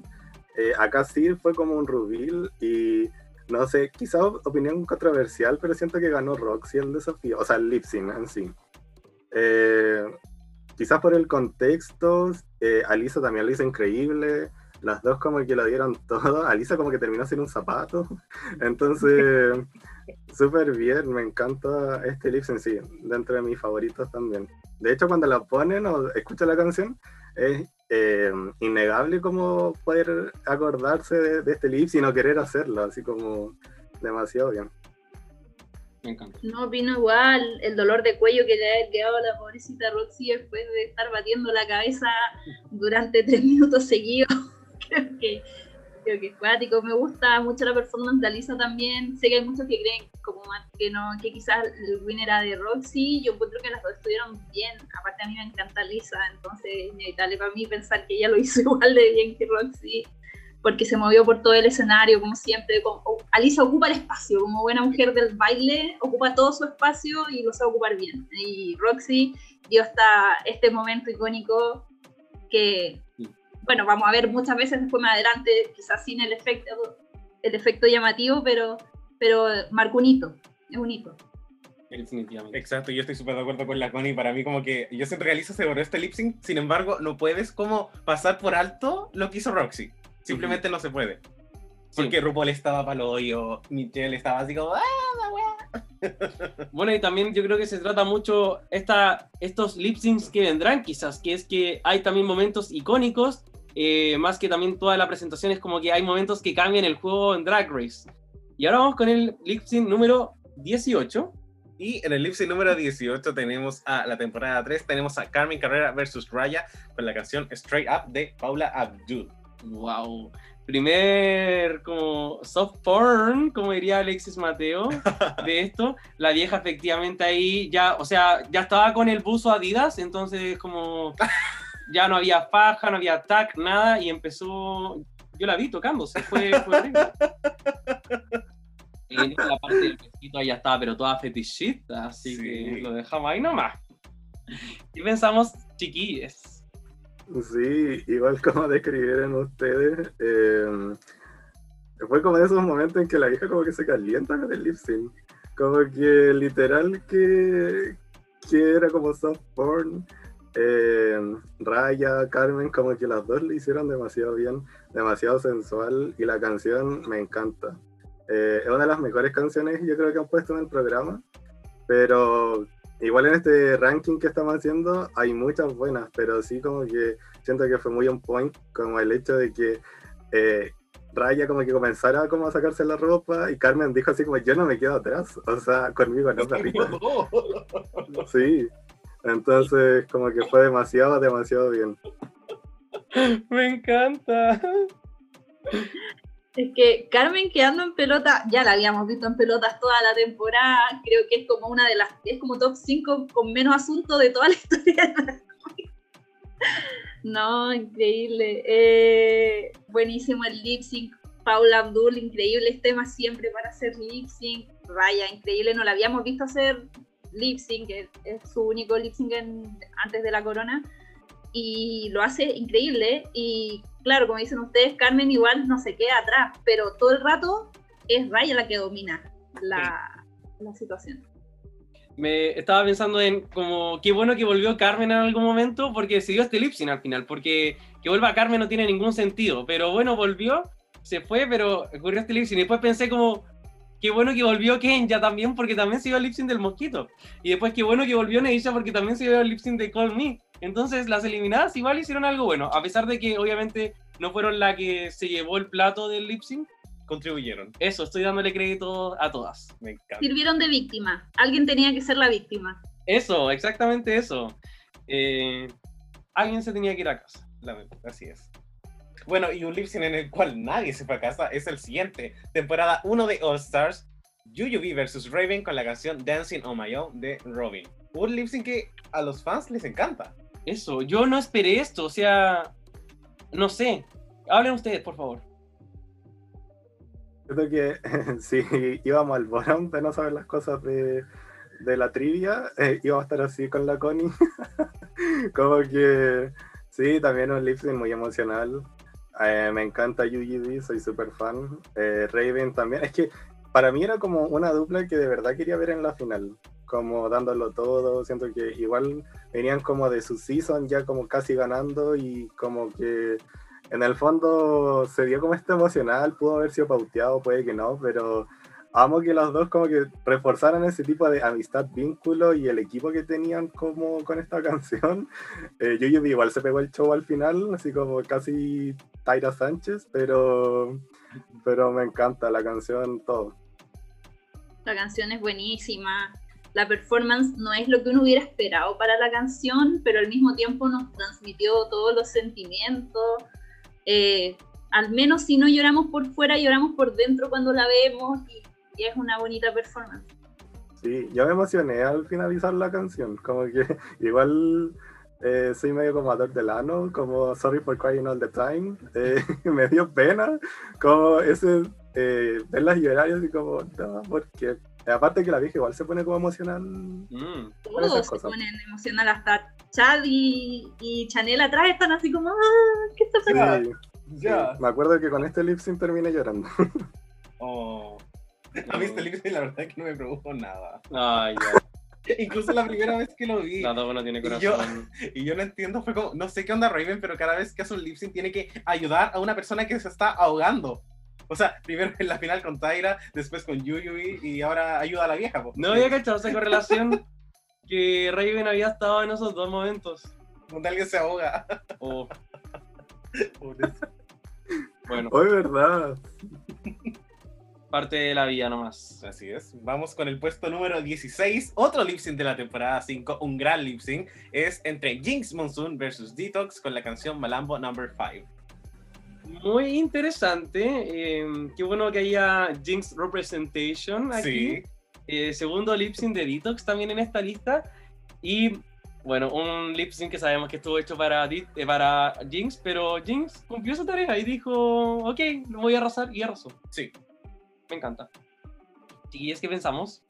Eh, acá sí fue como un rubil y no sé, quizá opinión controversial, pero siento que ganó Roxy el desafío, o sea, el lip sync en sí. Eh, quizás por el contexto, eh, Alisa también lo hizo increíble, las dos como que lo dieron todo, Alisa como que terminó sin un zapato, entonces súper bien, me encanta este lip sync, sí, dentro de mis favoritos también. De hecho, cuando la ponen o escucha la canción, es eh, innegable como poder acordarse de, de este lip y no querer hacerlo, así como demasiado bien. Me encanta. No opino igual, el dolor de cuello que le ha quedado a la pobrecita Roxy después de estar batiendo la cabeza durante tres minutos seguidos. creo que creo que es cuático. Me gusta mucho la performance de Alisa también. Sé que hay muchos que creen como que no, que quizás el win era de Roxy. Yo encuentro que las dos estuvieron bien. Aparte a mí me encanta Alisa, entonces es inevitable para mí pensar que ella lo hizo igual de bien que Roxy. Porque se movió por todo el escenario, como siempre. Como, Alisa ocupa el espacio, como buena mujer del baile, ocupa todo su espacio y lo sabe ocupar bien. Y Roxy dio hasta este momento icónico que, bueno, vamos a ver muchas veces después más adelante, quizás sin el efecto, el efecto llamativo, pero, pero marcó un hito, es un hito. Definitivamente. Exacto, yo estoy súper de acuerdo con la Connie. Para mí, como que yo siento que Alisa se borró este lip sync. Sin embargo, no puedes como pasar por alto lo que hizo Roxy. Simplemente no se puede. Sí. Porque RuPaul estaba para lo hoyo, Michelle estaba así como, ¡ah, la wea! Bueno, y también yo creo que se trata mucho esta, estos lip syncs que vendrán, quizás, que es que hay también momentos icónicos, eh, más que también toda la presentación es como que hay momentos que cambian el juego en Drag Race. Y ahora vamos con el lip sync número 18. Y en el lip sync número 18 tenemos a la temporada 3, tenemos a Carmen Carrera versus Raya con la canción Straight Up de Paula Abdul. Wow. Primer como soft porn, como diría Alexis Mateo, de esto. La vieja efectivamente ahí ya, o sea, ya estaba con el buzo Adidas, entonces como ya no había faja, no había tag, nada, y empezó, yo la vi tocándose, fue, fue horrible. Y en la parte del vestido ya estaba, pero toda fetichista, así Sí. que lo dejamos ahí nomás. Y pensamos, chiquilles. Sí, igual como describieron ustedes, eh, fue como de esos momentos en que la vieja como que se calienta con el lip sync. Como que literal que, que era como soft porn. Eh, Raya, Carmen, como que las dos le hicieron demasiado bien, demasiado sensual y la canción me encanta. Eh, es una de las mejores canciones yo creo que han puesto en el programa, pero igual en este ranking que estamos haciendo hay muchas buenas, pero sí como que siento que fue muy on point, como el hecho de que eh, Raya como que comenzara como a sacarse la ropa y Carmen dijo así como yo no me quedo atrás, o sea, conmigo no perrito. Sí, entonces como que fue demasiado, demasiado bien. Me encanta. Es que Carmen quedando en pelota, ya la habíamos visto en pelotas toda la temporada, creo que es como una de las, es como top 5 con menos asunto de toda la historia. no, increíble. Eh, buenísimo el lip sync. Paula Abdul, increíbles temas siempre para hacer lip sync. Raya, increíble, no la habíamos visto hacer lip sync, es, es su único lip sync en- antes de la corona. Y lo hace increíble. Y claro, como dicen ustedes, Carmen igual no se queda atrás, pero todo el rato es Raya la que domina la, la situación. me estaba pensando en como qué bueno que volvió Carmen en algún momento porque decidió este lip sync al final, porque que vuelva Carmen no tiene ningún sentido, pero bueno, volvió, se fue, pero ocurrió este lip sync y después pensé como qué bueno que volvió Kenya también porque también se dio el lip sync del mosquito y después qué bueno que volvió Neisha porque también se dio el lip sync de Call Me. Entonces las eliminadas igual hicieron algo bueno, a pesar de que obviamente no fueron la que se llevó el plato del lip sync. Contribuyeron. Eso, estoy dándole crédito a todas. Me encanta. Sirvieron de víctima. Alguien tenía que ser la víctima. Eso, exactamente eso. Eh, alguien se tenía que ir a casa. La verdad, así es. Bueno, y un lip sync en el cual nadie se fue a casa es el siguiente. Temporada 1 de All Stars. Yuyubi versus Raven con la canción Dancing on My Own de Robin. Un lip sync que a los fans les encanta. Eso, yo no esperé esto, o sea, no sé. Hablen ustedes, por favor. Siento que si íbamos al bottom de no saber las cosas de, de la trivia, eh, íbamos a estar así con la Connie. Como que sí, también un lip sync muy emocional. Eh, me encanta UGB, soy súper fan. Eh, Raven también. Es que para mí era como una dupla que de verdad quería ver en la final. Como dándolo todo. Siento que igual venían como de su season ya como casi ganando y como que en el fondo se dio como este emocional, pudo haber sido pauteado, puede que no, pero amo que los dos como que reforzaran ese tipo de amistad, vínculo y el equipo que tenían como con esta canción. Eh, Yuyu igual se pegó el show al final, así como casi Tyra Sánchez, pero, pero me encanta la canción, todo. La canción es buenísima. La performance no es lo que uno hubiera esperado para la canción, pero al mismo tiempo nos transmitió todos los sentimientos. Eh, al menos si no lloramos por fuera, lloramos por dentro cuando la vemos y, y es una bonita performance. Sí, yo me emocioné al finalizar la canción, como que igual eh, soy medio como Ador Delano, como Sorry for Crying All the Time, eh, me dio pena, como ese, eh, verlas llorar y así como, no, porque aparte que la vieja igual se pone como emocional, Mm, Todos se cosas. ponen emocional, hasta Chad y, y Chanel atrás están así como, "Ah, ¿qué está pasando? Sí, sí, me acuerdo que con este lip sync terminé llorando. Oh. A mí este sync la verdad es que no me produjo nada. Ay, ya. Incluso la primera vez que lo vi. La Dogo no tiene Y yo- corazón. Y yo no entiendo, fue como, no sé qué onda Raven, pero cada vez que hace un lip sync tiene que ayudar a una persona que se está ahogando. O sea, primero en la final con Tyra, después con Yuyui y ahora ayuda a la vieja. po. No había cachado esa correlación que Raven había estado en esos dos momentos. Donde alguien se ahoga. Oh, bueno, Hoy, ¿verdad? Parte de la vida nomás. Así es. Vamos con el puesto número 16. Otro lip sync de la temporada 5, un gran lip sync. Es entre Jinx Monsoon versus Detox con la canción Malambo Number 5. Muy interesante. eh, qué bueno que haya Jinx Representation aquí. Sí. Eh, segundo lip sync de Detox también en esta lista. Y bueno, un lip sync que sabemos que estuvo hecho para, eh, para Jinx, pero Jinx cumplió su tarea y dijo, ok, lo voy a arrasar y arrasó. Sí. Me encanta. Chiquillas, ¿qué pensamos?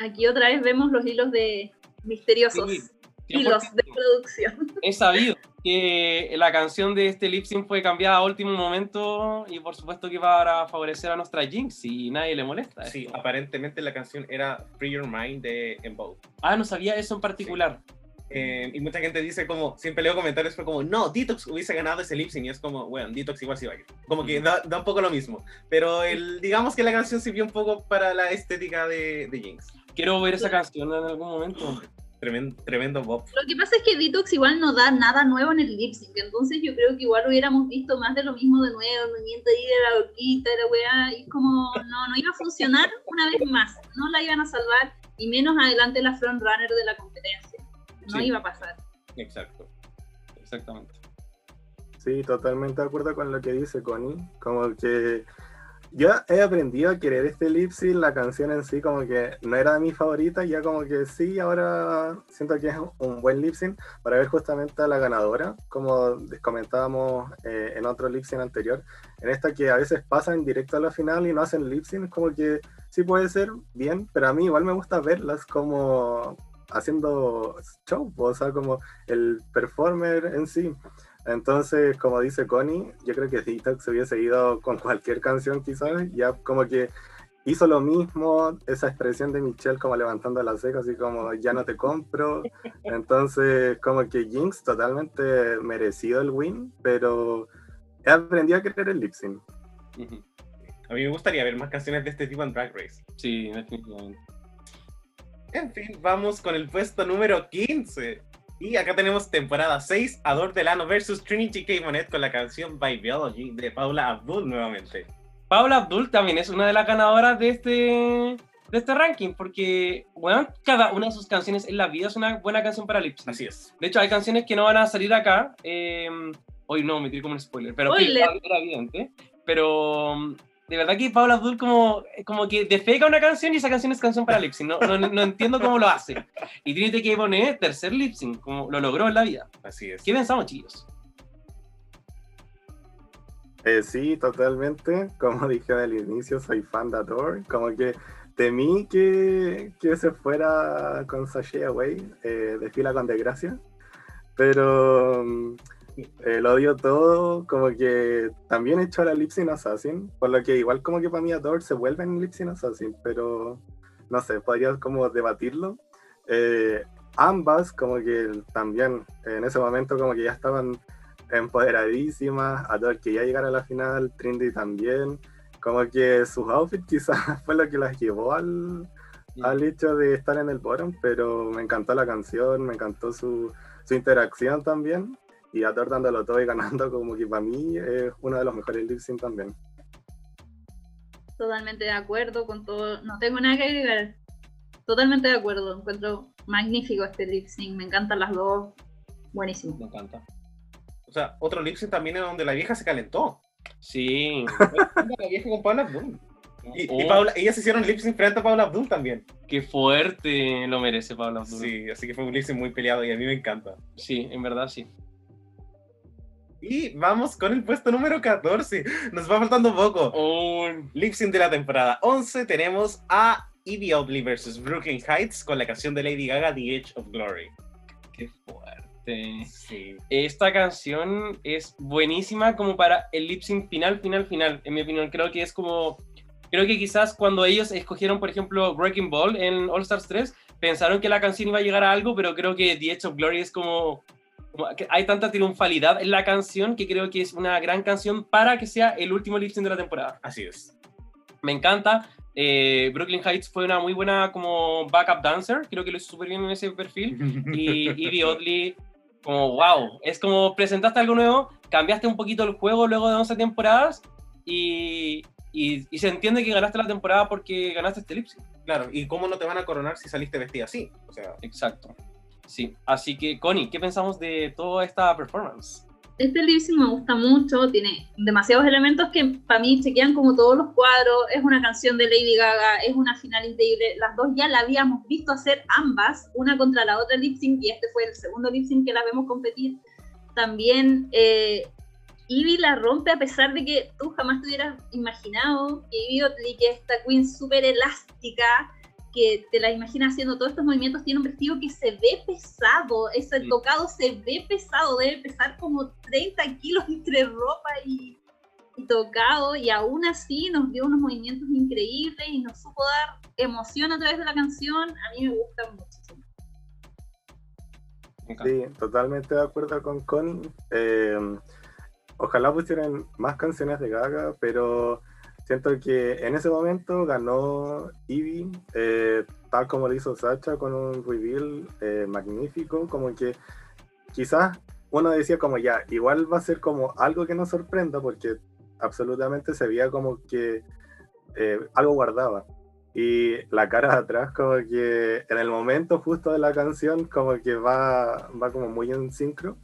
Aquí otra vez vemos los hilos de misteriosos. Sí, hilos 100%. de producción. He sabido que la canción de este lip sync fue cambiada a último momento y por supuesto que para favorecer a nuestra Jinx y nadie le molesta. Sí, esto. aparentemente la canción era Free Your Mind de En Vogue. Ah, no sabía eso en particular. Eh, y mucha gente dice como, siempre leo comentarios fue como, no, Detox hubiese ganado ese lip sync y es como, bueno, Detox igual sí va a ir. Como que da, da un poco lo mismo. Pero el, digamos que la canción sirvió un poco para la estética de, de Jinx. Quiero ver esa canción en algún momento. Tremendo, tremendo Bob. Lo que pasa es que Detox igual no da nada nuevo en el lip sync, entonces yo creo que igual hubiéramos visto más de lo mismo de nuevo, el movimiento ahí de la horquita, de la weá, y es como no, no iba a funcionar una vez más, no la iban a salvar, y menos adelante la frontrunner de la competencia. No Sí. iba a pasar. Exacto. Exactamente. Sí, totalmente de acuerdo con lo que dice Connie. Como que yo he aprendido a querer este lip sync, la canción en sí como que no era de mi favorita, ya como que sí, ahora siento que es un buen lip sync para ver justamente a la ganadora, como les comentábamos eh, en otro lip sync anterior, en esta que a veces pasan directo a la final y no hacen lip sync, como que sí puede ser bien, pero a mí igual me gusta verlas como haciendo show, o sea, como el performer en sí. Entonces, como dice Connie, yo creo que Detox se hubiese ido con cualquier canción quizás, ya como que hizo lo mismo, esa expresión de Michelle como levantando la ceja, así como ya no te compro. Entonces, como que Jinx totalmente merecido el win, pero he aprendido a querer el lip sync. A mí me gustaría ver más canciones de este tipo en Drag Race. Sí, definitivamente. En fin, vamos con el puesto número 15. Y acá tenemos temporada 6, Ador Delano versus Trinity K. Monet con la canción By Biology de Paula Abdul nuevamente. Paula Abdul también es una de las ganadoras de este, de este ranking, porque, bueno, cada una de sus canciones en la vida es una buena canción para lip sync. Así es. De hecho, hay canciones que no van a salir acá. eh, hoy no, me tiré como un spoiler, pero era evidente. Pero de verdad que Paula Abdul como, como que defeca una canción y esa canción es canción para lip sync. No, no, no entiendo cómo lo hace. Y Trinity K. Bonet, tercer lip sync, como lo logró en la vida. Así es. ¿Qué pensamos, chicos? Eh, sí, totalmente. Como dije al inicio, soy fan de Adore. Como que temí que, que se fuera con Sashay Away, eh, de fila con desgracia. Pero mm, eh, lo dio todo. Como que también echó a la Lipsin Assassin. Por lo que igual como que para mí Adore se vuelve en Lipsin Assassin. Pero no sé, podría como debatirlo. Eh, ambas como que también en ese momento como que ya estaban empoderadísimas, Adore que ya llegara a la final, Trinity también, como que sus outfits quizás fue lo que las llevó al, al hecho de estar en el bottom, pero me encantó la canción, me encantó su, su interacción también, y Adore dándolo todo y ganando como que para mí es uno de los mejores lip sync también. Totalmente de acuerdo con todo. No tengo nada que agregar. Totalmente de acuerdo. Encuentro magnífico este lip sync. Me encantan las dos. Buenísimo. Me encanta. O sea, otro lip sync también en donde la vieja se calentó. Sí. la vieja con Paula Abdul. Y, y Oh, Paula, ellas hicieron lip sync frente a Paula Abdul también. Qué fuerte lo merece Paula Abdul. Sí, así que fue un lip sync muy peleado y a mí me encanta. Sí, en verdad sí. Y vamos con el puesto número 14. Nos va faltando poco. Oh, Lip sync de la temporada 11 tenemos a Evie Oddly versus Brooklyn Heights con la canción de Lady Gaga The Edge of Glory. qué fuerte. Sí. Esta canción es buenísima como para el lip sync final, final, final. En mi opinión, creo que es como creo que quizás cuando ellos escogieron, por ejemplo, Breaking Ball en All Stars 3, pensaron que la canción iba a llegar a algo, pero creo que The Edge of Glory es como, hay tanta triunfalidad en la canción que creo que es una gran canción para que sea el último lip sync de la temporada. Así es. Me encanta. Eh, Brooklyn Heights fue una muy buena como backup dancer, creo que lo hizo súper bien en ese perfil. Y Evie Oddly, como wow, es como presentaste algo nuevo, cambiaste un poquito el juego luego de 11 temporadas y, y, y se entiende que ganaste la temporada porque ganaste este lip sync. Claro, ¿y cómo no te van a coronar si saliste vestida así? O sea, Exacto. Sí, así que Connie, ¿qué pensamos de toda esta performance? Este sync me gusta mucho, tiene demasiados elementos que para mí chequean como todos los cuadros, es una canción de Lady Gaga, es una final increíble, las dos ya la habíamos visto hacer ambas, una contra la otra lip sync y este fue el segundo lip sync que la vemos competir. También eh, Ivy la rompe a pesar de que tú jamás te hubieras imaginado que Ivy Oddly, que es esta queen súper elástica, que te la imaginas haciendo todos estos movimientos, tiene un vestido que se ve pesado, ese Sí. tocado se ve pesado, debe pesar como 30 kilos entre ropa y, y tocado, y aún así nos dio unos movimientos increíbles y nos supo dar emoción a través de la canción, a mí me gusta muchísimo. Sí, totalmente de acuerdo con Connie. Eh, ojalá pusieran más canciones de Gaga, pero siento que en ese momento ganó Ivy, eh, tal como lo hizo Sacha con un reveal eh, magnífico, como que quizás uno decía como ya, igual va a ser como algo que nos sorprenda, porque absolutamente se veía como que eh, algo guardaba. Y la cara de atrás, como que en el momento justo de la canción, como que va, va como muy en sincro.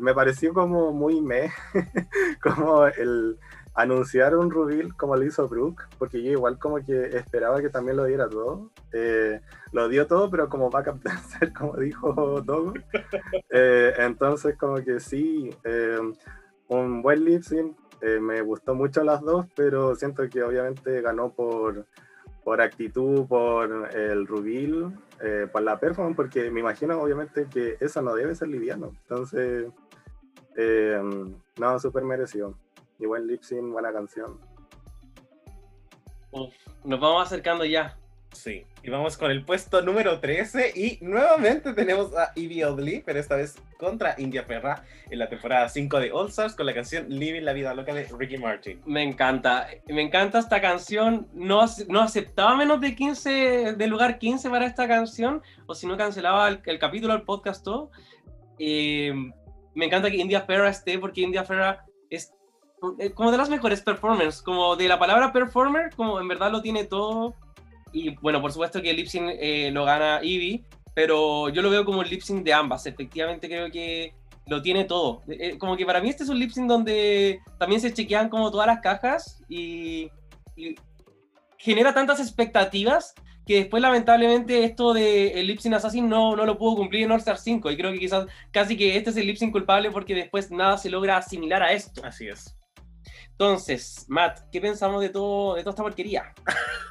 Me pareció como muy me, como el anunciar un reveal como lo hizo Brooke, porque yo igual como que esperaba que también lo diera todo. Eh, lo dio todo, pero como backup dancer, como dijo Dogo. Eh, entonces, como que sí, eh, un buen lip sync. eh, me gustó mucho las dos, pero siento que obviamente ganó por, por actitud, por el reveal, eh, por la performance, porque me imagino obviamente que eso no debe ser liviano. Entonces, eh, no, súper merecido. Y buen lip sync, buena canción. Uf, nos vamos acercando ya. sí. Y vamos con el puesto número 13 y nuevamente tenemos a Evie Oddly, pero esta vez contra India Ferra en la temporada 5 de All Stars con la canción Living la Vida Loca de Ricky Martin. Me encanta, me encanta esta canción. No, no aceptaba menos de 15, del lugar 15 para esta canción, o si no cancelaba el, el capítulo, el podcast, todo. Eh, me encanta que India Ferra esté, porque India Ferra es como de las mejores performers, como de la palabra performer, como en verdad lo tiene todo. Y bueno, por supuesto que el lip sync eh, lo gana Ivy, pero yo lo veo como el lip sync de ambas. Efectivamente creo que lo tiene todo. Eh, como que para mí este es un lip sync donde también se chequean como todas las cajas y, y genera tantas expectativas que después lamentablemente esto de el lip sync assassin no, no lo pudo cumplir en All Star 5 y creo que quizás casi que este es el lip sync culpable porque después nada se logra asimilar a esto. Así es. Entonces, Matt, ¿qué pensamos de todo de toda esta porquería?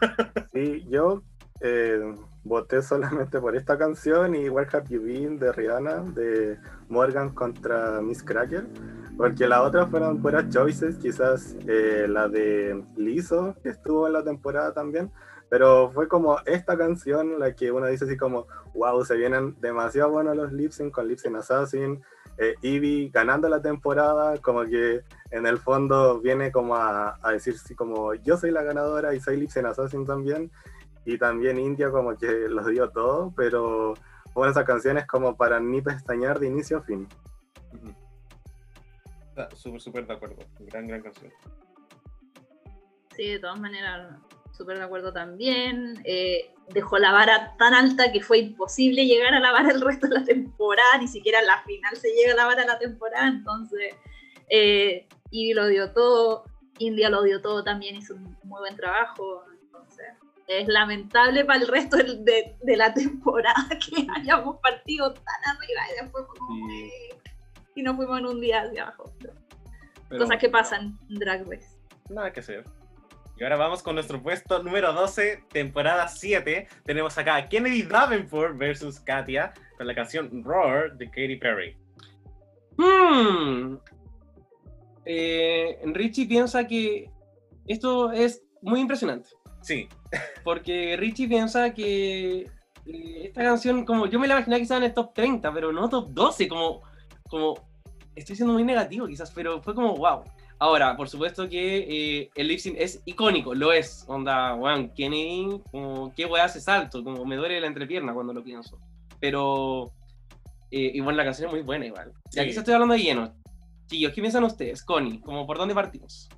Sí, yo eh, voté solamente por esta canción y Where Have You Been de Rihanna, de Morgan contra Miss Cracker, porque las otras fueron puras choices, quizás eh, la de Lizzo, que estuvo en la temporada también, pero fue como esta canción la que uno dice así como, wow, se vienen demasiado buenos los lip sync con Lip Sync Assassin, eh, Ivy ganando la temporada, como que en el fondo viene como a, a decir así como yo soy la ganadora y soy Lip Sync Assassin también, y también India como que los dio todo, pero fueron esas canciones como para ni pestañear de inicio a fin. Está Súper, súper de acuerdo. Gran, gran canción. Sí, de todas maneras, súper de acuerdo también. Eh, dejó la vara tan alta que fue imposible llegar a la vara el resto de la temporada, ni siquiera en la final se llega a la vara de la temporada, entonces eh, Ivy lo dio todo, India lo dio todo también, hizo un muy buen trabajo, entonces es lamentable para el resto de, de la temporada que hayamos partido tan arriba y después como, Sí. eh, y nos fuimos en un día hacia abajo. Pero- Cosas que pasan en Drag Race. Nada que hacer. Y ahora vamos con nuestro puesto número 12, temporada 7. Tenemos acá a Kennedy Davenport versus Katia con la canción Roar de Katy Perry. Hmm. Eh, Richie piensa que esto es muy impresionante. Sí, Porque Richie piensa que eh, esta canción, como yo me la imaginaba quizás en el top 30, pero no top 12, como, como estoy siendo muy negativo quizás, pero fue como wow. Ahora, por supuesto que eh, el lip sync es icónico, lo es. Onda, weón, Kennedy, como, qué weá hace salto, como me duele la entrepierna cuando lo pienso. Pero, eh, y bueno, la canción es muy buena igual. Y aquí Sí. se estoy hablando de lleno. ¿Qué piensan ustedes? Connie, como por dónde partimos?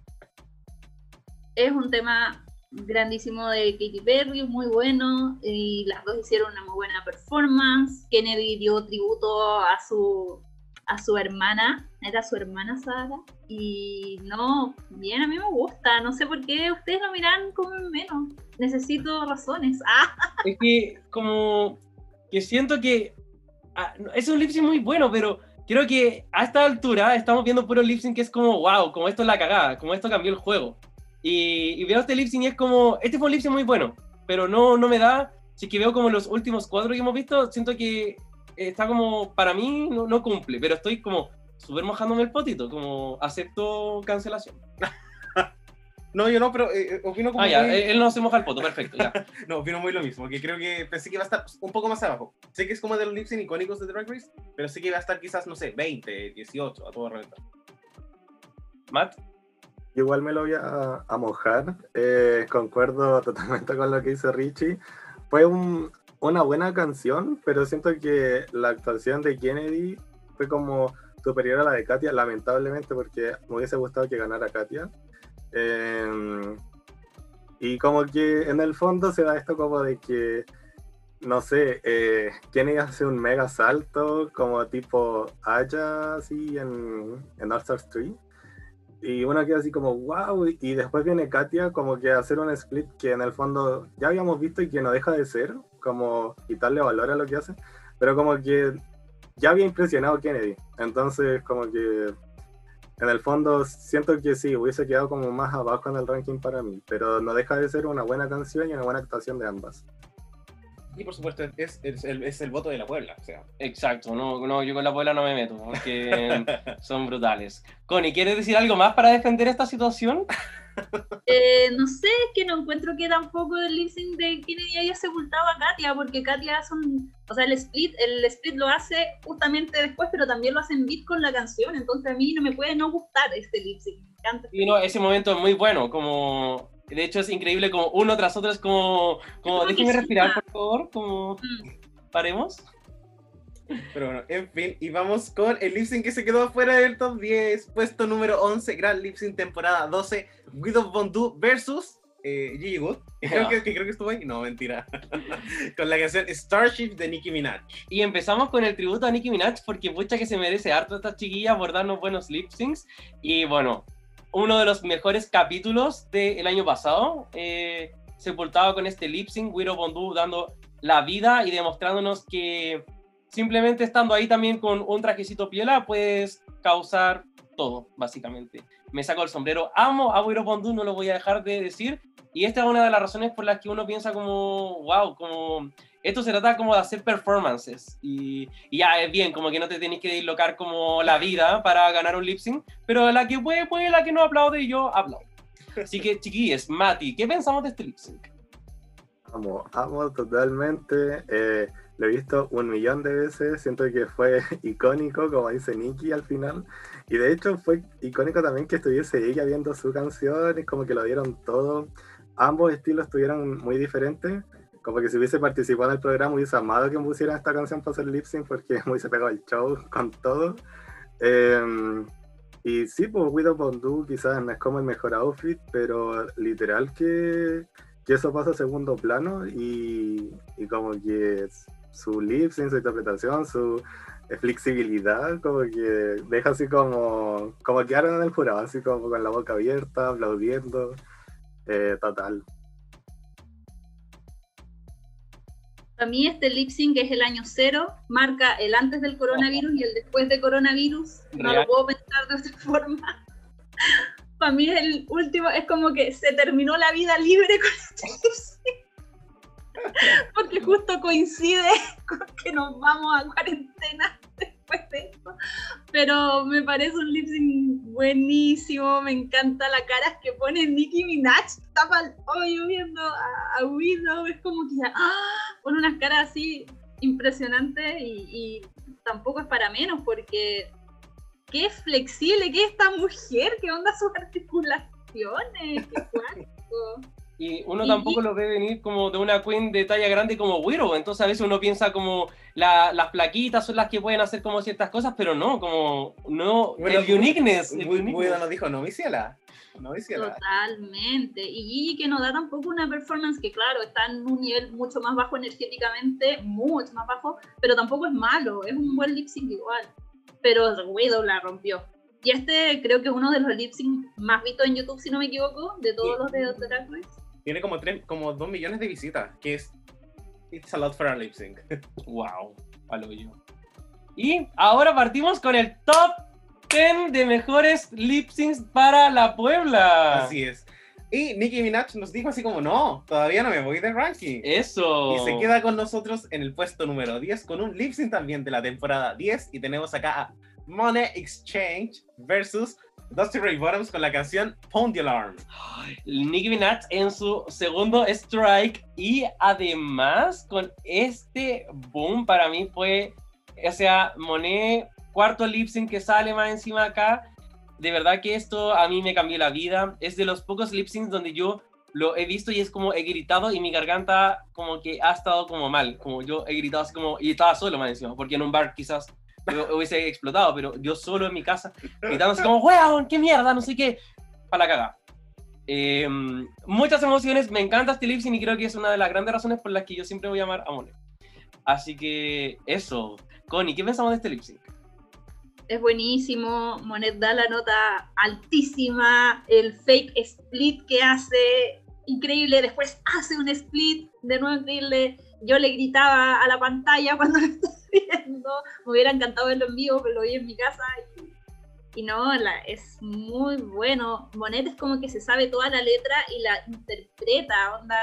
Es un tema grandísimo de Katy Perry, muy bueno, y las dos hicieron una muy buena performance. Kennedy dio tributo a su a su hermana, era su hermana Sara, y no, bien, a mí me gusta, no sé por qué ustedes lo miran como en menos, necesito razones. Ah, Es que como que siento que ah, es un lip sync muy bueno, pero creo que a esta altura estamos viendo puro lip sync que es como, wow, como esto es la cagada, como esto cambió el juego. Y, y veo este lip sync y es como, este fue un lip sync muy bueno, pero no, no me da, si que veo como los últimos cuatro que hemos visto, siento que está como, para mí no, no cumple, pero estoy como súper mojándome el potito, como acepto cancelación. no, yo no, pero eh, eh, opino como Ah, ya, muy- él no se moja el poto, perfecto, ya. No, opino muy lo mismo, que creo que pensé que iba a estar un poco más abajo. Sé que es como de los lip sync icónicos de Drag Race, pero sé que iba a estar quizás, no sé, 20, 18, a todo reventar. Matt, Yo igual me lo voy a, a mojar. eh, concuerdo totalmente con lo que dice Richie. Fue un- una buena canción, pero siento que la actuación de Kennedy fue como superior a la de Katia, lamentablemente, porque me hubiese gustado que ganara Katia. Eh, y como que en el fondo se da esto como de que, no sé, eh, Kennedy hace un mega salto, como tipo Aya, así en, en All Stars 3. Y uno queda así como, wow, y después viene Katia como que hacer un split que en el fondo ya habíamos visto y que no deja de ser, como quitarle valor a lo que hace, pero como que ya había impresionado Kennedy. Entonces como que en el fondo siento que sí, hubiese quedado como más abajo en el ranking para mí, pero no deja de ser una buena canción y una buena actuación de ambas. Y por supuesto, es, es el, es el voto de la Puebla, o sea. Exacto, no, no, yo con la abuela no me meto, porque son brutales. Connie, ¿quieres decir algo más para defender esta situación? Eh, no sé, es que no encuentro que tampoco el lip sync de Kennedy haya sepultado a Katia, porque Katia hace un, o sea, el split, el split lo hace justamente después, pero también lo hace en beat con la canción, entonces a mí no me puede no gustar este lip sync, me encanta. Y no, ese momento es muy bueno, como... De hecho es increíble como uno tras otro es como... como déjeme respirar, por favor, como... Mm. Paremos. Pero bueno, en fin, y vamos con el lip sync que se quedó afuera del top 10, puesto número 11, gran lip sync temporada 12, Guido Bondú versus eh, Gigi Good, que creo que, que creo que estuvo ahí, no, mentira, con la canción Starship de Nicki Minaj. Y empezamos con el tributo a Nicki Minaj porque pucha que se merece harto esta chiquilla por darnos buenos lip syncs. Y bueno, uno de los mejores capítulos del año pasado, eh, sepultado con este lip sync, Wiro Bondú dando la vida y demostrándonos que simplemente estando ahí también con un trajecito piola puedes causar todo, básicamente. Me saco el sombrero, amo a Wiro Bondú, no lo voy a dejar de decir. Y esta es una de las razones por las que uno piensa como, wow, como esto se trata como de hacer performances y, y ya es bien, como que no te tenés que dislocar como la vida para ganar un lip sync, pero la que puede, puede, la que no aplaude y yo aplaudo. Así que chiquillos, Mati, ¿qué pensamos de este lip sync? Amo, amo totalmente. eh, lo he visto un millón de veces. Siento que fue icónico, como dice Nicky al final. Y de hecho fue icónico también que estuviese ella viendo su canción. Es como que lo dieron todo. Ambos estilos estuvieron muy diferentes. Como que si hubiese participado en el programa, hubiese amado que me pusieran esta canción para hacer lip sync porque me hubiese pegado el show con todo. Em, y sí, pues Widow Bondú quizás no es como el mejor outfit, pero literal que que eso pasa a segundo plano y, y como que su lip sync, su interpretación, su eh, flexibilidad, como que deja así como, como quedaron en el jurado, así como con la boca abierta, aplaudiendo, eh, total. Para mí este lip sync es el año cero, marca el antes del coronavirus y el después de coronavirus. No Real. lo puedo pensar de otra forma. Para mí es el último, es como que se terminó la vida libre con este lip sync. Porque justo coincide con que nos vamos a cuarentena después de esto. Pero me parece un lip sync buenísimo, me encanta la cara que pone Nicki Minaj, está mal hoyo viendo a, a Willow, es como que ¡ah! pone unas caras así impresionantes y, y tampoco es para menos porque qué flexible que es esta mujer, qué onda sus articulaciones, qué. Y uno Y- tampoco lo ve venir como de una queen de talla grande como Willow. Entonces a veces uno piensa como la- las plaquitas son las que pueden hacer como ciertas cosas, pero no, como no, Bueno, el uniqueness. el Muy, uniqueness. muy nos dijo, no, mi ciela. No. Totalmente. Y Gigi que nos da tampoco una performance que, claro, está en un nivel mucho más bajo energéticamente, mucho más bajo, pero tampoco es malo, es un buen lip sync igual. Pero Widow la rompió. Y este creo que es uno de los lip sync más vistos en YouTube, si no me equivoco, de todos los de Drag Race. Tiene como, tres, como 2 millones de visitas, que es... It's a lot for a lip sync. Wow, palo yo. Y ahora partimos con el top 10 de mejores lip syncs para la Puebla. Así es. Y Nicki Minaj nos dijo así como, no, todavía no me voy de ranking. Eso. Y se queda con nosotros en el puesto número 10 con un lip sync también de la temporada 10 y tenemos acá a Money Exchange versus Dusty Ray Bottoms con la canción Pound the Alarm. Nicki Minaj en su segundo strike y además con este boom para mí fue, o sea, Monet, cuarto lip sync que sale más encima acá, de verdad que esto a mí me cambió la vida, es de los pocos lip syncs donde yo lo he visto y es como he gritado y mi garganta como que ha estado como mal, como yo he gritado así como, y estaba solo más encima, porque en un bar quizás hubiese explotado, pero yo solo en mi casa gritando así como, weón, qué mierda, no sé qué, para la caga. Eh, muchas emociones, me encanta este lip sync y creo que es una de las grandes razones por las que yo siempre voy a amar a Monet. Así que eso. Connie, ¿qué pensamos de este lip sync? Es buenísimo, Monet da la nota altísima, el fake split que hace, increíble, después hace un split, de nuevo increíble, yo le gritaba a la pantalla cuando lo estaba viendo, me hubiera encantado verlo en vivo, pero lo vi en mi casa y, no, la, es muy bueno, Monet es como que se sabe toda la letra y la interpreta, onda,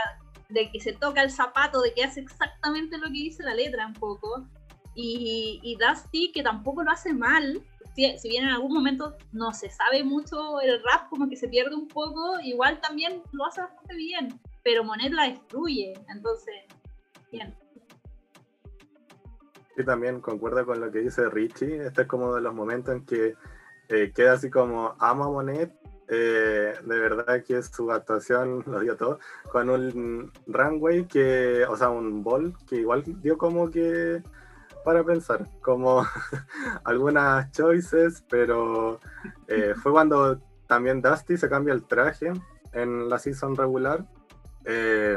de que se toca el zapato, de que hace exactamente lo que dice la letra un poco, y, y Dusty, que tampoco lo hace mal, si, si bien en algún momento no se sabe mucho el rap, como que se pierde un poco, igual también lo hace bastante bien, pero Monet la destruye, entonces, bien. También concuerdo con lo que dice Richie. Este es como de los momentos en que eh, queda así como ama a Monet. eh, de verdad que su actuación lo dio todo. Con un runway que, o sea, un ball que igual dio como que para pensar, como algunas choices, pero eh, fue cuando también Dusty se cambia el traje en la season regular. eh,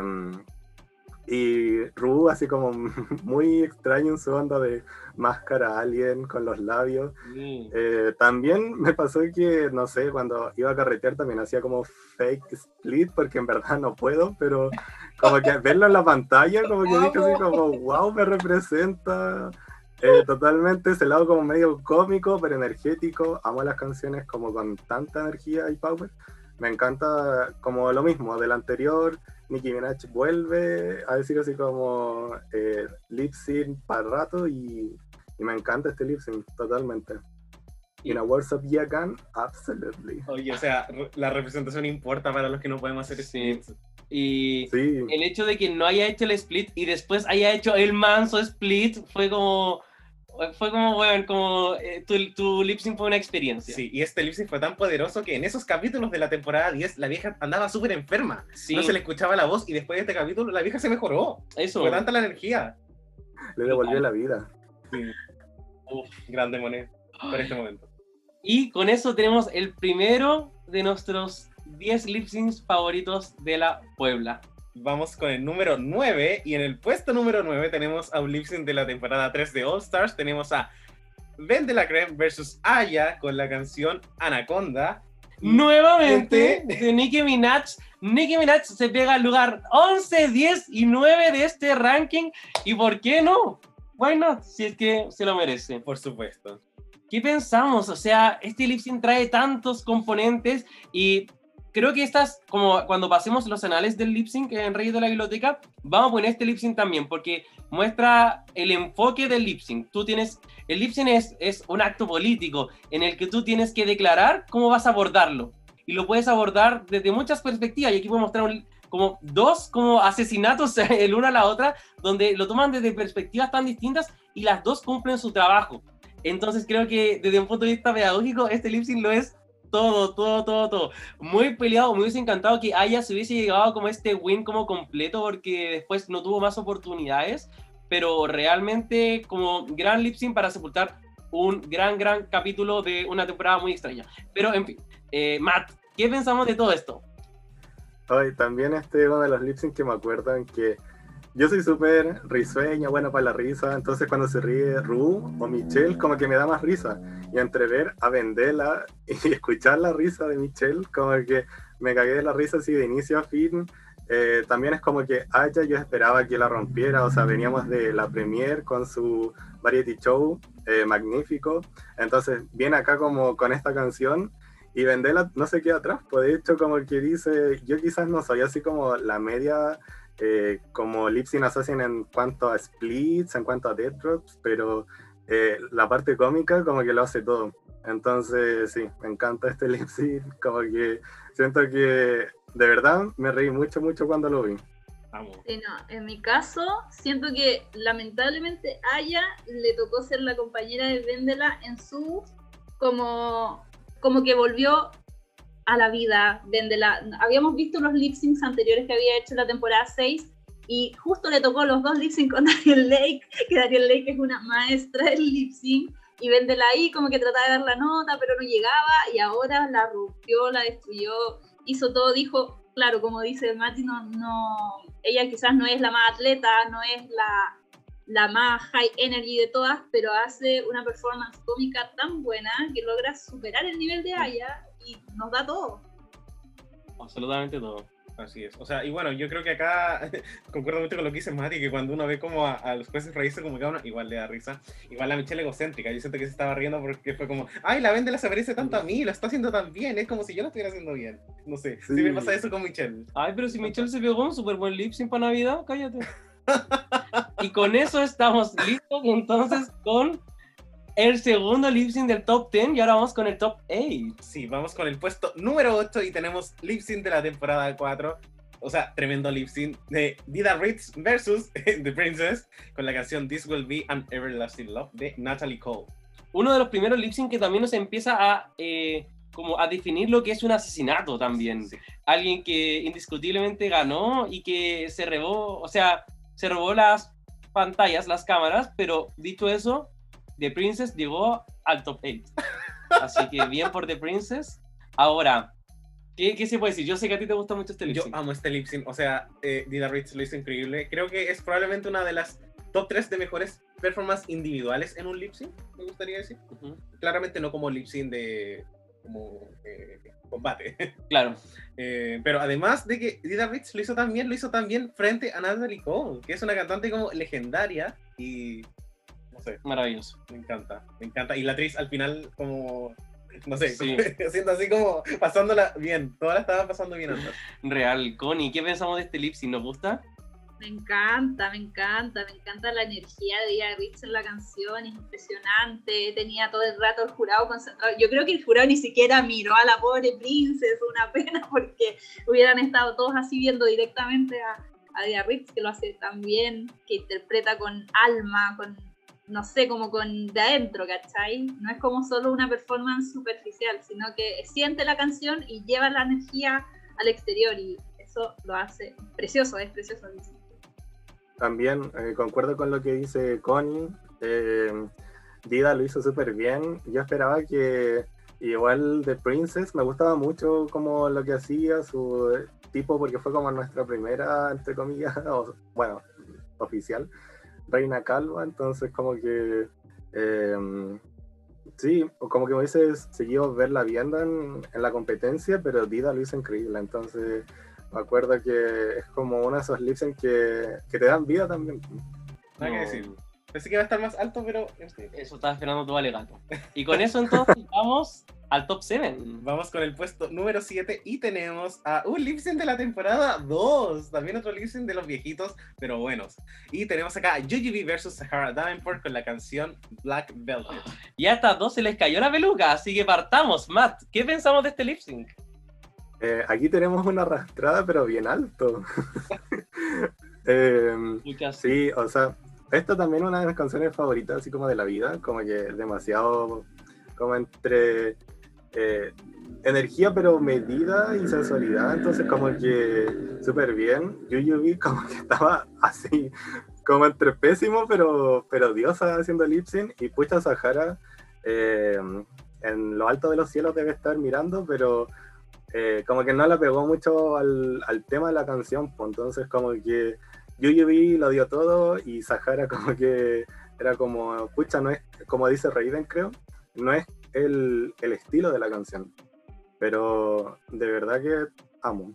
y Ru, así como muy extraño en su onda de máscara alien con los labios. Eh, también me pasó que, no sé, cuando iba a carretear también hacía como fake split, porque en verdad no puedo, pero como que verlo en la pantalla, como que dije así como, wow, me representa eh, totalmente ese lado como medio cómico, pero energético. Amo las canciones como con tanta energía y power. Me encanta como lo mismo del anterior. Nicki Minaj vuelve a decir así como eh, lip sync para rato y, y me encanta este lip sync totalmente. In a words of Yagan, absolutely. Oye, o sea, la representación importa para los que no podemos hacer Sí. splits. Y Sí, el hecho de que no haya hecho el split y después haya hecho el manso split fue como. Fue como, bueno, como eh, tu, tu lip sync fue una experiencia. Sí, y este lip sync fue tan poderoso que en esos capítulos de la temporada 10 la vieja andaba súper enferma. Sí, No se le escuchaba la voz y después de este capítulo la vieja se mejoró. eso. Fue tanta la energía. le devolvió la vida. Sí. Uf, grande Monet por este momento. Y con eso tenemos el primero de nuestros 10 lip syncs favoritos de la Puebla. Vamos con el número 9 y en el puesto número 9 tenemos a un lip sync de la temporada 3 de All Stars. Tenemos a Ben de la Creme versus Aya con la canción Anaconda. Nuevamente de Nicki Minaj. Nicki Minaj se pega al lugar 11, 10 y 9 de este ranking. ¿Y por qué no? Why not? Si es que se lo merece. Por supuesto. ¿Qué pensamos? O sea, este lip sync trae tantos componentes y creo que estas, como cuando pasemos los anales del lip sync en Reyes de la Biblioteca, vamos a poner este lip sync también, porque muestra el enfoque del lip sync. Tú tienes, el lip sync es, es un acto político en el que tú tienes que declarar cómo vas a abordarlo. Y lo puedes abordar desde muchas perspectivas. Y aquí puedo mostrar un- como dos como asesinatos el uno a la otra, donde lo toman desde perspectivas tan distintas y las dos cumplen su trabajo. Entonces creo que desde un punto de vista pedagógico, este lip sync lo es todo, todo, todo, todo. Muy peleado, me hubiese encantado que Aya se hubiese llegado como este win como completo porque después no tuvo más oportunidades, pero realmente como gran lip para sepultar un gran, gran capítulo de una temporada muy extraña. Pero en fin, eh, Matt, ¿qué pensamos de todo esto? Hoy también este es uno de los lip que me acuerdo en que yo soy súper risueño, bueno para la risa, entonces cuando se ríe Ru o Michelle como que me da más risa. Y entre ver a Vendela y escuchar la risa de Michelle, como que me cagué de la risa así de inicio a fin. Eh, también es como que Aya yo esperaba que la rompiera, o sea, veníamos de la premiere con su variety show eh, magnífico, entonces viene acá como con esta canción y Vendela no se queda atrás, pues de hecho como que dice, yo quizás no soy así como la media eh, como Lip Sync Assassin en cuanto a splits, en cuanto a death drops, pero eh, la parte cómica como que lo hace todo. Entonces sí, me encanta este lip sync, como que siento que de verdad me reí mucho, mucho cuando lo vi. Sí, no, en mi caso, siento que lamentablemente a Aya le tocó ser la compañera de Vendela en su como, como que volvió a la vida Vendela. Habíamos visto los lip syncs anteriores que había hecho la temporada 6 y justo le tocó los dos lip syncs con Daniel Lake, que Daniel Lake es una maestra del lip sync. Y Vendela ahí como que trataba de dar la nota, pero no llegaba, y ahora la rompió, la destruyó, hizo todo, dijo, claro, como dice Mati, no, no, ella quizás no es la más atleta, no es la, la más high energy de todas, pero hace una performance cómica tan buena que logra superar el nivel de Aya y nos da todo. Absolutamente todo. Así es. O sea, y bueno, yo creo que acá concuerdo mucho con lo que dice Mati, que cuando uno ve como a, a los jueces reírse como que a uno igual le da risa. Igual la Michelle egocéntrica, yo siento que se estaba riendo porque fue como, ay, la Vendela se parece tanto a mí, lo está haciendo tan bien, es como si yo lo estuviera haciendo bien. No sé, sí, Sí. me pasa eso con Michelle. Ay, pero si Michelle se pegó un súper buen lip sync para Navidad, cállate. y con eso estamos listos entonces con el segundo lip sync del top 10 y ahora vamos con el top 8. Sí, vamos con el puesto número 8 y tenemos lip sync de la temporada 4. O sea, tremendo lip sync de Dida Ritz versus The Princess con la canción This Will Be an Everlasting Love de Natalie Cole. Uno de los primeros lip sync que también nos empieza a, eh, como a definir lo que es un asesinato también. Sí. Alguien que indiscutiblemente ganó y que se robó, o sea, se robó las pantallas, las cámaras, pero dicho eso, The Princess llegó al top 8. Así que bien por The Princess. Ahora, ¿qué, qué se puede decir? Yo sé que a ti te gusta mucho este lip Yo sync. amo este lip sync. O sea, eh, Dida Ritz lo hizo increíble. Creo que es probablemente una de las top 3 de mejores performances individuales en un lip sync, me gustaría decir. Ujú. Claramente no como lip sync de como eh, combate. Claro. Eh, pero además de que Dida Ritz lo hizo tan bien, lo hizo también frente a Natalie Cole, que es una cantante como legendaria y no sé, Maravilloso. me encanta, me encanta. Y la actriz al final como, no sé, Sí. haciendo así como pasándola bien, toda la estaba pasando bien antes. Real. Connie, ¿qué pensamos de este lip sync? ¿Nos gusta? Me encanta, me encanta, me encanta la energía de Aya Ritz en la canción, es impresionante, tenía todo el rato el jurado concentrado. Yo creo que el jurado ni siquiera miró a la pobre princesa, una pena porque hubieran estado todos así viendo directamente a, a Aya Ritz, que lo hace tan bien, que interpreta con alma, con, no sé, como con de adentro, ¿cachai? No es como solo una performance superficial, sino que siente la canción y lleva la energía al exterior y eso lo hace precioso, es precioso. También eh, concuerdo con lo que dice Connie. eh, Dida lo hizo súper bien. Yo esperaba que igual de Princess me gustaba mucho como lo que hacía, su tipo, porque fue como nuestra primera, entre comillas, bueno, oficial, Reina Calva. Entonces como que... eh, Sí, como que me hubiese seguido verla viendo en, en la competencia, pero Dida lo hizo increíble. Entonces, me acuerdo que es como uno de esos lip sync que, que te dan vida también. Nada que decir. Pensé que iba a estar más alto, pero. Eso estaba esperando tu alegato. Y con eso entonces vamos al top 7. Vamos con el puesto número 7 y tenemos a un lip sync de la temporada 2. También otro lip sync de los viejitos, pero buenos. Y tenemos acá a UGB versus Sahara Davenport con la canción Black Velvet. Y a estas dos se les cayó la peluca, así que partamos. Matt, ¿qué pensamos de este lip sync? Eh, aquí tenemos una arrastrada, pero bien alto. Muchas- Sí, o sea, esta también es una de mis canciones favoritas, así como de la vida, como que demasiado, como entre eh, energía pero medida y sensualidad, entonces como que súper bien. Yuyubi como que estaba así, como entre pésimo pero, pero diosa haciendo lip sync, y Pucha Sahara eh, en lo alto de los cielos debe estar mirando, pero eh, como que no la pegó mucho al, al tema de la canción, pues entonces como que Yuyubi lo dio todo y Sahara como que era como, pucha, no es, como dice Raiden creo, no es el, el estilo de la canción, pero de verdad que amo.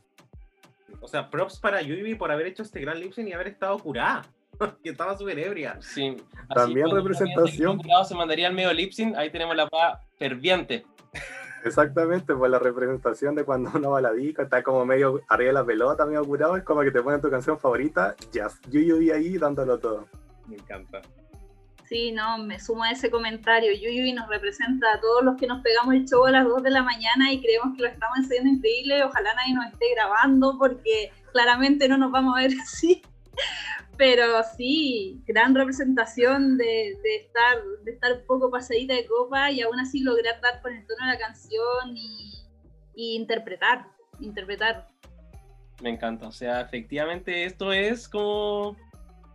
O sea, props para Yui por haber hecho este gran lip sync y haber estado curada. que estaba súper ebria. Sí. Así También representación. el se mandaría al medio lip sync, ahí tenemos la paz ferviente. Exactamente, pues la representación de cuando uno va a la disco, está como medio arriba de la pelota, medio curado, es como que te ponen tu canción favorita, jazz, Yuyubi ahí dándolo todo. Me encanta. Sí, no, me sumo a ese comentario. Yuyubi nos representa a todos los que nos pegamos el show a las 2 de la mañana y creemos que lo estamos haciendo increíble. Ojalá nadie nos esté grabando porque claramente no nos vamos a ver así. Pero sí, gran representación de, de estar, de estar un poco pasadita de copa y aún así lograr dar con el tono de la canción y, y interpretar, interpretar. Me encanta. O sea, efectivamente esto es como.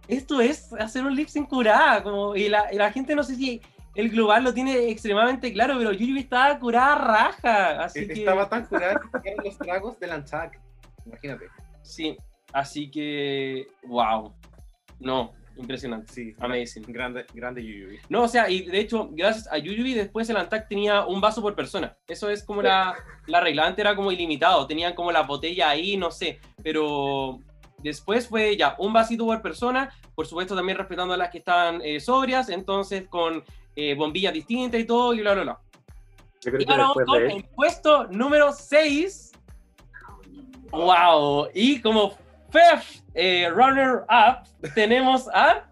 Esto es hacer un lip sync curada. Como... Y, la, y la gente no sé si el global lo tiene extremadamente claro, pero Yuri estaba curada raja. Así que. Estaba tan curada que sacaron los tragos del Anchac. Imagínate. Sí. Así que. ¡Wow! No, impresionante. Sí, Amazing. Grande, grande Yui. No, o sea, y de hecho, gracias a Yuyubi, después el Antac tenía un vaso por persona. Eso es como la, la regla. Antes era como ilimitado, tenían como la botella ahí, no sé. Pero después fue ya un vasito por persona, por supuesto también respetando a las que estaban eh, sobrias, entonces con eh, bombillas distintas y todo, y bla, bla, bla. Y ahora vamos con de el puesto número 6. ¡Wow! Y como fifth eh, runner-up tenemos a...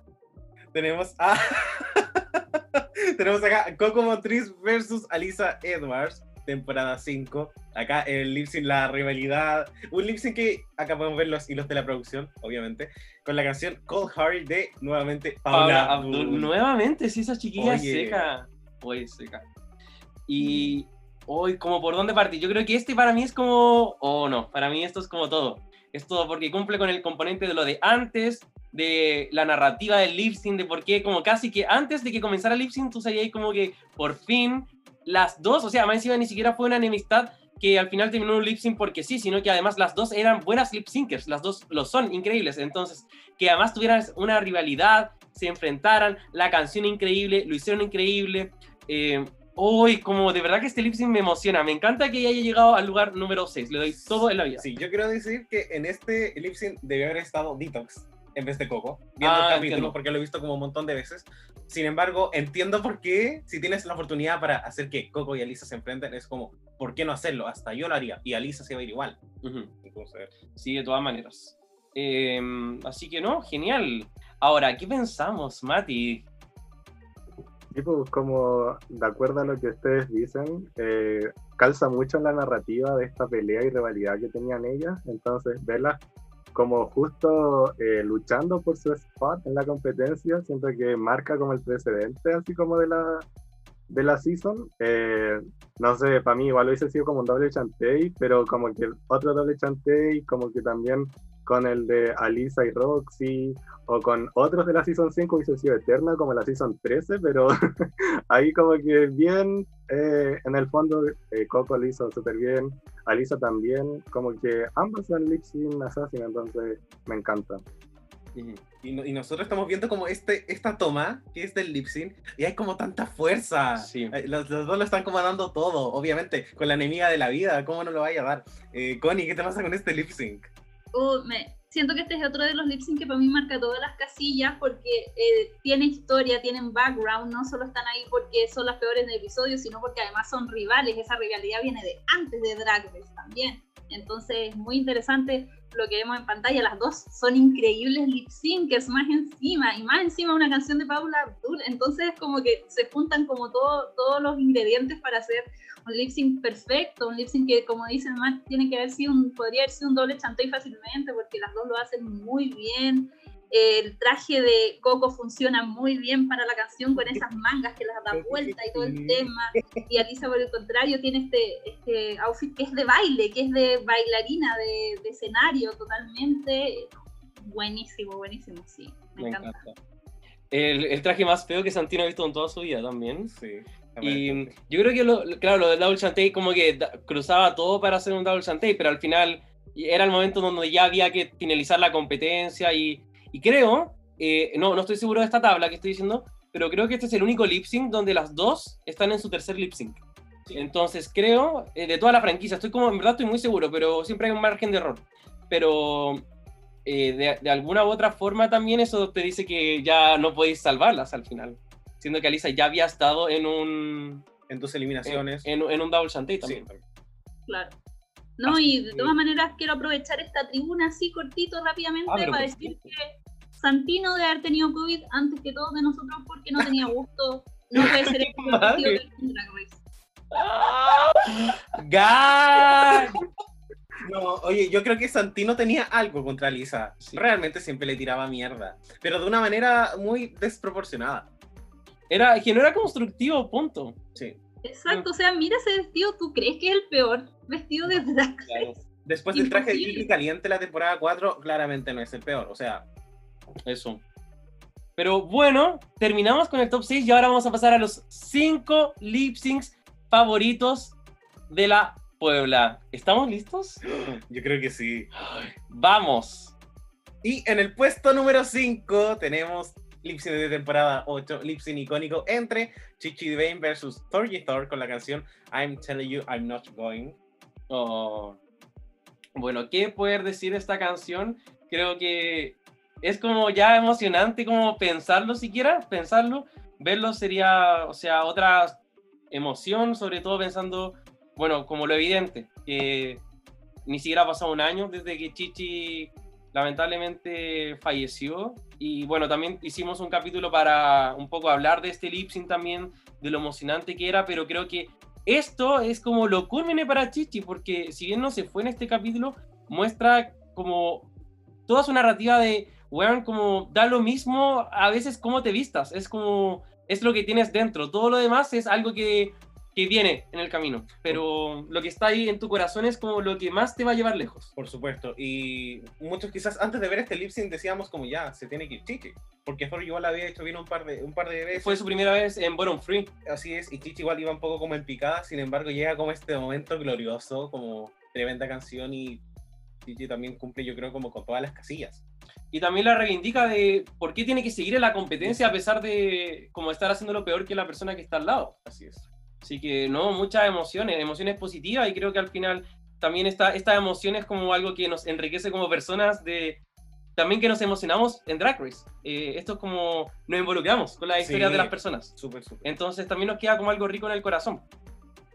Tenemos a. Tenemos acá Coco Motriz versus Alisa Edwards, temporada 5. Acá el lip sync, la rivalidad. Un lip sync que acá podemos ver los hilos de la producción, obviamente. Con la canción Cold Heart de nuevamente Paula, Paula Abdul. Abdul. Nuevamente, sí, esa chiquilla Oye. seca. Oye, seca. Y hoy, como por dónde partir. Yo creo que este para mí es como. Oh, no, para mí esto es como todo. Es todo porque cumple con el componente de lo de antes, de la narrativa del lip sync, de por qué, como casi que antes de que comenzara el lip sync, tú sabías como que por fin las dos, o sea, más encima ni siquiera fue una enemistad que al final terminó un lip sync porque sí, sino que además las dos eran buenas lip syncers, las dos lo son, increíbles. Entonces, que además tuvieran una rivalidad, se enfrentaran, la canción increíble, lo hicieron increíble. Eh, Uy, como de verdad que este lip sync me emociona. Me encanta que haya llegado al lugar número 6. Le doy todo en la vida. Sí, yo quiero decir que en este lip sync debió haber estado Detox en vez de Coco, viendo Ah, el capítulo, entiendo. porque lo he visto como un montón de veces. Sin embargo, entiendo por qué, si tienes la oportunidad para hacer que Coco y Alisa se enfrenten, es como, ¿por qué no hacerlo? Hasta yo lo haría, y Alisa se va a ir igual. Ujú. Entonces, Sí, de todas maneras. Eh, así que no, genial. Ahora, ¿qué pensamos, Mati? Sí, pues, como de acuerdo a lo que ustedes dicen, eh, calza mucho en la narrativa de esta pelea y rivalidad que tenían ellas. Entonces, verlas como justo eh, luchando por su spot en la competencia, siento que marca como el precedente, así como de la, de la season. Eh, no sé, para mí igual hubiese sido como un doble chantey, pero como que otro doble chantey, como que también con el de Alisa y Roxy, o con otros de la Season 5 hubiese sido eterna, como la Season 13, pero ahí como que bien, eh, en el fondo eh, Coco lo hizo súper bien, Alisa también, como que ambos son lip sync assassin, entonces me encanta. Y, no- y nosotros estamos viendo como este, esta toma, que es del lip sync, y hay como tanta fuerza. Sí. Eh, Los, los dos lo están como dando todo, obviamente, con la enemiga de la vida, ¿cómo no lo vaya a dar? Eh, Connie, ¿qué te pasa con este lip sync? Uh, me, siento que este es otro de los lip sync que para mí marca todas las casillas porque eh, tiene historia, tienen background, no solo están ahí porque son las peores del episodio, sino porque además son rivales, esa rivalidad viene de antes de Drag Race también. Entonces es muy interesante lo que vemos en pantalla, las dos son increíbles lip syncers más encima, y más encima una canción de Paula Abdul, entonces es como que se juntan como todo, todos los ingredientes para hacer un lip sync perfecto, un lip sync que como dicen más tiene que haber sido un, podría haber sido un doble chantey fácilmente porque las dos lo hacen muy bien. El traje de Coco funciona muy bien para la canción con esas mangas que las da vuelta y todo el tema. Y Alisa, por el contrario, tiene este, este outfit que es de baile, que es de bailarina, de, de escenario totalmente. Buenísimo, buenísimo, sí. Me, Me encanta. encanta. El, el traje más feo que Santino ha visto en toda su vida también. Sí. Y yo creo que, lo, claro, lo del Double Chantey como que cruzaba todo para hacer un Double Chantey, pero al final era el momento donde ya había que finalizar la competencia y, y creo, eh, no, no estoy seguro de esta tabla que estoy diciendo, pero creo que este es el único lip sync donde las dos están en su tercer lip sync. Entonces creo, eh, de toda la franquicia, estoy como, en verdad estoy muy seguro, pero siempre hay un margen de error. Pero eh, de, de alguna u otra forma también eso te dice que ya no podéis salvarlas al final. Siendo que Alisa ya había estado en un, En en, eliminaciones. en- en un double chantey sí. Claro. No, Así y de todas maneras quiero aprovechar esta tribuna así cortito, rápidamente, Ah, para decir que Santino de haber tenido COVID antes que todos de nosotros porque no tenía gusto. No puede ser el vestido del Drag Race. ¡Gag! No, oye, yo creo que Santino tenía algo contra Lisa. Sí. Realmente siempre le tiraba mierda. Pero de una manera muy desproporcionada. Era, que no era constructivo, punto. Sí. Exacto, o sea, mira ese vestido, ¿tú crees que es el peor vestido de Drag Race? Después del traje de. Gigi Caliente la temporada 4, claramente no es el peor. O sea, Eso. Pero bueno, terminamos con el top 6 y ahora vamos a pasar a los 5 lip syncs favoritos de la Puebla. ¿Estamos listos? yo creo que sí. Vamos. Y en el puesto número 5 tenemos Lipsyn de temporada 8, Lipsyn icónico entre Chichi Devane versus Thorgy Thor con la canción I'm Telling You I'm Not Going. Oh. Bueno, ¿qué poder decir de esta canción? Creo que es como ya emocionante como pensarlo siquiera, pensarlo, verlo sería, o sea, otra emoción, sobre todo pensando, bueno, como lo evidente, que ni siquiera ha pasado un año desde que Chichi lamentablemente falleció. Y bueno, también hicimos un capítulo para un poco hablar de este lip sync también, de lo emocionante que era, pero creo que esto es como lo culmine para Chichi, porque si bien no se fue en este capítulo, muestra como toda su narrativa de, weón, como da lo mismo a veces cómo te vistas, es como, es lo que tienes dentro, todo lo demás es algo que, que viene en el camino, pero lo que está ahí en tu corazón es como lo que más te va a llevar lejos. Por supuesto. Y muchos quizás antes de ver este lip sync decíamos como ya, se tiene que ir Chichi. Porque Thor igual había hecho bien un par de, un par de veces. Fue su primera vez en Bottom Free. Así es, y Chichi igual iba un poco como en picada, sin embargo llega como este momento glorioso, como tremenda canción y Chichi también cumple yo creo como con todas las casillas. Y también la reivindica de por qué tiene que seguir en la competencia a pesar de como estar haciendo lo peor que la persona que está al lado. Así es. Así que no, muchas emociones, emociones positivas y creo que al final también esta, estas emociones como algo que nos enriquece como personas de también que nos emocionamos en Drag Race. Eh, esto es como nos involucramos con las Sí. historias de las personas. Súper, súper. Entonces también nos queda como algo rico en el corazón.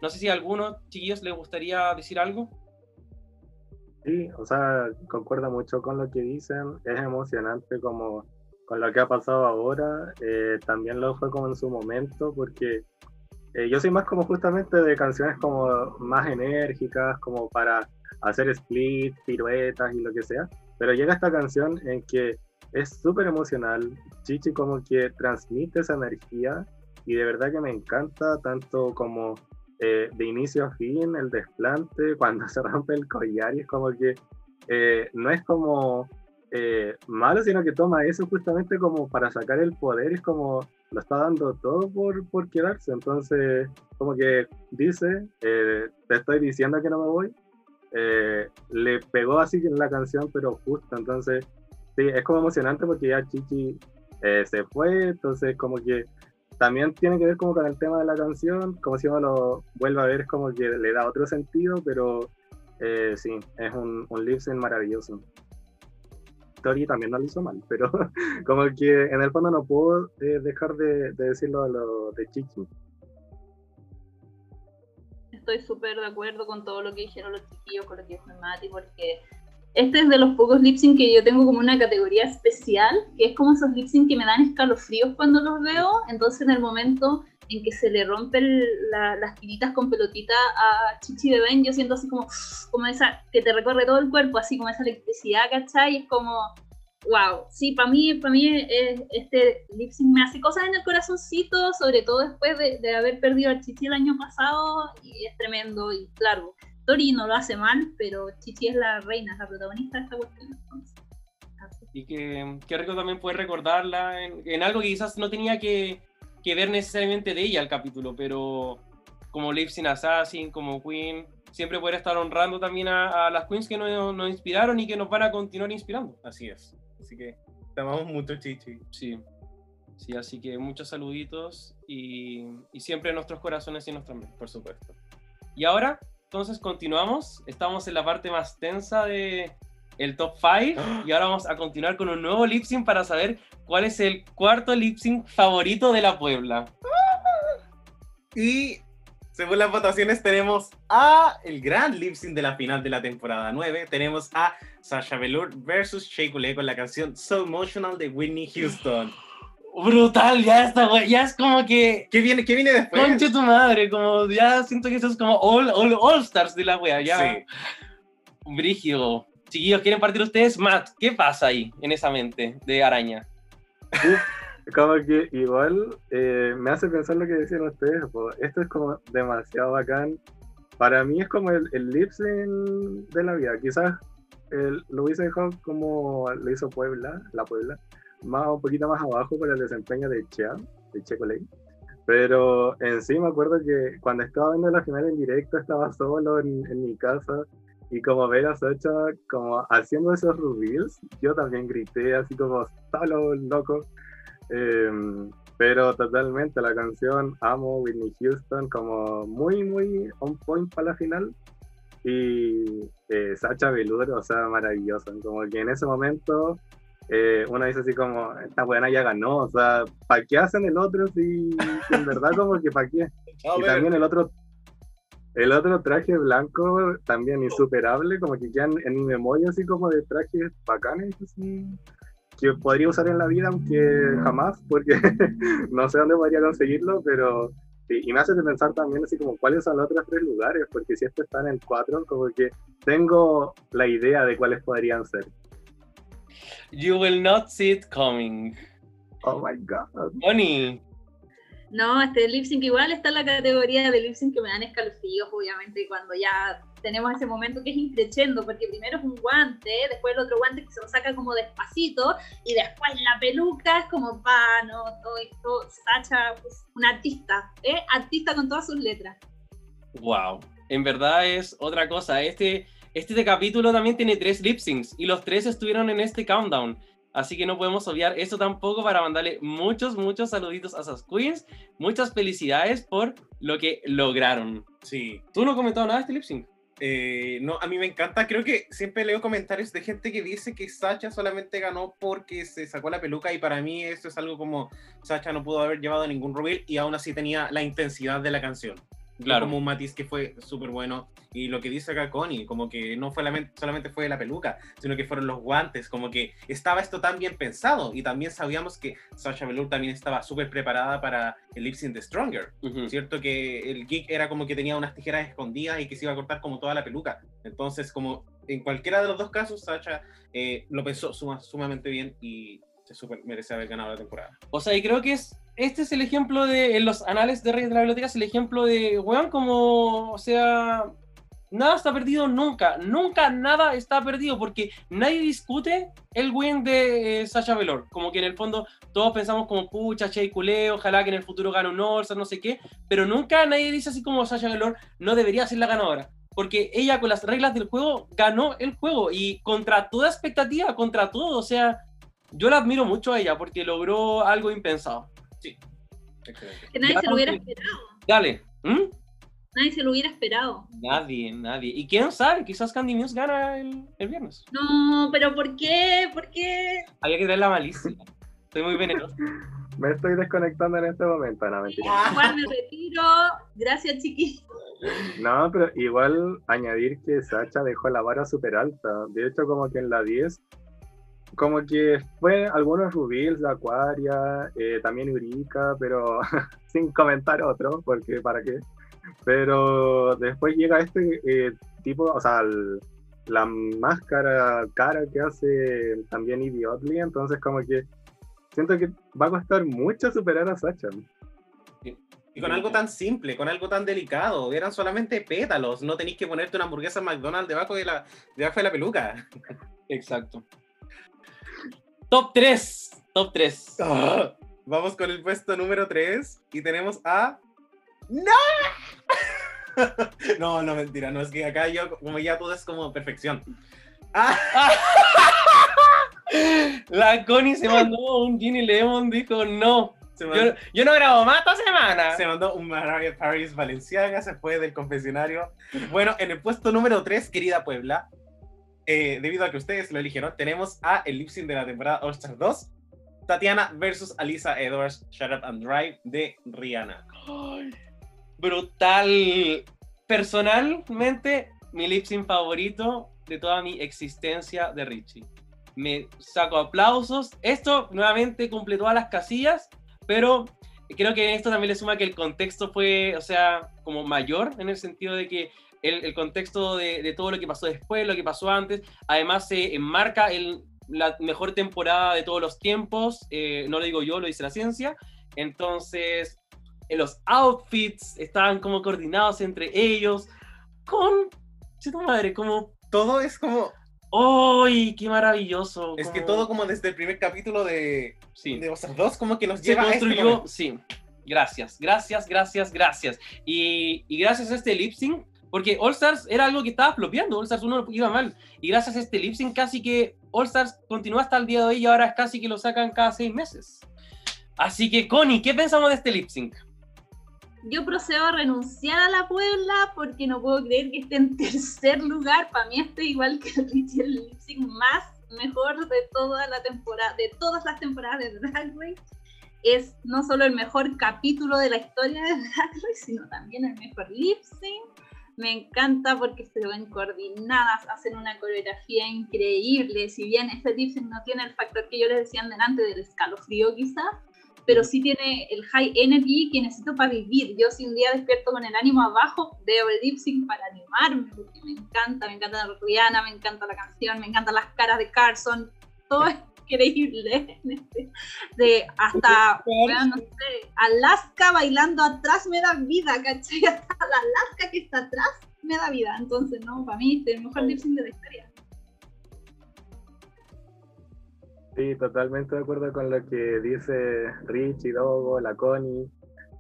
No sé si a algunos chiquillos les gustaría decir algo. Sí, o sea, concuerdo mucho con lo que dicen, es emocionante como con lo que ha pasado ahora, eh, también lo fue como en su momento, porque eh, yo soy más como justamente de canciones como más enérgicas, como para hacer split, piruetas y lo que sea, pero llega esta canción en que es súper emocional, Chichi como que transmite esa energía y de verdad que me encanta tanto como eh, de inicio a fin, el desplante, cuando se rompe el collar y es como que eh, no es como eh, malo, sino que toma eso justamente como para sacar el poder, es como lo está dando todo por, por quedarse, entonces como que dice, eh, te estoy diciendo que no me voy, eh, le pegó así en la canción, pero justo, entonces sí, es como emocionante porque ya Chichi eh, se fue, entonces como que también tiene que ver como con el tema de la canción, como si uno lo vuelve a ver, es como que le da otro sentido, pero eh, sí, es un, un lip maravilloso. Tori también no lo hizo mal, pero como que en el fondo no puedo eh, dejar de, de decirlo a lo de Chichi. Estoy súper de acuerdo con todo lo que dijeron los chiquillos, con lo que dijo Mati, porque este es de los pocos lip sync que yo tengo como una categoría especial, que es como esos lip sync que me dan escalofríos cuando los veo. Entonces, en el momento en que se le rompen la- las tiritas con pelotita a Chichi de Ben, yo siento así como, como esa que te recorre todo el cuerpo, así como esa electricidad, ¿cachai? Es como, wow. Sí, para mí, para mí eh, este lip sync me hace cosas en el corazoncito, sobre todo después de, de haber perdido a Chichi el año pasado, y es tremendo. Y claro, Tori no lo hace mal, pero Chichi es la reina, es la protagonista de esta cuestión. Y que, qué rico también poder recordarla en, en algo que quizás no tenía que, que ver necesariamente de ella el capítulo, pero como Lip Sync Assassin, como Queen, siempre poder estar honrando también a, a las queens que nos, nos inspiraron y que nos van a continuar inspirando. Así es. Así que te amamos mucho, Chichi. Sí, sí, así que muchos saluditos y, y siempre en nuestros corazones y en nuestras mentes. Por supuesto. Y ahora, entonces continuamos. Estamos en la parte más tensa de el top 5 y ahora vamos a continuar con un nuevo lip sync para saber cuál es el cuarto lip sync favorito de la Puebla. Y según las votaciones tenemos a el gran lip sync de la final de la temporada 9. Tenemos a Sasha Velour versus Shea Coulee con la canción So Emotional de Whitney Houston. Brutal, ya está, güey. Ya es como que. ¿Qué viene, qué viene después? Conche tu madre, como ya siento que eso es como all, all, all stars de la wea, ya. Sí. Brígido. Chiquillos, ¿quieren partir ustedes? Matt, ¿qué pasa ahí en esa mente de araña? Como que igual eh, me hace pensar lo que decían ustedes, po. esto es como demasiado bacán. Para mí es como el, el lip sync de la vida. Quizás el- lo hubiese dejado como lo hizo Puebla, la Puebla, más un poquito más abajo por el desempeño de Chea, de Che Coley. Pero en sí me acuerdo que cuando estaba viendo la final en directo estaba solo en, en mi casa y como ver a Sacha como haciendo esos reveals, yo también grité así como solo loco. Em, pero totalmente la canción amo Whitney Houston como muy muy on point para la final y eh, Sacha Velour o sea maravilloso como que en ese momento eh, uno dice así como esta buena ya ganó o sea ¿para qué hacen el otro si, en verdad como que para qué y también el otro el otro traje blanco también insuperable como que quedan en mi memoria así como de trajes bacanes así que podría usar en la vida, aunque jamás, porque no sé dónde podría conseguirlo, pero y, y me hace pensar también así como cuáles son los otros tres lugares, porque si esto está en el 4, como que tengo la idea de cuáles podrían ser. You will not see it coming. Oh my god. Bonnie. No, este lip sync igual está en la categoría de lip sync que me dan escalofríos, obviamente, cuando ya tenemos ese momento que es increchendo, porque primero es un guante, después el otro guante que se lo saca como despacito, y después la peluca es como, pa, no, todo esto, Sacha, pues, un artista, ¿eh? Artista con todas sus letras. Wow. En verdad es otra cosa. Este, este capítulo también tiene tres lip syncs y los tres estuvieron en este countdown. Así que no podemos obviar eso tampoco para mandarle muchos, muchos saluditos a esas queens. Muchas felicidades por lo que lograron. Sí. ¿Tú no has comentado nada de este lip sync? Eh, no, a mí me encanta. Creo que siempre leo comentarios de gente que dice que Sacha solamente ganó porque se sacó la peluca y para mí esto es algo como Sacha no pudo haber llevado ningún reveal y aún así tenía la intensidad de la canción. Claro. Como un matiz que fue súper bueno. Y lo que dice acá Connie, como que no fue la- solamente fue la peluca, sino que fueron los guantes, como que estaba esto tan bien pensado. Y también sabíamos que Sasha Velour también estaba súper preparada para el lip sync de Stronger. Ujú. ¿cierto? Que el geek era como que tenía unas tijeras escondidas y que se iba a cortar como toda la peluca. Entonces, como en cualquiera de los dos casos, Sacha eh, lo pensó suma- sumamente bien y se super merece haber ganado la temporada. O sea, y creo que es, este es el ejemplo de, en los anales de Reyes de la Biblioteca, es el ejemplo de, weón, como, o sea, nada está perdido nunca, nunca nada está perdido, porque nadie discute el win de eh, Sasha Velour, como que en el fondo todos pensamos como, pucha, Che culé, ojalá que en el futuro gane un all no sé qué, pero nunca nadie dice así como Sasha Velour no debería ser la ganadora. Porque ella con las reglas del juego ganó el juego y contra toda expectativa, contra todo, o sea, yo la admiro mucho a ella porque logró algo impensado. Excelente. Que nadie Ya, se lo hubiera esperado. Dale. ¿Mm? Nadie se lo hubiera esperado. Nadie, nadie. Y quién sabe, quizás Candy Muse gana el, el viernes. No, pero ¿por qué? ¿Por qué? Había que traer la malicia. Estoy muy venenoso. Me estoy desconectando en este momento, no mentira. Juan, me retiro. Gracias, chiquis. No, pero igual añadir que Sacha dejó la vara súper alta. De hecho, como que en la 10, como que fue algunos reveals de Aquaria, eh, también Eureka, pero sin comentar otro, porque para qué. Pero después llega este eh, tipo, o sea, el- la máscara cara que hace también Idiotly, entonces como que siento que va a costar mucho superar a Sacha. Y con algo tan simple, con algo tan delicado. Eran solamente pétalos. No tenéis que ponerte una hamburguesa McDonald's debajo de la, debajo de la peluca. Exacto. Top 3. Top 3. Ah, Vamos con el puesto número 3 y tenemos a. ¡No! no, no, mentira. No, es que acá yo, como ya todo es como perfección. Ah, La Connie se mandó un Ginny Lemon, dijo no. Yo, yo no grabo más esta semana. se mandó un Mariah Paris Valenciaga, se fue del confesionario. Bueno, en el puesto número 3, querida Puebla, eh, debido a que ustedes lo eligieron, tenemos a el de la temporada All Star 2, Tatiana versus Alisa Edwards, Shut Up and Drive de Rihanna. Brutal. Personalmente, mi lip favorito de toda mi existencia de Richie. Me saco aplausos. Esto nuevamente cumple todas las casillas, pero creo que esto también le suma que el contexto fue, o sea, como mayor en el sentido de que el, el contexto de, de todo lo que pasó después, lo que pasó antes, además se enmarca en la mejor temporada de todos los tiempos, eh, no lo digo yo, lo dice la ciencia, entonces en los outfits estaban como coordinados entre ellos, con, tu madre, como, Todo es como. ¡ay, qué maravilloso! Es que como- todo como desde el primer capítulo de, sí. de Star 2, como que nos se lleva a este construyó, sí. Gracias, gracias, gracias, gracias. Y, y gracias a este lip sync, porque All Stars era algo que estaba flopeando, All Stars 1 iba mal. Y gracias a este lip sync casi que All Stars continúa hasta el día de hoy y ahora es casi que lo sacan cada seis meses. Así que, Connie, ¿qué pensamos de este lip sync? Yo procedo a renunciar a la Puebla porque no puedo creer que esté en tercer lugar. Para mí este igual que el lip sync más mejor de toda la temporada, de todas las temporadas de Drag Race. Es no solo el mejor capítulo de la historia de Drag Race, sino también el mejor lip sync. Me encanta porque se ven coordinadas, hacen una coreografía increíble. Si bien este lip sync no tiene el factor que yo les decía delante del escalofrío quizás, pero sí tiene el high energy que necesito para vivir. Yo si un día despierto con el ánimo abajo, veo el lip para animarme, porque me encanta, me encanta Rihanna, me encanta la canción, me encantan las caras de Carson, todo increíble. De hasta, Alaska bailando atrás me da vida, ¿cachai? Hasta la Alaska que está atrás me da vida. Entonces, no, para mí este es el mejor lip de la historia. Sí, totalmente de acuerdo con lo que dice Richie, Dogo, la Connie.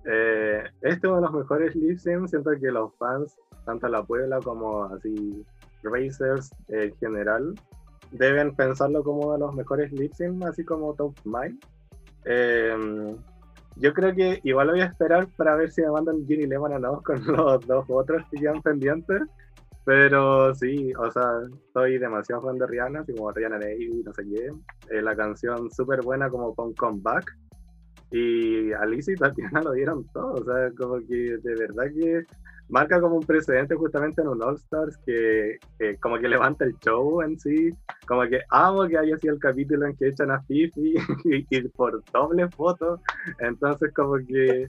Eh, este es uno de los mejores lip syncs. Siento que los fans, tanto la Puebla como así Racers en general, deben pensarlo como uno de los mejores lip syncs, así como top mind. Eh, yo creo que igual voy a esperar para ver si me mandan Ginny Lemon o no con los dos otros que quedan pendientes. Pero sí, o sea, soy demasiado fan de Rihanna, así como Rihanna Navy, no sé qué. Eh, la canción súper buena como con Comeback. Y Alicia y Tatiana lo dieron todo, o sea, como que de verdad que marca como un precedente justamente en un All Stars que, que como que levanta el show en sí, como que amo que haya sido el capítulo en que echan a Fifi y, y por doble foto, entonces como que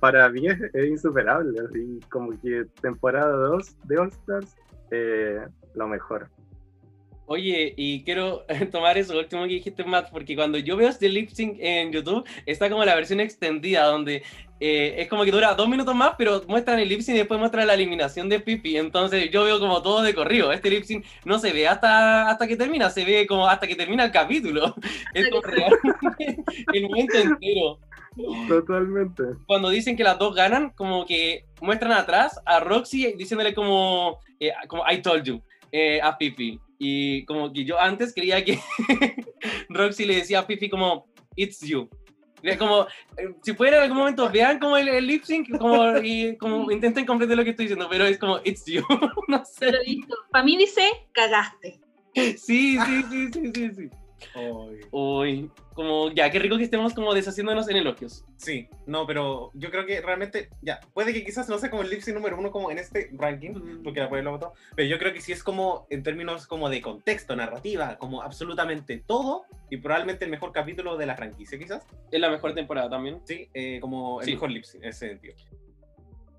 para mí es, es insuperable, así como que temporada 2 de All Stars, eh, lo mejor. Oye, y quiero tomar eso último que dijiste, Matt, porque cuando yo veo este lip sync en YouTube, está como la versión extendida, donde eh, es como que dura dos minutos más, pero muestran el lip sync y después muestran la eliminación de Pipi. Entonces yo veo como todo de corrido. Este lip sync no se ve hasta, hasta que termina, se ve como hasta que termina el capítulo. Es como realmente el momento entero. Totalmente. Cuando dicen que las dos ganan, como que muestran atrás a Roxy diciéndole como, eh, como I told you eh, a Pipi. Y como que yo antes creía que Roxy le decía a Pipi como It's you. Como, eh, si pueden en algún momento, vean como el, el lip sync como, y como intenten comprender lo que estoy diciendo, pero es como, it's you. no sé. Pero listo. Para mí dice, cagaste. Sí, sí, sí, sí, sí, sí. Uy, como, ya, qué rico que estemos como deshaciéndonos en elogios. Sí, no, pero yo creo que realmente, ya, puede que quizás no sea como el lip sync número uno como en este ranking, porque la lo votó, pero yo creo que sí es como en términos como de contexto, narrativa, como absolutamente todo, y probablemente el mejor capítulo de la franquicia quizás, Es la mejor temporada también. sí, eh, como el Sí. mejor lip sync en ese sentido.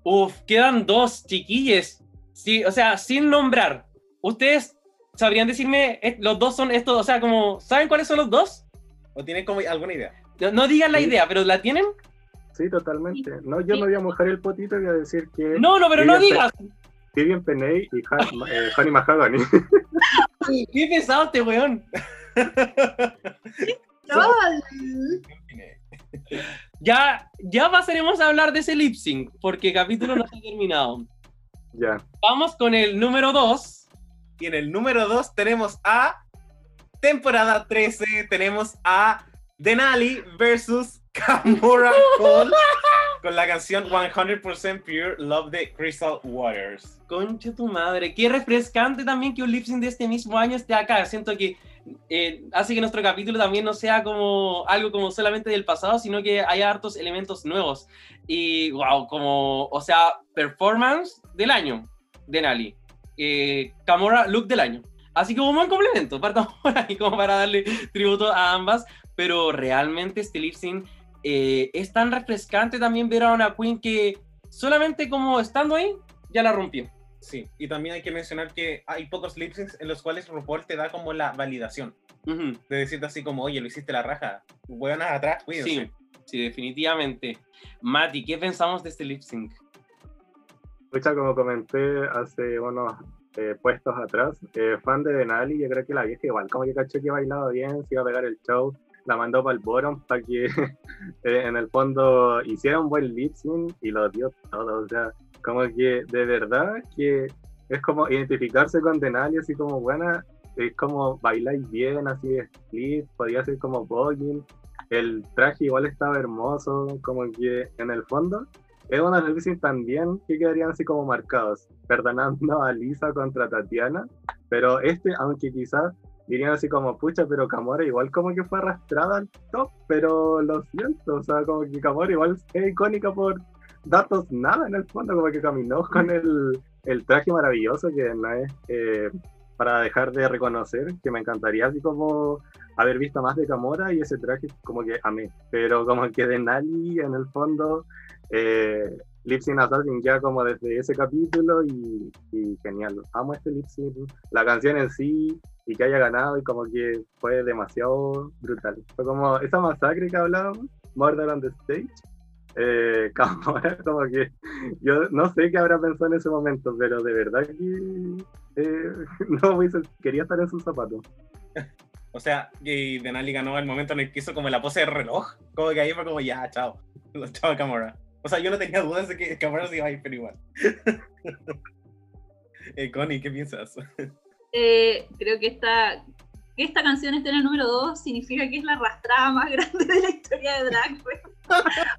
Uf, quedan dos chiquilles. Sí, o sea, sin nombrar. ¿Ustedes sabrían decirme, eh, los dos son estos, o sea, como, ¿saben cuáles son los dos? ¿O tienen como alguna idea? No, no digan la Sí. idea, pero ¿la tienen? Sí, totalmente. No, yo me voy a mojar el potito y voy a decir que No, no, pero no digas. Vivian Peney y Han- eh, Honey Mahogany. Qué pesado este weón. Ya, ya pasaremos a hablar de ese lip sync, porque el capítulo no está terminado. ya. Vamos con el número 2. Y en el número 2 tenemos a temporada 13, tenemos a Denali versus Kamura Cole con la canción 100% Pure Love de Crystal Waters. Concha tu madre. Qué refrescante también que un lip sync de este mismo año esté acá. Siento que eh, hace que nuestro capítulo también no sea como algo como solamente del pasado, sino que haya hartos elementos nuevos. Y wow, como, o sea, performance del año de Nali. Eh, Camora, look del año. Así que un buen complemento, partamos por ahí como para darle tributo a ambas, pero realmente este lip sync eh, es tan refrescante también ver a una queen que solamente como estando ahí ya la rompió. Sí, y también hay que mencionar que hay pocos lip syncs en los cuales RuPaul te da como la validación. Ujú. De decirte así como, oye, lo hiciste la raja. Buenas atrás, cuídense. Sí, sí, definitivamente. Mati, ¿qué pensamos de este lip sync? Escucha, como comenté hace unos eh, puestos atrás, eh, fan de Denali, yo creo que la vieja igual, como que caché que bailaba bien, se iba a pegar el show, la mandó para el bottom para que eh, en el fondo hiciera un buen lip sync y lo dio todo, o sea, como que de verdad que es como identificarse con Denali así como buena, es como bailáis bien, así de split, podía ser como voguing, el traje igual estaba hermoso, como que en el fondo es lip sync también que quedarían así como marcados, perdonando a Lisa contra Tatiana, pero este, aunque quizás dirían así como, pucha, pero Camora igual como que fue arrastrada al top, pero lo siento, o sea, como que Camora igual es icónica por datos nada en el fondo, como que caminó con el, el traje maravilloso que no es eh, para dejar de reconocer, que me encantaría así como haber visto más de Camora y ese traje como que amé, pero como que de Nali en el fondo eh, Lip Assassin ya como desde ese capítulo y, y genial. Amo este Lip la canción en sí y que haya ganado y como que fue demasiado brutal. Fue como esa masacre que hablábamos, Murder on the Stage. Eh, como que yo no sé qué habrá pensado en ese momento, pero de verdad que eh, no quería estar en sus zapatos. O sea, y Denali ganó el momento en el que hizo como la pose de reloj. Como que ahí fue como, ya, chao. Chao, Camora. O sea, yo no tenía dudas de que Camora se iba a ir, pero igual. eh, Connie, ¿qué piensas? Eh, creo que esta, que esta canción esté en el número 2 significa que es la arrastrada más grande de la historia de Drag Race.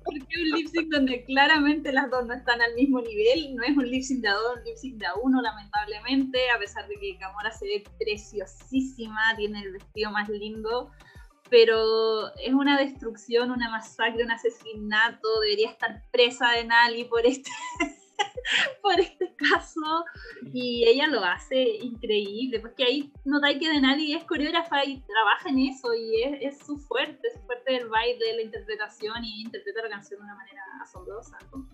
Porque es un lip sync donde claramente las dos no están al mismo nivel. No es un lip sync de a dos, un lip sync de a uno, lamentablemente. A pesar de que Camora se ve preciosísima, tiene el vestido más lindo. Pero es una destrucción, una masacre, un asesinato. Debería estar presa de Nali por este, por este caso y ella lo hace increíble, porque ahí notáis que Denali es coreógrafa y trabaja en eso y es, es su fuerte, su fuerte del baile, de la interpretación y interpreta la canción de una manera asombrosa. ¿no?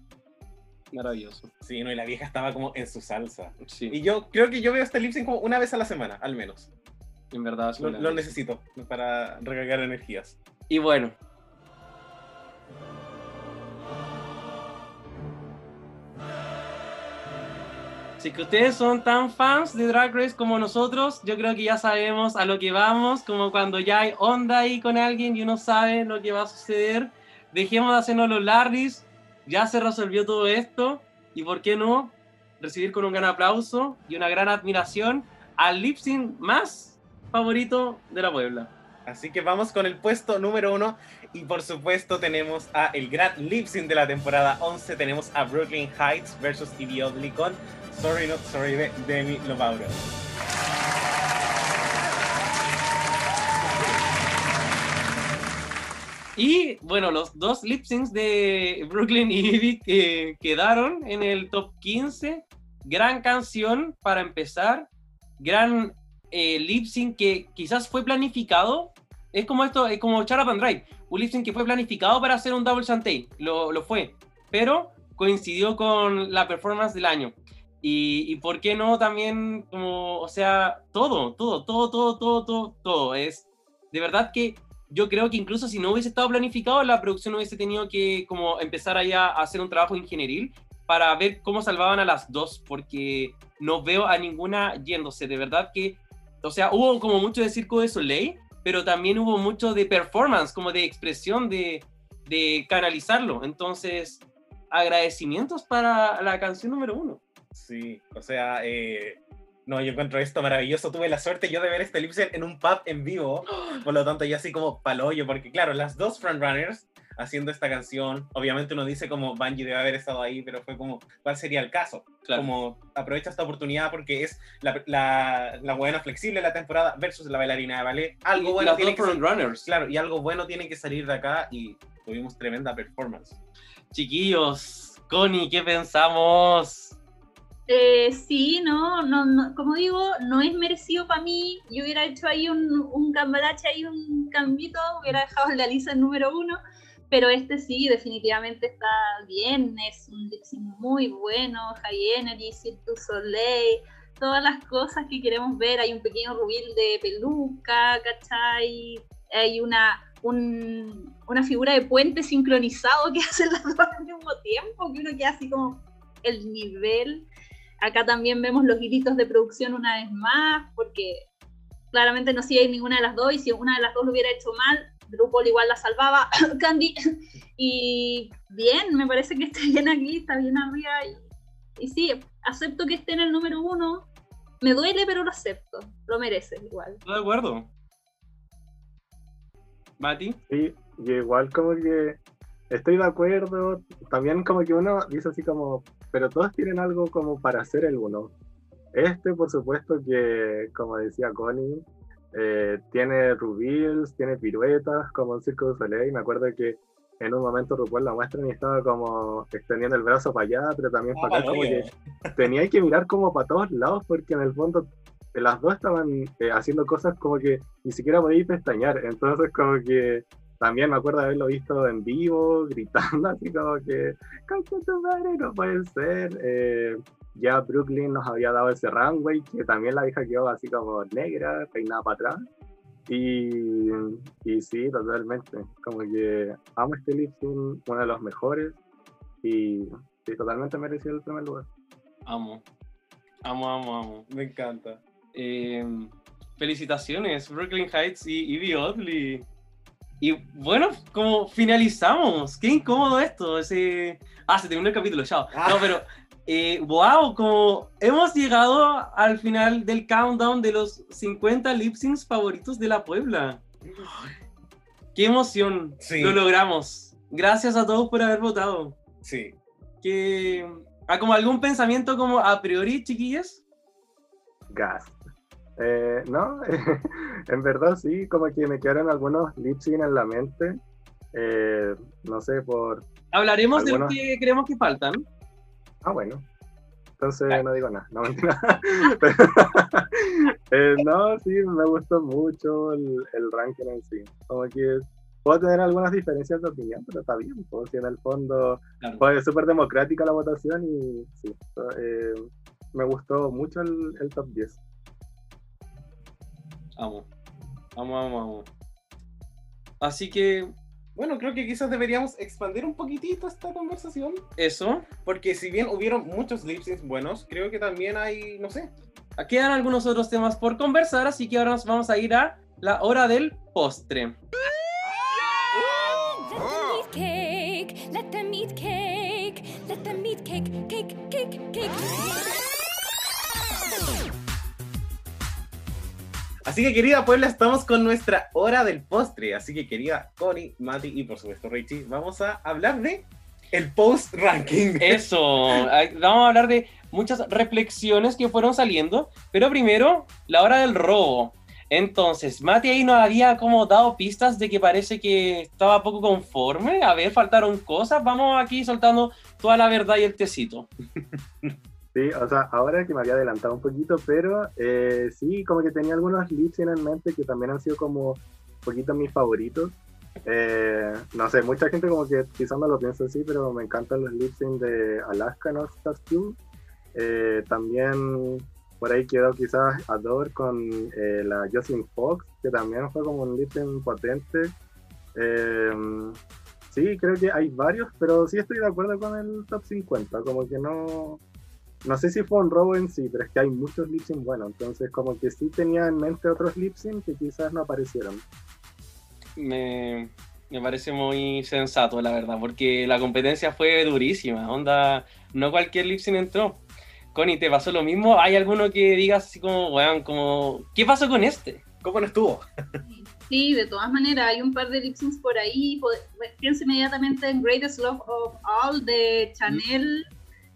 Maravilloso. Sí, no, y la vieja estaba como en su salsa. Sí, Y yo creo que yo veo este lip sync como una vez a la semana, al menos. En verdad. Lo, lo necesito para recargar energías. Y bueno. Si que ustedes son tan fans de Drag Race como nosotros, yo creo que ya sabemos a lo que vamos, como cuando ya hay onda ahí con alguien y uno sabe lo que va a suceder. Dejemos de hacernos los Larrys, ya se resolvió todo esto, y por qué no recibir con un gran aplauso y una gran admiración al lip sync más favorito de la Puebla. Así que vamos con el puesto número uno. Y por supuesto tenemos a el gran lip sync de la temporada 11. Tenemos a Brooklyn Heights versus Oddly con Sorry Not Sorry de Demi Lovato. Y bueno, los dos lip syncs de Brooklyn y Ivy que quedaron en el top 15. Gran canción para empezar. Gran eh, lip sync que quizás fue planificado. Es como esto, es como Chara Drive. Un lip sync que fue planificado para hacer un double chantey. Lo, lo fue. Pero coincidió con la performance del año. Y, y por qué no también, como, o sea, todo, todo, todo, todo, todo, todo, todo. Es de verdad que yo creo que incluso si no hubiese estado planificado, la producción hubiese tenido que como empezar allá a hacer un trabajo ingenieril para ver cómo salvaban a las dos, porque no veo a ninguna yéndose. De verdad que, o sea, hubo como mucho de Circo de Soleil, pero también hubo mucho de performance, como de expresión, de, de canalizarlo. Entonces, agradecimientos para la canción número uno. Sí, o sea, eh, no, yo encuentro esto maravilloso. Tuve la suerte yo de ver este lip sync en un pub en vivo, por lo tanto, yo así como paloyo, porque claro, las dos frontrunners haciendo esta canción, obviamente uno dice como Bungie debe haber estado ahí, pero fue como, ¿cuál sería el caso? Claro. Como aprovecha esta oportunidad porque es la, la, la buena flexible de la temporada versus la bailarina de ballet. Algo bueno las tiene que salir- frontrunners. Claro, y algo bueno tiene que salir de acá y tuvimos tremenda performance. Chiquillos, Connie, ¿qué pensamos? Eh, sí, no, no, no, como digo, no es merecido para mí. Yo hubiera hecho ahí un, un cambalache, ahí un cambito, hubiera dejado la lista en número uno, pero este sí, definitivamente está bien, es un lip muy bueno, High Energy, Cirque du Soleil, todas las cosas que queremos ver. Hay un pequeño rubil de peluca, ¿cachai? Hay una, un- una figura de puente sincronizado que hacen las dos al mismo tiempo, que uno queda así como el nivel. Acá también vemos los hilitos de producción una vez más, porque claramente no sigue ninguna de las dos, y si una de las dos lo hubiera hecho mal, RuPaul igual la salvaba, Candy. Y bien, me parece que está bien aquí, está bien arriba. Y, y sí, acepto que esté en el número uno. Me duele, pero lo acepto. Lo merece igual. ¿Estoy de acuerdo? Mati, Sí, y igual como que estoy de acuerdo. También como que uno dice así como, pero todos tienen algo como para hacer el uno. Este, por supuesto que, como decía Connie, eh, tiene rubiles, tiene piruetas, como en Circo du Soleil. Me acuerdo que en un momento RuPaul la muestran y estaba como extendiendo el brazo para allá, pero también para acá, como que tenía que mirar como para todos lados, porque en el fondo eh, las dos estaban eh, haciendo cosas como que ni siquiera podía pestañear. Entonces, como que también me acuerdo de haberlo visto en vivo, gritando así como que, ¡Concha tu madre, no puede ser! Eh, ya Brooklyn nos había dado ese runway, que también la hija quedó así como negra, peinada para atrás. Y, y sí, totalmente. Como que amo este lip uno de los mejores. Y sí, totalmente mereció el primer lugar. amo. Amo, amo, amo. Me encanta. Eh, felicitaciones, Brooklyn Heights y Evie Oddly. Y bueno, como finalizamos. Qué incómodo esto. Ese... Ah, se terminó el capítulo, chao. No, pero, eh, wow, como hemos llegado al final del countdown de los 50 lip syncs favoritos de la Puebla. Qué emoción. Sí. Lo logramos. Gracias a todos por haber votado. Sí. Que... ¿A como algún pensamiento como a priori, chiquillas? Gas. Eh, no, en verdad sí, como que me quedaron algunos lip sync en la mente. Eh, no sé, por. Hablaremos de lo Algunos- que creemos que faltan. Ah, bueno. Entonces Ah. no digo nada, no mentira. Eh, no, sí, me gustó mucho el, el ranking en sí. Como que puedo tener algunas diferencias de opinión, pero está bien. Pues, si en el fondo Claro. fue súper democrática la votación y sí, eh, me gustó mucho el, el top 10. Amo. Amo, amo, amo. Así que Bueno, creo que quizás deberíamos expandir un poquitito esta conversación. eso. Porque si bien hubieron muchos lip syncs buenos, creo que también hay, no sé, Quedan algunos otros temas por conversar, así que ahora nos vamos a ir a la hora del postre. Así que querida Puebla, estamos con nuestra hora del postre. Así que querida Connie, Mati y por supuesto Richie, vamos a hablar de el post ranking. Eso, vamos a hablar de muchas reflexiones que fueron saliendo, pero primero, la hora del robo. Entonces, Mati ahí nos había como dado pistas de que parece que estaba poco conforme. A ver, faltaron cosas. Vamos aquí soltando toda la verdad y el tecito. Sí, o sea, ahora que me había adelantado un poquito, pero eh, sí, como que tenía algunos lips en mente que también han sido como un poquito mis favoritos. Eh, no sé, mucha gente como que quizás no lo piensa así, pero me encantan los lip sync de Alaska No Stars 2. Eh, también por ahí quedó quizás Adore con eh, la Jocelyn Fox, que también fue como un lip sync potente. Eh, sí, creo que hay varios, pero sí estoy de acuerdo con el top 50, como que no... No sé si fue un robo en sí, pero es que hay muchos lip sync buenos, entonces como que sí tenía en mente otros lip sync que quizás no aparecieron. Me, me parece muy sensato, la verdad, porque la competencia fue durísima. Onda, no cualquier lip sync entró. Connie, ¿te pasó lo mismo? ¿Hay alguno que digas así como, weón, como, ¿qué pasó con este? ¿Cómo no estuvo? Sí, de todas maneras, hay un par de lip syncs por ahí. Pienso inmediatamente en Greatest Love of All de Chanel,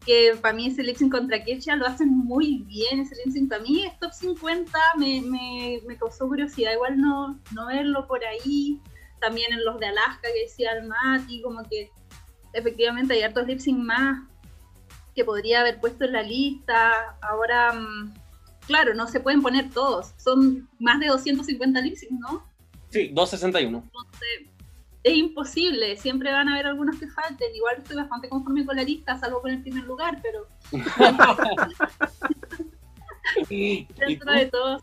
que para mí ese lip contra Kesha lo hacen muy bien. Ese lip para mí es top 50, me, me, me causó curiosidad igual no, no verlo por ahí. También en los de Alaska que decía el Mati, como que efectivamente hay hartos lip más que podría haber puesto en la lista. Ahora, mm, claro, no se pueden poner todos. Son más de 250 lip ¿no? Sí, 261. Entonces, es imposible, siempre van a haber algunos que falten. Igual estoy bastante conforme con la lista, salvo con el primer lugar, pero dentro de todo,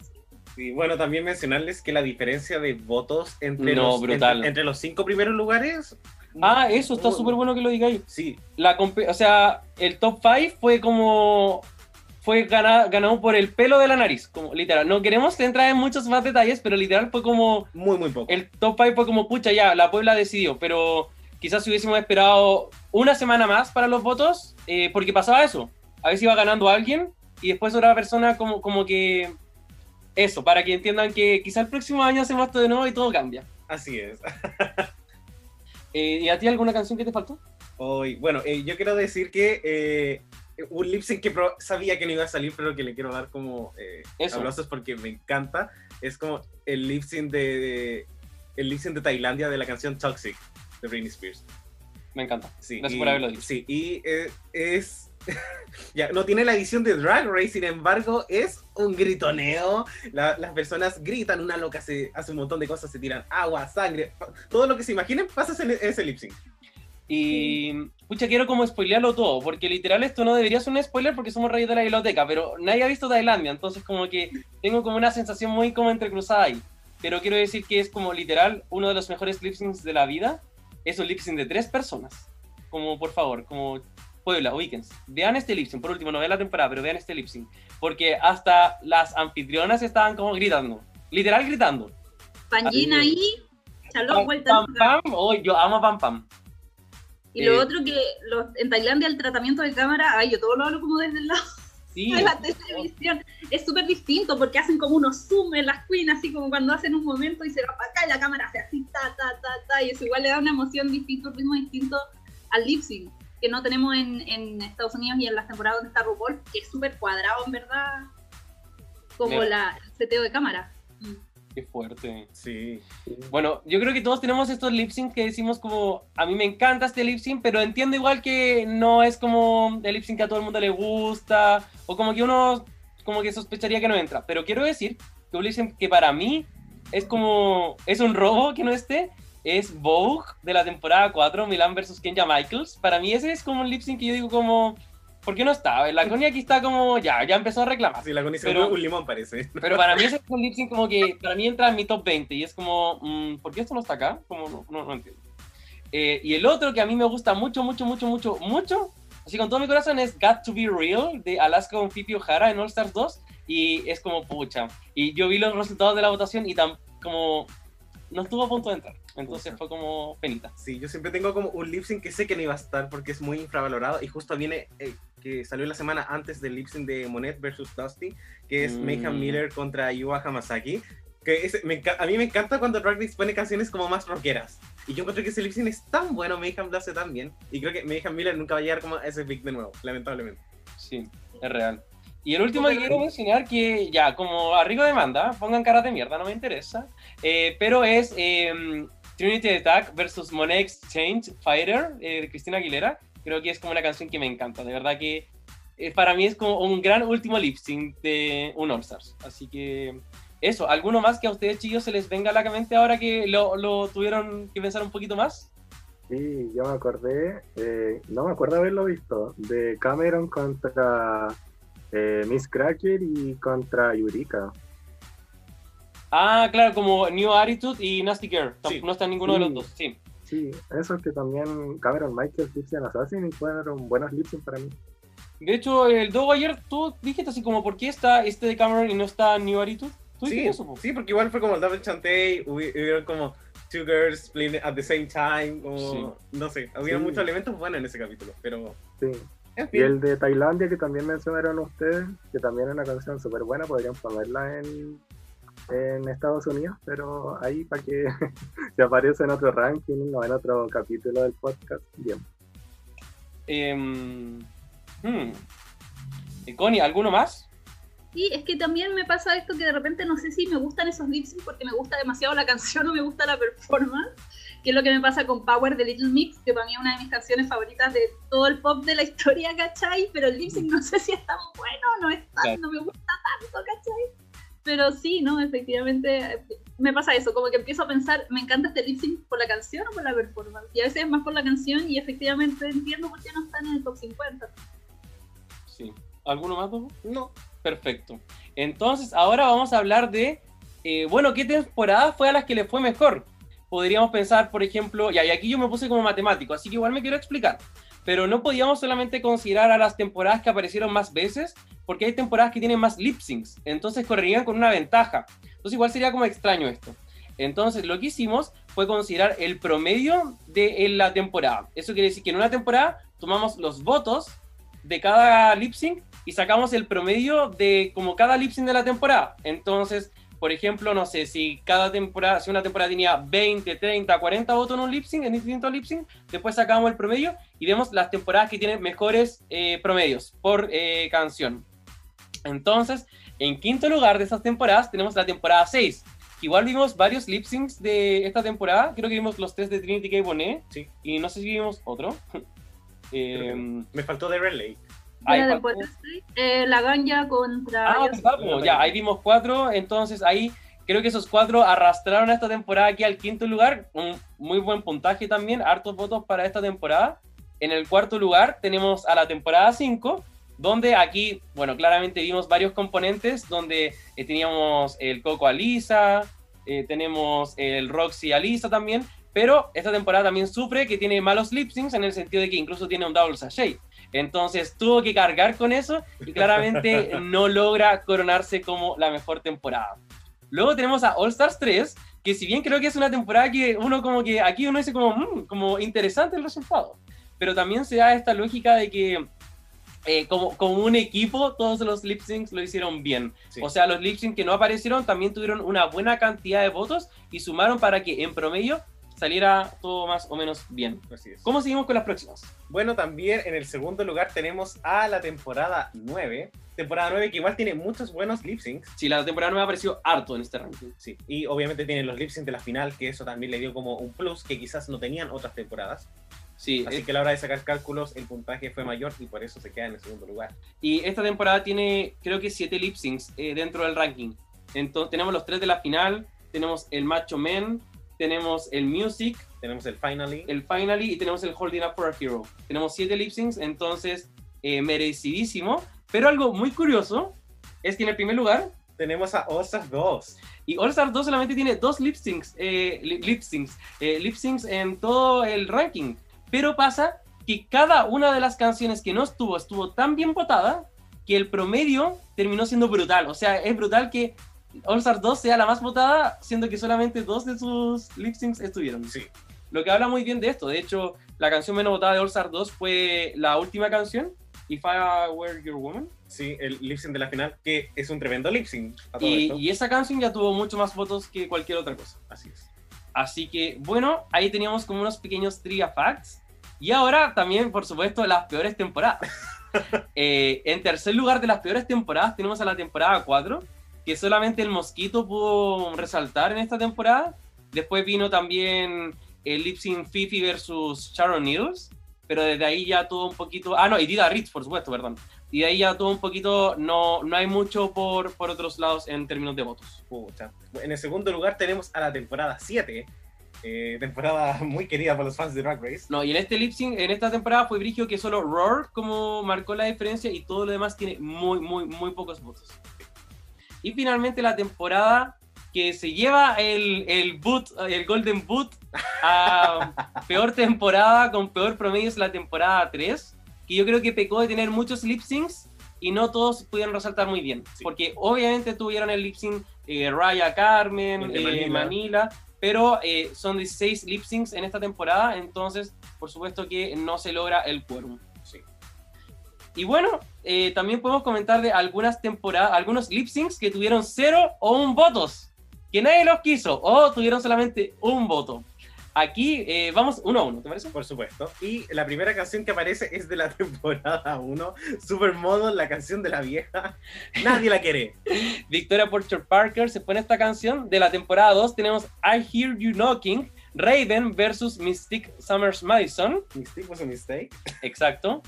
Sí, bueno, también mencionarles que la diferencia de votos entre, No, los, brutal. entre, entre los cinco primeros lugares. Ah, eso está Oh, súper bueno que lo digáis. Sí, La o sea, el top 5 fue como. Fue gana- ganado por el pelo de la nariz, como literal. No queremos entrar en muchos más detalles, pero literal fue como. muy, muy poco. El top 5 fue como, pucha, ya, la Puebla decidió, pero quizás si hubiésemos esperado una semana más para los votos, eh, porque pasaba eso. A veces iba ganando alguien y después otra persona como, como que... Eso, para que entiendan que quizás el próximo año hacemos esto de nuevo y todo cambia. Así es. Eh, ¿Y a ti alguna canción que te faltó? Hoy, bueno, eh, yo quiero decir que eh, un lip sync que sabía que no iba a salir, pero que le quiero dar como eh, aplausos porque me encanta, es como el lip sync de, de- el lip sync de Tailandia de la canción Toxic de Britney Spears. Me encanta. Sí, Gracias y, por haberlo dicho. Sí, y eh, es. ya, no tiene la edición de Drag Race, sin embargo, es un gritoneo. La- las personas gritan, una loca se hace un montón de cosas, se tiran agua, sangre, todo lo que se imaginen pasa en ese lip sync. Y, pucha, quiero como spoilearlo todo, porque literal esto no debería ser un spoiler porque somos reyes de la biblioteca, pero nadie ha visto Tailandia, entonces como que tengo como una sensación muy como entrecruzada ahí. Pero quiero decir que es como literal uno de los mejores lip syncs de la vida. Es un lip sync de tres personas. Como, por favor, como Puebla, Weekends. Vean este lip sync, por último, no vean la temporada, pero vean este lip sync. Porque hasta las anfitrionas estaban como gritando. Literal gritando. Pangina Ahí. ahí, Chaló, Pam, vuelta. pam, pam. Oh, yo amo Pam Pam. Y lo Eh, otro que los, en Tailandia el tratamiento de cámara, ay, yo todo lo hablo como desde el lado Sí, de la televisión. Es súper distinto porque hacen como unos zoom en las queens, así como cuando hacen un momento y se va para acá y la cámara hace así, ta, ta, ta, ta, y eso igual le da una emoción distinta, un ritmo distinto al lip sync, que no tenemos en, en Estados Unidos y en las temporadas donde está RuPaul, que es súper cuadrado en verdad, como la, el seteo de cámara. Qué fuerte. Sí. Bueno, yo creo que todos tenemos estos lip sync que decimos como, a mí me encanta este lip sync, pero entiendo igual que no es como el lip sync que a todo el mundo le gusta, o como que uno como que sospecharía que no entra. Pero quiero decir que un lip sync que para mí es como, es un robo que no esté, es Vogue de la temporada 4, Milan versus Kenya Michaels. Para mí ese es como un lip sync que yo digo como, ¿por qué no está? La Connie aquí está como, ya, ya empezó a reclamar. Así la condición Pero- un limón parece. Pero para mí ese es un lip sync como que para mí entra en mi top 20 y es como, mm, ¿por qué esto no está acá? Como no, no, no entiendo. Eh, y el otro que a mí me gusta mucho, mucho, mucho, mucho, mucho, así con todo mi corazón, es Got to Be Real de Alaska con Pipi O'Hara en All Stars 2 y es como pucha. Y yo vi los resultados de la votación y tan como no estuvo a punto de entrar. Entonces fue como penita. Sí, yo siempre tengo como un lip sync que sé que no iba a estar porque es muy infravalorado y justo viene eh, que salió la semana antes del lip sync de Monet versus Dusty, que es Mm. Mayhem Miller contra Yuha Hamasaki. Que ese- me a mí me encanta cuando Drag Race pone canciones como más rockeras. Y yo encuentro que ese lip sync es tan bueno, Mayhem lo hace tan bien. Y creo que Mayhem Miller nunca va a llegar como a ese pick de nuevo, lamentablemente. Sí, es real. Y el último que quiero mencionar, que ya, como arriba demanda, pongan cara de mierda, no me interesa, eh, pero es eh, Trinity Attack versus Monet Exchange Fighter eh, de Cristina Aguilera. Creo que es como una canción que me encanta, de verdad que eh, para mí es como un gran último lip sync de un All Stars. Así que eso, ¿alguno más que a ustedes chicos se les venga a la mente ahora que lo, lo tuvieron que pensar un poquito más? Sí, yo me acordé, eh, no me acuerdo haberlo visto, de Cameron contra eh, Miss Cracker y contra Yurika. Ah, claro, como New Attitude y Nasty Girl. Sí. No está ninguno de los dos, sí. Sí, esos que también Cameron Michael, Gypsy and Assassin y fueron buenos lip para mí. De hecho, el Dogo ayer tú dijiste así como, ¿por qué está este de Cameron y no está New Attitude? ¿Tú Sí, eso? po? sí, porque igual fue como el Double Chantey, hubi- hubieron como two girls playing at the same time, como, no sé, había Sí. muchos elementos buenos en ese capítulo, pero Sí. en Y el de Tailandia que también mencionaron ustedes, que también es una canción súper buena, podrían ponerla en, en Estados Unidos, pero ahí para que se aparece en otro ranking o en otro capítulo del podcast. Bien. Em, hmm. Eh, Connie, ¿alguno más? Sí, es que también me pasa esto que de repente no sé si me gustan esos lip porque me gusta demasiado la canción o me gusta la performance, que es lo que me pasa con Power de Little Mix, que para mí es una de mis canciones favoritas de todo el pop de la historia, ¿cachai? Pero el lip no sé si es tan bueno, no es tan, Claro. no me gusta tanto, ¿cachai? Pero sí, ¿no? Efectivamente me pasa eso, como que empiezo a pensar, me encanta este lip sync por la canción o por la performance, y a veces es más por la canción y efectivamente entiendo por qué no están en el top 50. Sí. ¿Alguno más? No, Perfecto. Entonces, ahora vamos a hablar de, eh, bueno, ¿qué temporada fue a las que le fue mejor? Podríamos pensar, por ejemplo, ya, y aquí yo me puse como matemático, así que igual me quiero explicar. Pero no podíamos solamente considerar a las temporadas que aparecieron más veces, porque hay temporadas que tienen más lip syncs, entonces correrían con una ventaja. Entonces igual sería como extraño esto. Entonces lo que hicimos fue considerar el promedio de la temporada. Eso quiere decir que en una temporada tomamos los votos de cada lip sync y sacamos el promedio de como cada lip sync de la temporada. Entonces, por ejemplo, no sé, si cada temporada, si una temporada tenía 20, 30, 40 votos en un lip sync, en distintos lip sync, después sacamos el promedio y vemos las temporadas que tienen mejores eh, promedios por eh, canción. Entonces, en quinto lugar de esas temporadas tenemos la temporada 6. Igual vimos varios lip syncs de esta temporada. Creo que vimos los tres de Trinity K. Bonet. Sí. Y no sé si vimos otro. Eh, me faltó de Después, eh, la ganja contra... Ah, po, ya, ahí vimos cuatro, entonces ahí creo que esos cuatro arrastraron a esta temporada aquí al quinto lugar, un muy buen puntaje también, hartos votos para esta temporada. En el cuarto lugar tenemos a la temporada 5, donde aquí, bueno, claramente vimos varios componentes, donde eh, teníamos el Coco Alisa, eh, tenemos el Roxy Alisa también, pero esta temporada también sufre que tiene malos lip syncs en el sentido de que incluso tiene un double sachet. Entonces tuvo que cargar con eso y claramente no logra coronarse como la mejor temporada. Luego tenemos a All Stars 3, que si bien creo que es una temporada que uno como que aquí uno dice como, "Mm, como interesante el resultado, pero también se da esta lógica de que eh, como, como un equipo todos los lip syncs lo hicieron bien. Sí. O sea, los lip syncs que no aparecieron también tuvieron una buena cantidad de votos y sumaron para que en promedio saliera todo más o menos bien. Así es. ¿Cómo seguimos con las próximas? Bueno, también en el segundo lugar tenemos a la temporada 9. Temporada 9 que igual tiene muchos buenos lip syncs. Sí, la temporada no me ha parecido harto en este ranking. Sí. Y obviamente tiene los lip syncs de la final, que eso también le dio como un plus que quizás no tenían otras temporadas. Sí, Así que a la hora de sacar cálculos, el puntaje fue mayor y por eso se queda en el segundo lugar. y esta temporada tiene creo que siete lip syncs eh, dentro del ranking. Entonces tenemos los tres de la final, tenemos el Macho Men, tenemos el Music, Tenemos el Finally. el Finally y tenemos el Holding Up for a Hero. Tenemos siete lip syncs, entonces eh, merecidísimo. Pero algo muy curioso es que en el primer lugar, Tenemos a All Stars 2. y All Star 2 solamente tiene dos lip syncs, eh, li- lip syncs, eh, lip syncs en todo el ranking. Pero pasa que cada una de las canciones que no estuvo, estuvo tan bien votada que el promedio terminó siendo brutal. O sea, es brutal que All Star 2 sea la más votada, siendo que solamente dos de sus lip syncs estuvieron. Sí. Lo que habla muy bien de esto. De hecho, la canción menos votada de All Star 2 fue la última canción, If I Were Your Woman. Sí, el lip sync de la final, que es un tremendo lip sync. a todo Y, esto. y esa canción ya tuvo mucho más votos que cualquier otra cosa. Así es. Así que, bueno, ahí teníamos como unos pequeños trivia facts. Y ahora también, por supuesto, las peores temporadas. Eh, en tercer lugar de las peores temporadas tenemos a la temporada 4, que solamente el Mosquito pudo resaltar en esta temporada. Después vino también el lip sync Fifi versus Sharon Needles, pero desde ahí ya todo un poquito... Ah, no, y Dida Ritz, por supuesto, perdón. Y de ahí ya todo un poquito, no, no hay mucho por, por otros lados en términos de votos. Pucha. En el segundo lugar tenemos a la temporada 7. eh, temporada muy querida por los fans de Drag Race. No, y en este lip sync, en esta temporada fue Brigio que solo Roar como marcó la diferencia y todo lo demás tiene muy, muy, muy pocos votos. Y finalmente la temporada que se lleva el, el boot, el Golden Boot a peor temporada con peor promedio es la temporada 3, que yo creo que pecó de tener muchos lip syncs y no todos pudieron resaltar muy bien. Sí. Porque obviamente tuvieron el lip sync eh, Raya Carmen, eh, Manila. Manila, pero eh, son 16 lip syncs en esta temporada, entonces por supuesto que no se logra el quórum. Y bueno, eh, también podemos comentar de algunas temporadas, algunos lip syncs que tuvieron cero o un votos, que nadie los quiso, o tuvieron solamente un voto. Aquí eh, vamos uno a uno, ¿te parece? Por supuesto. Y la primera canción que aparece es de la temporada 1, Supermodel, la canción de la vieja. Nadie la quiere. Victoria Porter Parker se pone esta canción. De la temporada 2 tenemos I Hear You Knocking, Raven versus Mystique Summers Madison. Mistake was a mistake. Exacto.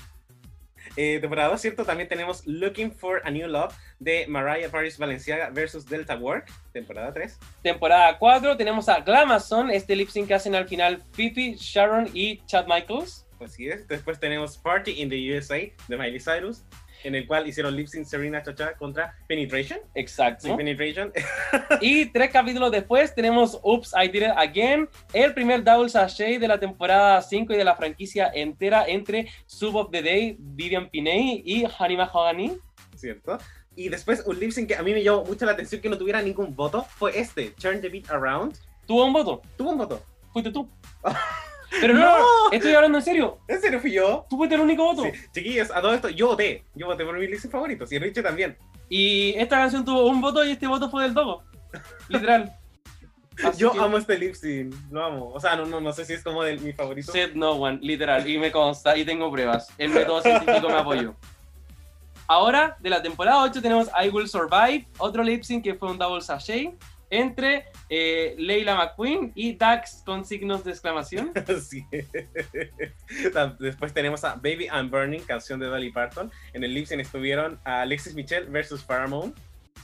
Eh, temporada 2, ¿cierto? También tenemos Looking for a New Love de Mariah Paris Valenciaga versus Delta Work. Temporada 3. Temporada 4 tenemos a Glamazon, este lip sync que hacen al final Fifi, Sharon y Chad Michaels. Así es. Después tenemos Party in the USA de Miley Cyrus, en el cual hicieron lip sync Serena Chacha contra Penetration. Exacto. Sí, Penetration. Y tres capítulos después tenemos Oops, I Did It Again, el primer Double Sachet de la temporada 5 y de la franquicia entera entre Sub of the Day, Vivian Piney y Honey Mahogany. ¿cierto? Y después un lip sync que a mí me llamó mucho la atención que no tuviera ningún voto fue este, Turn the Beat Around. Tuvo un voto, Tuvo un voto. fuiste tú. Pero no, ¡No! estoy hablando en serio. ¿En serio fui yo? Tú fuiste el único voto. Sí. Chiquillos, a todo esto, yo voté. Yo voté por mi sync favorito. Y Richie también. Y esta canción tuvo un voto y este voto fue del Dogo. Literal. Así yo que- amo este lip sync. Lo amo. O sea, no, no, no sé si es como de mi favorito. Said no one, literal, y me consta y tengo pruebas. El método científico me apoyó. Ahora, de la temporada 8 tenemos I Will Survive, otro lip sync que fue un double sachet entre eh, Leila McQueen y Dax con signos de exclamación. Sí. Después tenemos a Baby I'm Burning, canción de Dolly Parton. En el lip sync estuvieron a Alexis Michelle versus Pharamond.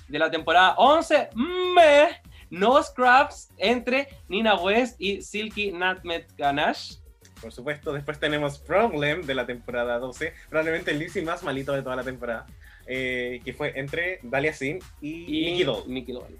De la temporada 11, me, No Scraps entre Nina West y Silky Nutmeg Ganache. Por supuesto, después tenemos Problem de la temporada 12, probablemente el lip sync más malito de toda la temporada, eh, que fue entre Dalia Sin y, y Nicky Doll.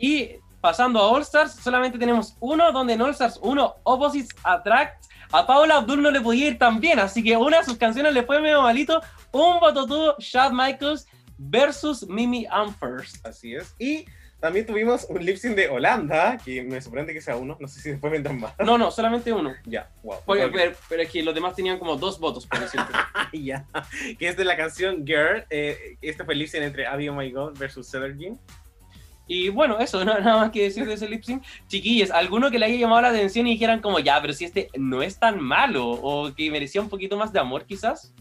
Y pasando a All Stars, solamente tenemos uno donde en All Stars 1 Opposites Attract. A Paula Abdul no le podía ir tan bien, así que una de sus canciones le fue medio malito. Un voto tuvo Chad Michaels versus Mimi Amherst. Así es. Y también tuvimos un lip sync de Holanda, que me sorprende que sea uno, no sé si después vendrán más. No, no, solamente uno. Ya, wow. Porque- Ok. pero, pero es que los demás tenían como dos votos, por decirte. ya. Que es de la canción Girl. eh, este fue el lip sync entre Abby Oh My God versus Cedar. Y bueno, eso, no nada más que decir de ese lip sync. Chiquillos, alguno que le haya llamado la atención y dijeran como, ya, pero si este no es tan malo, o que merecía un poquito más de amor quizás.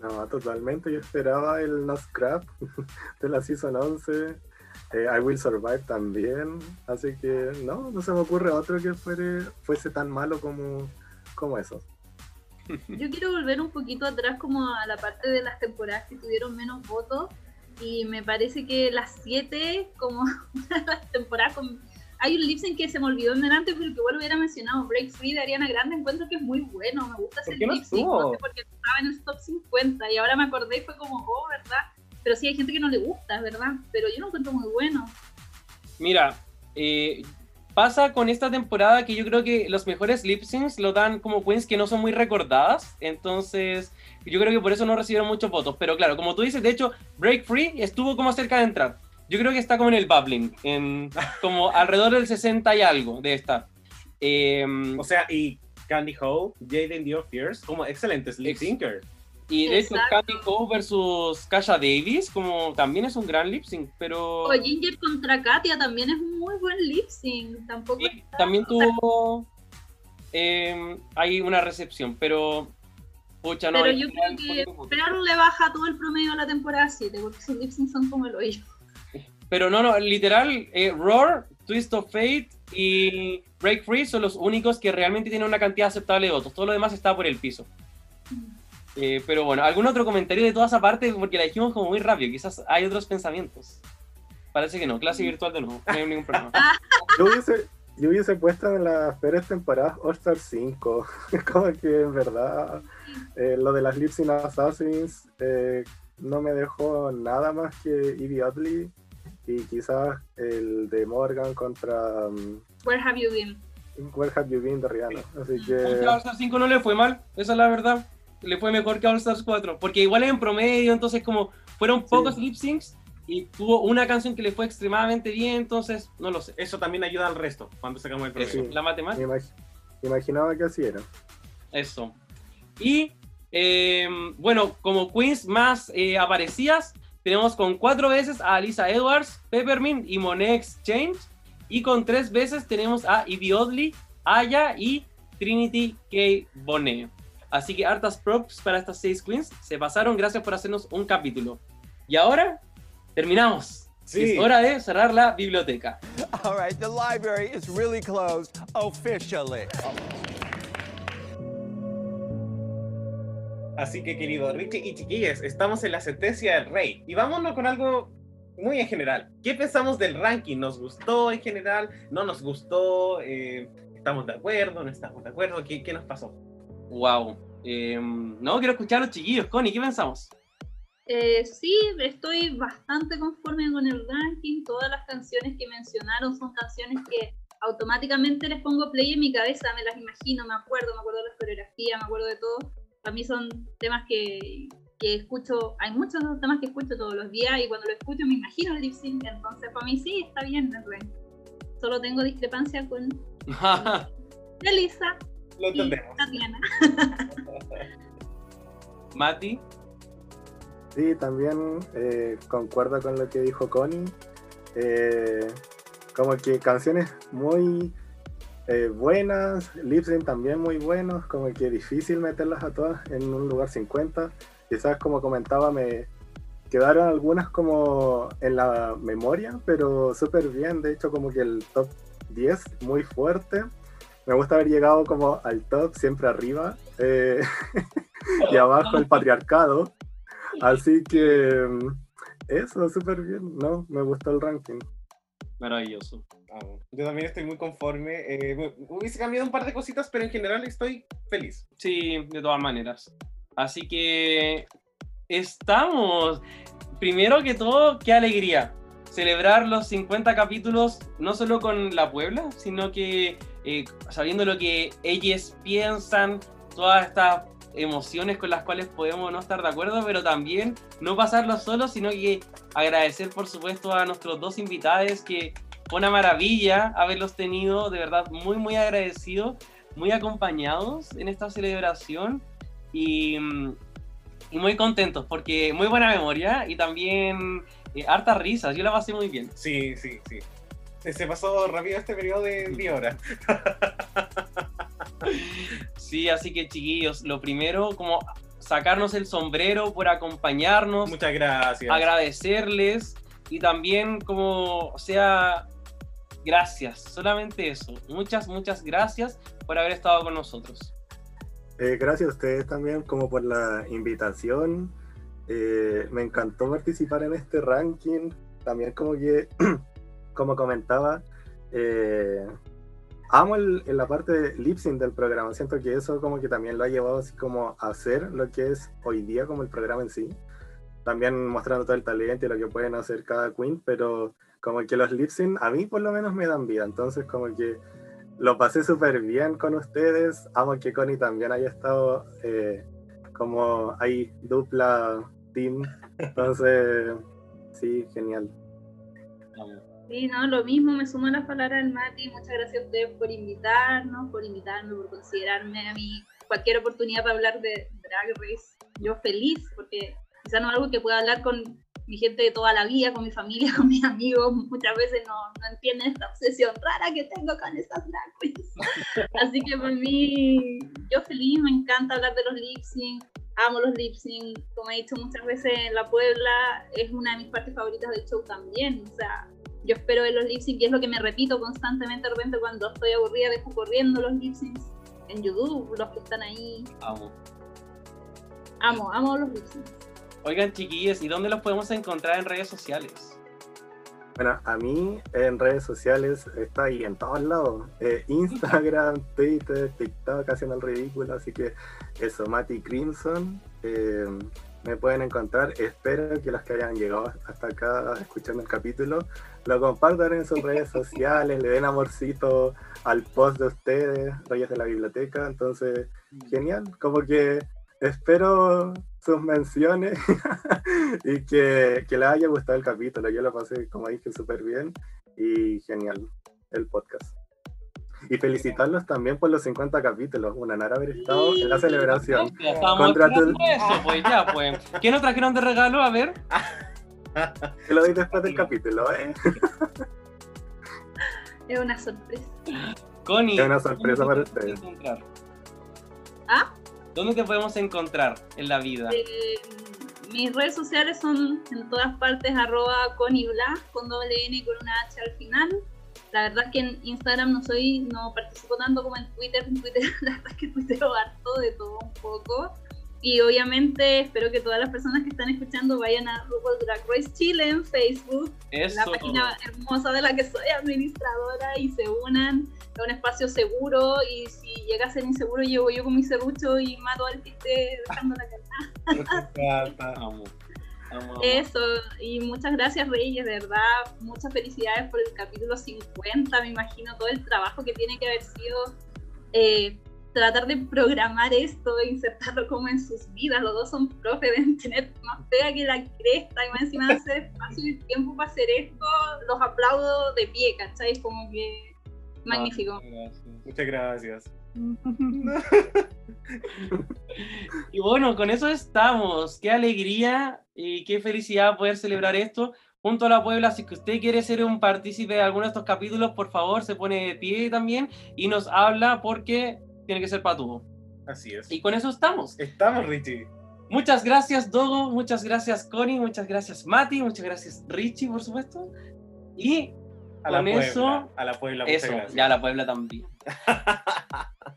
No, totalmente. Yo esperaba el No Scrap de la Season 11. eh, I Will Survive también. Así que no, no se me ocurre otro que fuere, fuese tan malo como, como esos. Yo quiero volver un poquito atrás como a la parte de las temporadas que tuvieron menos votos y me parece que las siete como las temporadas con... Hay un lip sync que se me olvidó en delante, pero que igual hubiera mencionado, Break Free de Ariana Grande, encuentro que es muy bueno, me gusta ¿Por ese no lip sync, no sé por qué estaba en el top 50 y ahora me acordé y fue como, oh, ¿verdad? Pero sí hay gente que no le gusta, ¿verdad? Pero yo lo encuentro muy bueno. Mira, eh, pasa con esta temporada que yo creo que los mejores lip syncs lo dan como queens que no son muy recordadas. Entonces, yo creo que por eso no recibieron muchos votos. Pero claro, como tú dices, de hecho, Break Free estuvo como cerca de entrar. Yo creo que está como en el bubbling, en como alrededor del 60 y algo de estar. Eh, O sea, y Candy Ho, Jaden Dior Fierce, como excelentes lip Ex- syncers. Y de hecho. Cami Cole versus Kasha Davis, como también es un gran lip sync, pero O Ginger contra Katia también es un muy buen lip sync. Tampoco sí, está- también tuvo eh, hay una recepción, pero pucha, no. Pero yo creo que. Pearl le baja todo el promedio a la temporada 7, porque sus syncs son como el hoyo. Pero no, no, literal, eh, Roar, Twist of Fate y Break Free son los únicos que realmente tienen una cantidad aceptable de votos. Todo lo demás está por el piso. Eh, pero bueno, ¿algún otro comentario de toda esa parte? Porque la dijimos como muy rápido, quizás hay otros pensamientos. Parece que no, clase virtual de nuevo, no hay ningún problema. Yo hubiese, yo hubiese puesto en las peores temporadas All Star 5. Como que en verdad eh, lo de las Lip Sync Assassins eh, no me dejó nada más que Evie y quizás el de Morgan contra um, Where have you been? Where Have You Been de Rihanna. Así A que All Stars 5 no le fue mal, esa es la verdad. Le fue mejor que All Stars 4, porque igual es en promedio, entonces como fueron pocos lip syncs y tuvo una canción que le fue extremadamente bien, entonces no lo sé. Eso también ayuda al resto cuando sacamos el promedio. Sí. la matemática. imag- imaginaba que así era. Eso. Y eh, bueno, como queens más eh, aparecidas, tenemos con cuatro veces a Alisa Edwards, Peppermint y Monet Exchange. Y con tres veces tenemos a Evie Oddly, Aya y Trinity K. Bonet. Así que hartas props para estas seis queens. Se pasaron, gracias por hacernos un capítulo. Y ahora terminamos. Sí. Es hora de cerrar la biblioteca. All right, the library is really closed officially. Así que, querido Richie y chiquillas, estamos en la sentencia del rey. Y vámonos con algo muy en general. ¿Qué pensamos del ranking? ¿Nos gustó en general? ¿No nos gustó? Eh, ¿Estamos de acuerdo? ¿No estamos de acuerdo? ¿Qué, qué nos pasó? Wow. Eh, no, quiero escuchar a los chiquillos. Connie, ¿qué pensamos? Eh, sí, estoy bastante conforme con el ranking. Todas las canciones que mencionaron son canciones que automáticamente les pongo play en mi cabeza, me las imagino, me acuerdo, me acuerdo de la coreografía, me acuerdo de todo. Para mí son temas que, que escucho, hay muchos temas que escucho todos los días y cuando lo escucho me imagino el lip sync, entonces para mí sí, está bien el. Solo tengo discrepancia con Elisa Lo y entendemos. Tatiana. Mati. Sí, también eh, concuerdo con lo que dijo Connie. Eh, como que canciones muy eh, buenas, lip sync también muy buenos, como que difícil meterlas a todas en un lugar 50. Quizás como comentaba, me quedaron algunas como en la memoria, pero súper bien. De hecho, como que el top 10 muy fuerte. Me gusta haber llegado como al top, siempre arriba. eh, y abajo el patriarcado. Así que mm, eso, súper bien, ¿no? Me gustó el ranking. Maravilloso. Vamos. Yo también estoy muy conforme. Eh, hu- hubiese cambiado un par de cositas, pero en general estoy feliz. Sí, de todas maneras. Así que estamos. Primero que todo, qué alegría. Celebrar los 50 capítulos, no solo con la Puebla, sino que eh, sabiendo lo que ellos piensan, todas estas emociones con las cuales podemos no estar de acuerdo, pero también no pasarlo solo, sino que agradecer, por supuesto, a nuestros dos invitados, que una maravilla haberlos tenido, de verdad, muy, muy agradecido, muy acompañados en esta celebración y, mm, y muy contentos, porque muy buena memoria y también eh, hartas risas, yo la pasé muy bien. Sí, sí, sí. Se- Se pasó rápido este periodo de 10 horas. Sí, así que chiquillos, lo primero, como sacarnos el sombrero por acompañarnos, Muchas gracias. agradecerles y también como, o sea, gracias, solamente eso. Muchas, muchas gracias por haber estado con nosotros. Eh, gracias a ustedes también como por la invitación. Eh, me encantó participar en este ranking. También como que, como comentaba, eh, amo el- en la parte de lip sync del programa. Siento que eso como que también lo ha llevado así como a hacer lo que es hoy día como el programa en sí. También mostrando todo el talento y lo que pueden hacer cada queen, pero como que los lip a mí por lo menos me dan vida. Entonces como que lo pasé súper bien con ustedes. Amo que Connie también haya estado eh, como ahí dupla team. Entonces, sí, genial. Sí, no, lo mismo, me sumo a las palabras del Mati. Muchas gracias a ustedes por invitarnos, por invitarme, por considerarme a mí cualquier oportunidad para hablar de Drag Race. Yo feliz, porque quizá no es algo que pueda hablar con mi gente de toda la vida, con mi familia, con mis amigos. Muchas veces no, no entienden esta obsesión rara que tengo con estas drag queens. Así que por mí, yo feliz, me encanta hablar de los lip sync. Amo los lip sync, como he dicho muchas veces en La Puebla, es una de mis partes favoritas del show también. O sea, yo espero ver los lip sync y es lo que me repito constantemente de repente cuando estoy aburrida, dejo corriendo los lip syncs en YouTube, los que están ahí. Amo. Amo, amo los lip syncs. Oigan, chiquillos, ¿y dónde los podemos encontrar en redes sociales? Bueno, a mí en redes sociales está ahí en todos lados. Eh, Instagram, Twitter, TikTok haciendo el ridículo. Así que eso, Mati Crimson. eh, me pueden encontrar. Espero que los que hayan llegado hasta acá escuchando el capítulo lo compartan en sus redes sociales, le den amorcito al post de ustedes, Reyes de la Biblioteca. Entonces, genial. Como que espero sus menciones y que, que les haya gustado el capítulo. Yo lo pasé, como dije, súper bien y genial el podcast. Y felicitarlos también por los 50 capítulos, una honor haber estado en la celebración. Ya estábamos Contra tu- eso, pues ya, pues. ¿Qué nos trajeron de regalo? A ver. Te lo doy después del capítulo, ¿eh? Es una sorpresa. Connie. Es una sorpresa ¿dónde para ustedes. ¿Ah? ¿Dónde te podemos encontrar en la vida? Eh, mis redes sociales son en todas partes arroba conibla con doble N con una H al final. La verdad es que en Instagram no soy, no participo tanto como en Twitter. En Twitter la verdad es que tuiteo harto de todo un poco. Y obviamente espero que todas las personas que están escuchando vayan a RuPaul Drag Race Chile en Facebook, Eso. la página hermosa de la que soy administradora y se unan a un espacio seguro y si llega a ser inseguro llevo yo con mi serrucho y mato al que esté dejando la cara. Amo. Amo, amo. Eso, y muchas gracias Reyes, de verdad, muchas felicidades por el capítulo 50, me imagino todo el trabajo que tiene que haber sido eh, tratar de programar esto e insertarlo como en sus vidas, los dos son profes, deben tener más pega que la cresta y más encima de hacer espacio y tiempo para hacer esto, los aplaudo de pie, ¿cachai? Como que magnífico. Muchas gracias. Y bueno, con eso estamos. Qué alegría y qué felicidad poder celebrar esto junto a la Puebla. Si que usted quiere ser un partícipe de alguno de estos capítulos, por favor, se pone de pie también y nos habla porque tiene que ser patudo. Así es. Y con eso estamos. Estamos, Richie. Muchas gracias, Dogo. Muchas gracias, Connie. Muchas gracias, Mati. Muchas gracias, Richie, por supuesto. Y A la Con Puebla. eso- A la Puebla, muchas eso, gracias. ya la Puebla también.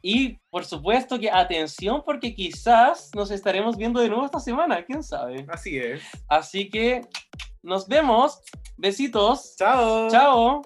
y por supuesto que atención, porque quizás nos estaremos viendo de nuevo esta semana, quién sabe. Así es. Así que nos vemos. Besitos. Chao. Chao.